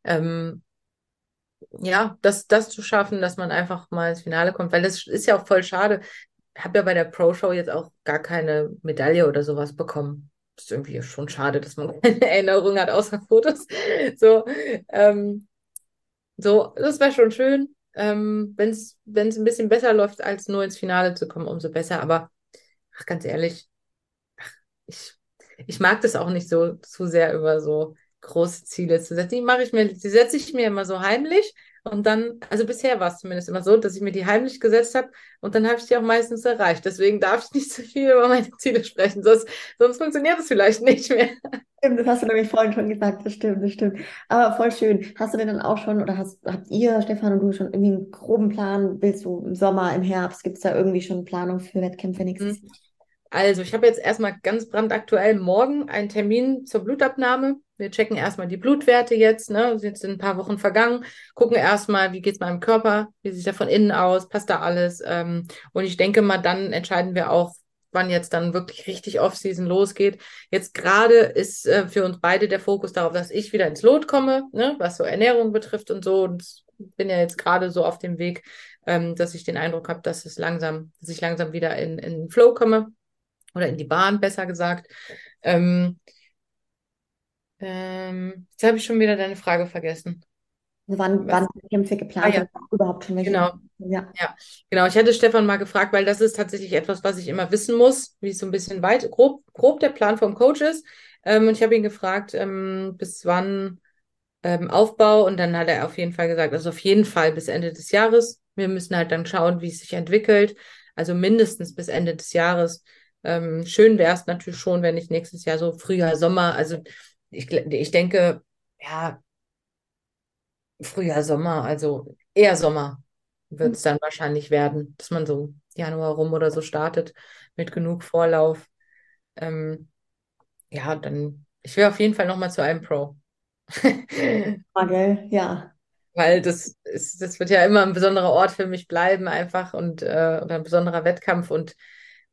ähm, ja, das, das zu schaffen, dass man einfach mal ins Finale kommt, weil das ist ja auch voll schade. Ich habe ja bei der Pro-Show jetzt auch gar keine Medaille oder sowas bekommen. Das ist irgendwie schon schade, dass man keine Erinnerung hat außer Fotos. So, ähm, so, das wäre schon schön. Ähm, wenn es ein bisschen besser läuft, als nur ins Finale zu kommen, umso besser. Aber ach, ganz ehrlich, ach, ich, ich mag das auch nicht so zu sehr über so große Ziele zu setzen. Die mache ich mir, die setze ich mir immer so heimlich und dann, also bisher war es zumindest immer so, dass ich mir die heimlich gesetzt habe und dann habe ich die auch meistens erreicht. Deswegen darf ich nicht zu so viel über meine Ziele sprechen, sonst, sonst funktioniert es vielleicht nicht mehr. Stimmt, das hast du nämlich vorhin schon gesagt, das stimmt, das stimmt. Aber voll schön. Hast du denn dann auch schon, oder hast, habt ihr, Stefan und du, schon irgendwie einen groben Plan? Willst du im Sommer, im Herbst, gibt es da irgendwie schon Planung für Wettkämpfe nächstes Jahr? Also, ich habe jetzt erstmal ganz brandaktuell morgen einen Termin zur Blutabnahme. Wir checken erstmal die Blutwerte jetzt, ne? Jetzt sind ein paar Wochen vergangen, gucken erstmal, wie geht es meinem Körper, wie sieht er von innen aus, passt da alles. Ähm, und ich denke mal, dann entscheiden wir auch, wann jetzt dann wirklich richtig Off-Season losgeht. Jetzt gerade ist äh, für uns beide der Fokus darauf, dass ich wieder ins Lot komme, ne? was so Ernährung betrifft und so. Und bin ja jetzt gerade so auf dem Weg, ähm, dass ich den Eindruck habe, dass es langsam, dass ich langsam wieder in, in den Flow komme oder in die Bahn, besser gesagt. Ähm, ähm, jetzt habe ich schon wieder deine Frage vergessen. Wann, wann Kämpfe geplant ah, ja. überhaupt schon welche? Genau. Ja. ja, genau. Ich hatte Stefan mal gefragt, weil das ist tatsächlich etwas, was ich immer wissen muss, wie es so ein bisschen weit, grob, grob der Plan vom Coach ist. Ähm, und ich habe ihn gefragt, ähm, bis wann ähm, Aufbau und dann hat er auf jeden Fall gesagt, also auf jeden Fall bis Ende des Jahres. Wir müssen halt dann schauen, wie es sich entwickelt. Also mindestens bis Ende des Jahres. Ähm, schön wäre es natürlich schon, wenn ich nächstes Jahr so Frühjahr, Sommer, also ich, ich denke, ja, Frühjahr, Sommer, also eher Sommer wird es dann wahrscheinlich werden, dass man so Januar rum oder so startet mit genug Vorlauf. Ähm, ja, dann, ich will auf jeden Fall nochmal zu einem Pro. Frage, ja. Weil das ist, das wird ja immer ein besonderer Ort für mich bleiben, einfach und äh, oder ein besonderer Wettkampf. Und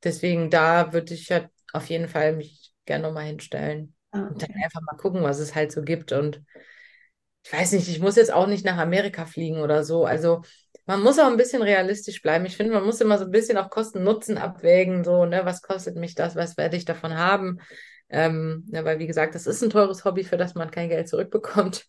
deswegen da würde ich ja auf jeden Fall mich gerne nochmal hinstellen. Und dann einfach mal gucken, was es halt so gibt. Und ich weiß nicht, ich muss jetzt auch nicht nach Amerika fliegen oder so. Also man muss auch ein bisschen realistisch bleiben. Ich finde, man muss immer so ein bisschen auch Kosten-Nutzen abwägen. So, ne, was kostet mich das? Was werde ich davon haben? Ähm, ja, weil, wie gesagt, das ist ein teures Hobby, für das man kein Geld zurückbekommt.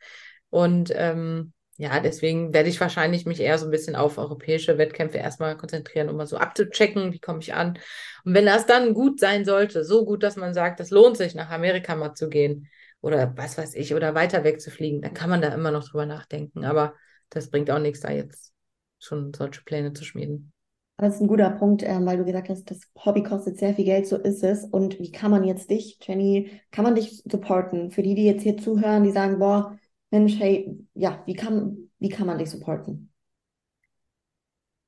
Und ähm, ja, deswegen werde ich wahrscheinlich mich eher so ein bisschen auf europäische Wettkämpfe erstmal konzentrieren, um mal so abzuchecken, wie komme ich an. Und wenn das dann gut sein sollte, so gut, dass man sagt, das lohnt sich, nach Amerika mal zu gehen oder was weiß ich, oder weiter wegzufliegen, dann kann man da immer noch drüber nachdenken. Aber das bringt auch nichts, da jetzt schon solche Pläne zu schmieden. Aber das ist ein guter Punkt, ähm, weil du gesagt hast, das Hobby kostet sehr viel Geld, so ist es. Und wie kann man jetzt dich, Jenny, kann man dich supporten? Für die, die jetzt hier zuhören, die sagen, boah, Mensch, hey, ja, wie kann, wie kann man dich supporten?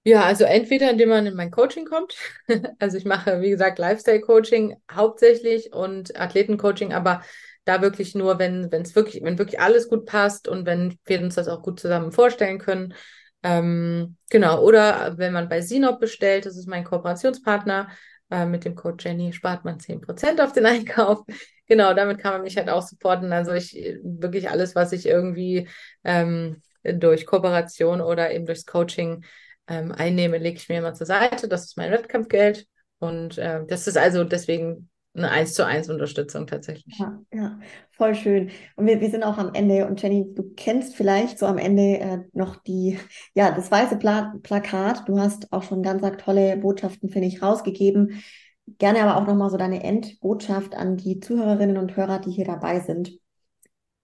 Ja, also entweder indem man in mein Coaching kommt. Also ich mache, wie gesagt, Lifestyle-Coaching hauptsächlich und Athletencoaching, aber da wirklich nur, wenn es wirklich, wenn wirklich alles gut passt und wenn wir uns das auch gut zusammen vorstellen können. Ähm, genau, oder wenn man bei Sinop bestellt, das ist mein Kooperationspartner, äh, mit dem Code Jenny spart man 10% auf den Einkauf. Genau, damit kann man mich halt auch supporten. Also ich wirklich alles, was ich irgendwie ähm, durch Kooperation oder eben durchs Coaching ähm, einnehme, lege ich mir immer zur Seite. Das ist mein Wettkampfgeld. Und äh, das ist also deswegen eine 1 zu 1 Unterstützung tatsächlich. Ja, ja, voll schön. Und wir, wir sind auch am Ende. Und Jenny, du kennst vielleicht so am Ende äh, noch die, ja, das weiße Pla Plakat. Du hast auch schon ganz tolle Botschaften, finde ich, rausgegeben. Gerne aber auch nochmal so deine Endbotschaft an die Zuhörerinnen und Hörer, die hier dabei sind.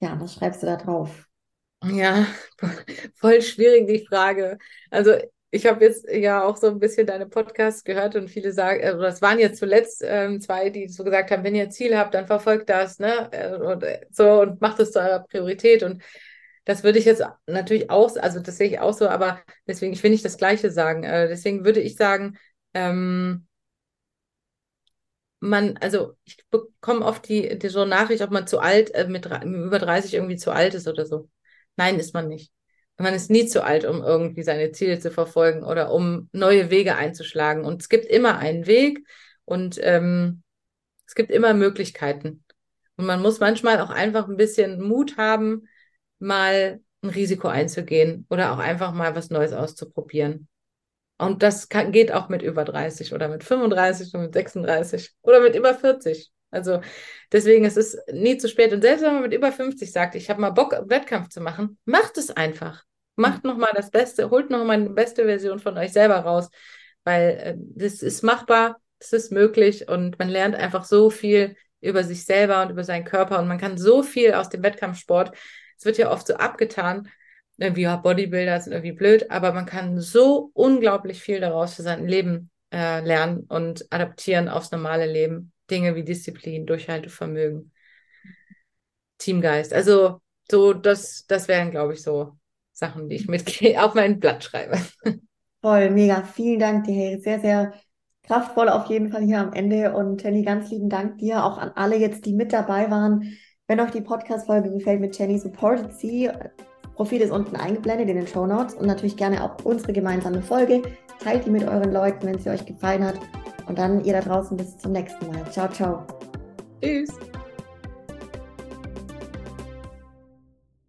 Ja, was schreibst du da drauf? Ja, voll schwierig die Frage. Also ich habe jetzt ja auch so ein bisschen deine Podcasts gehört und viele sagen, also das waren jetzt zuletzt ähm, zwei, die so gesagt haben, wenn ihr Ziel habt, dann verfolgt das, ne? Äh, und äh, so und macht es zu eurer Priorität. Und das würde ich jetzt natürlich auch, also das sehe ich auch so, aber deswegen, ich will nicht das Gleiche sagen. Äh, deswegen würde ich sagen, ähm, man, also ich bekomme oft die, die so Nachricht, ob man zu alt, äh, mit über 30 irgendwie zu alt ist oder so. Nein, ist man nicht man ist nie zu alt, um irgendwie seine Ziele zu verfolgen oder um neue Wege einzuschlagen. Und es gibt immer einen Weg und ähm, es gibt immer Möglichkeiten. Und man muss manchmal auch einfach ein bisschen Mut haben, mal ein Risiko einzugehen oder auch einfach mal was Neues auszuprobieren. Und das kann, geht auch mit über 30 oder mit 35 oder mit 36 oder mit über 40. Also deswegen ist es nie zu spät. Und selbst wenn man mit über 50 sagt, ich habe mal Bock, Wettkampf zu machen, macht es einfach. Macht nochmal das Beste, holt nochmal eine beste Version von euch selber raus, weil äh, das ist machbar, das ist möglich und man lernt einfach so viel über sich selber und über seinen Körper und man kann so viel aus dem Wettkampfsport. Es wird ja oft so abgetan, irgendwie ja, Bodybuilder sind irgendwie blöd, aber man kann so unglaublich viel daraus für sein Leben äh, lernen und adaptieren aufs normale Leben. Dinge wie Disziplin, Durchhaltevermögen, Teamgeist. Also so, das, das wären, glaube ich, so Sachen, die ich mit auf mein Blatt schreibe. Voll, mega. Vielen Dank dir. Sehr, sehr kraftvoll auf jeden Fall hier am Ende. Und Jenny, ganz lieben Dank dir, auch an alle jetzt, die mit dabei waren. Wenn euch die Podcast-Folge gefällt mit Jenny, supportet sie. Profil ist unten eingeblendet in den Show Notes und natürlich gerne auch unsere gemeinsame Folge. Teilt die mit euren Leuten, wenn sie euch gefallen hat. Und dann ihr da draußen bis zum nächsten Mal. Ciao, ciao. Tschüss.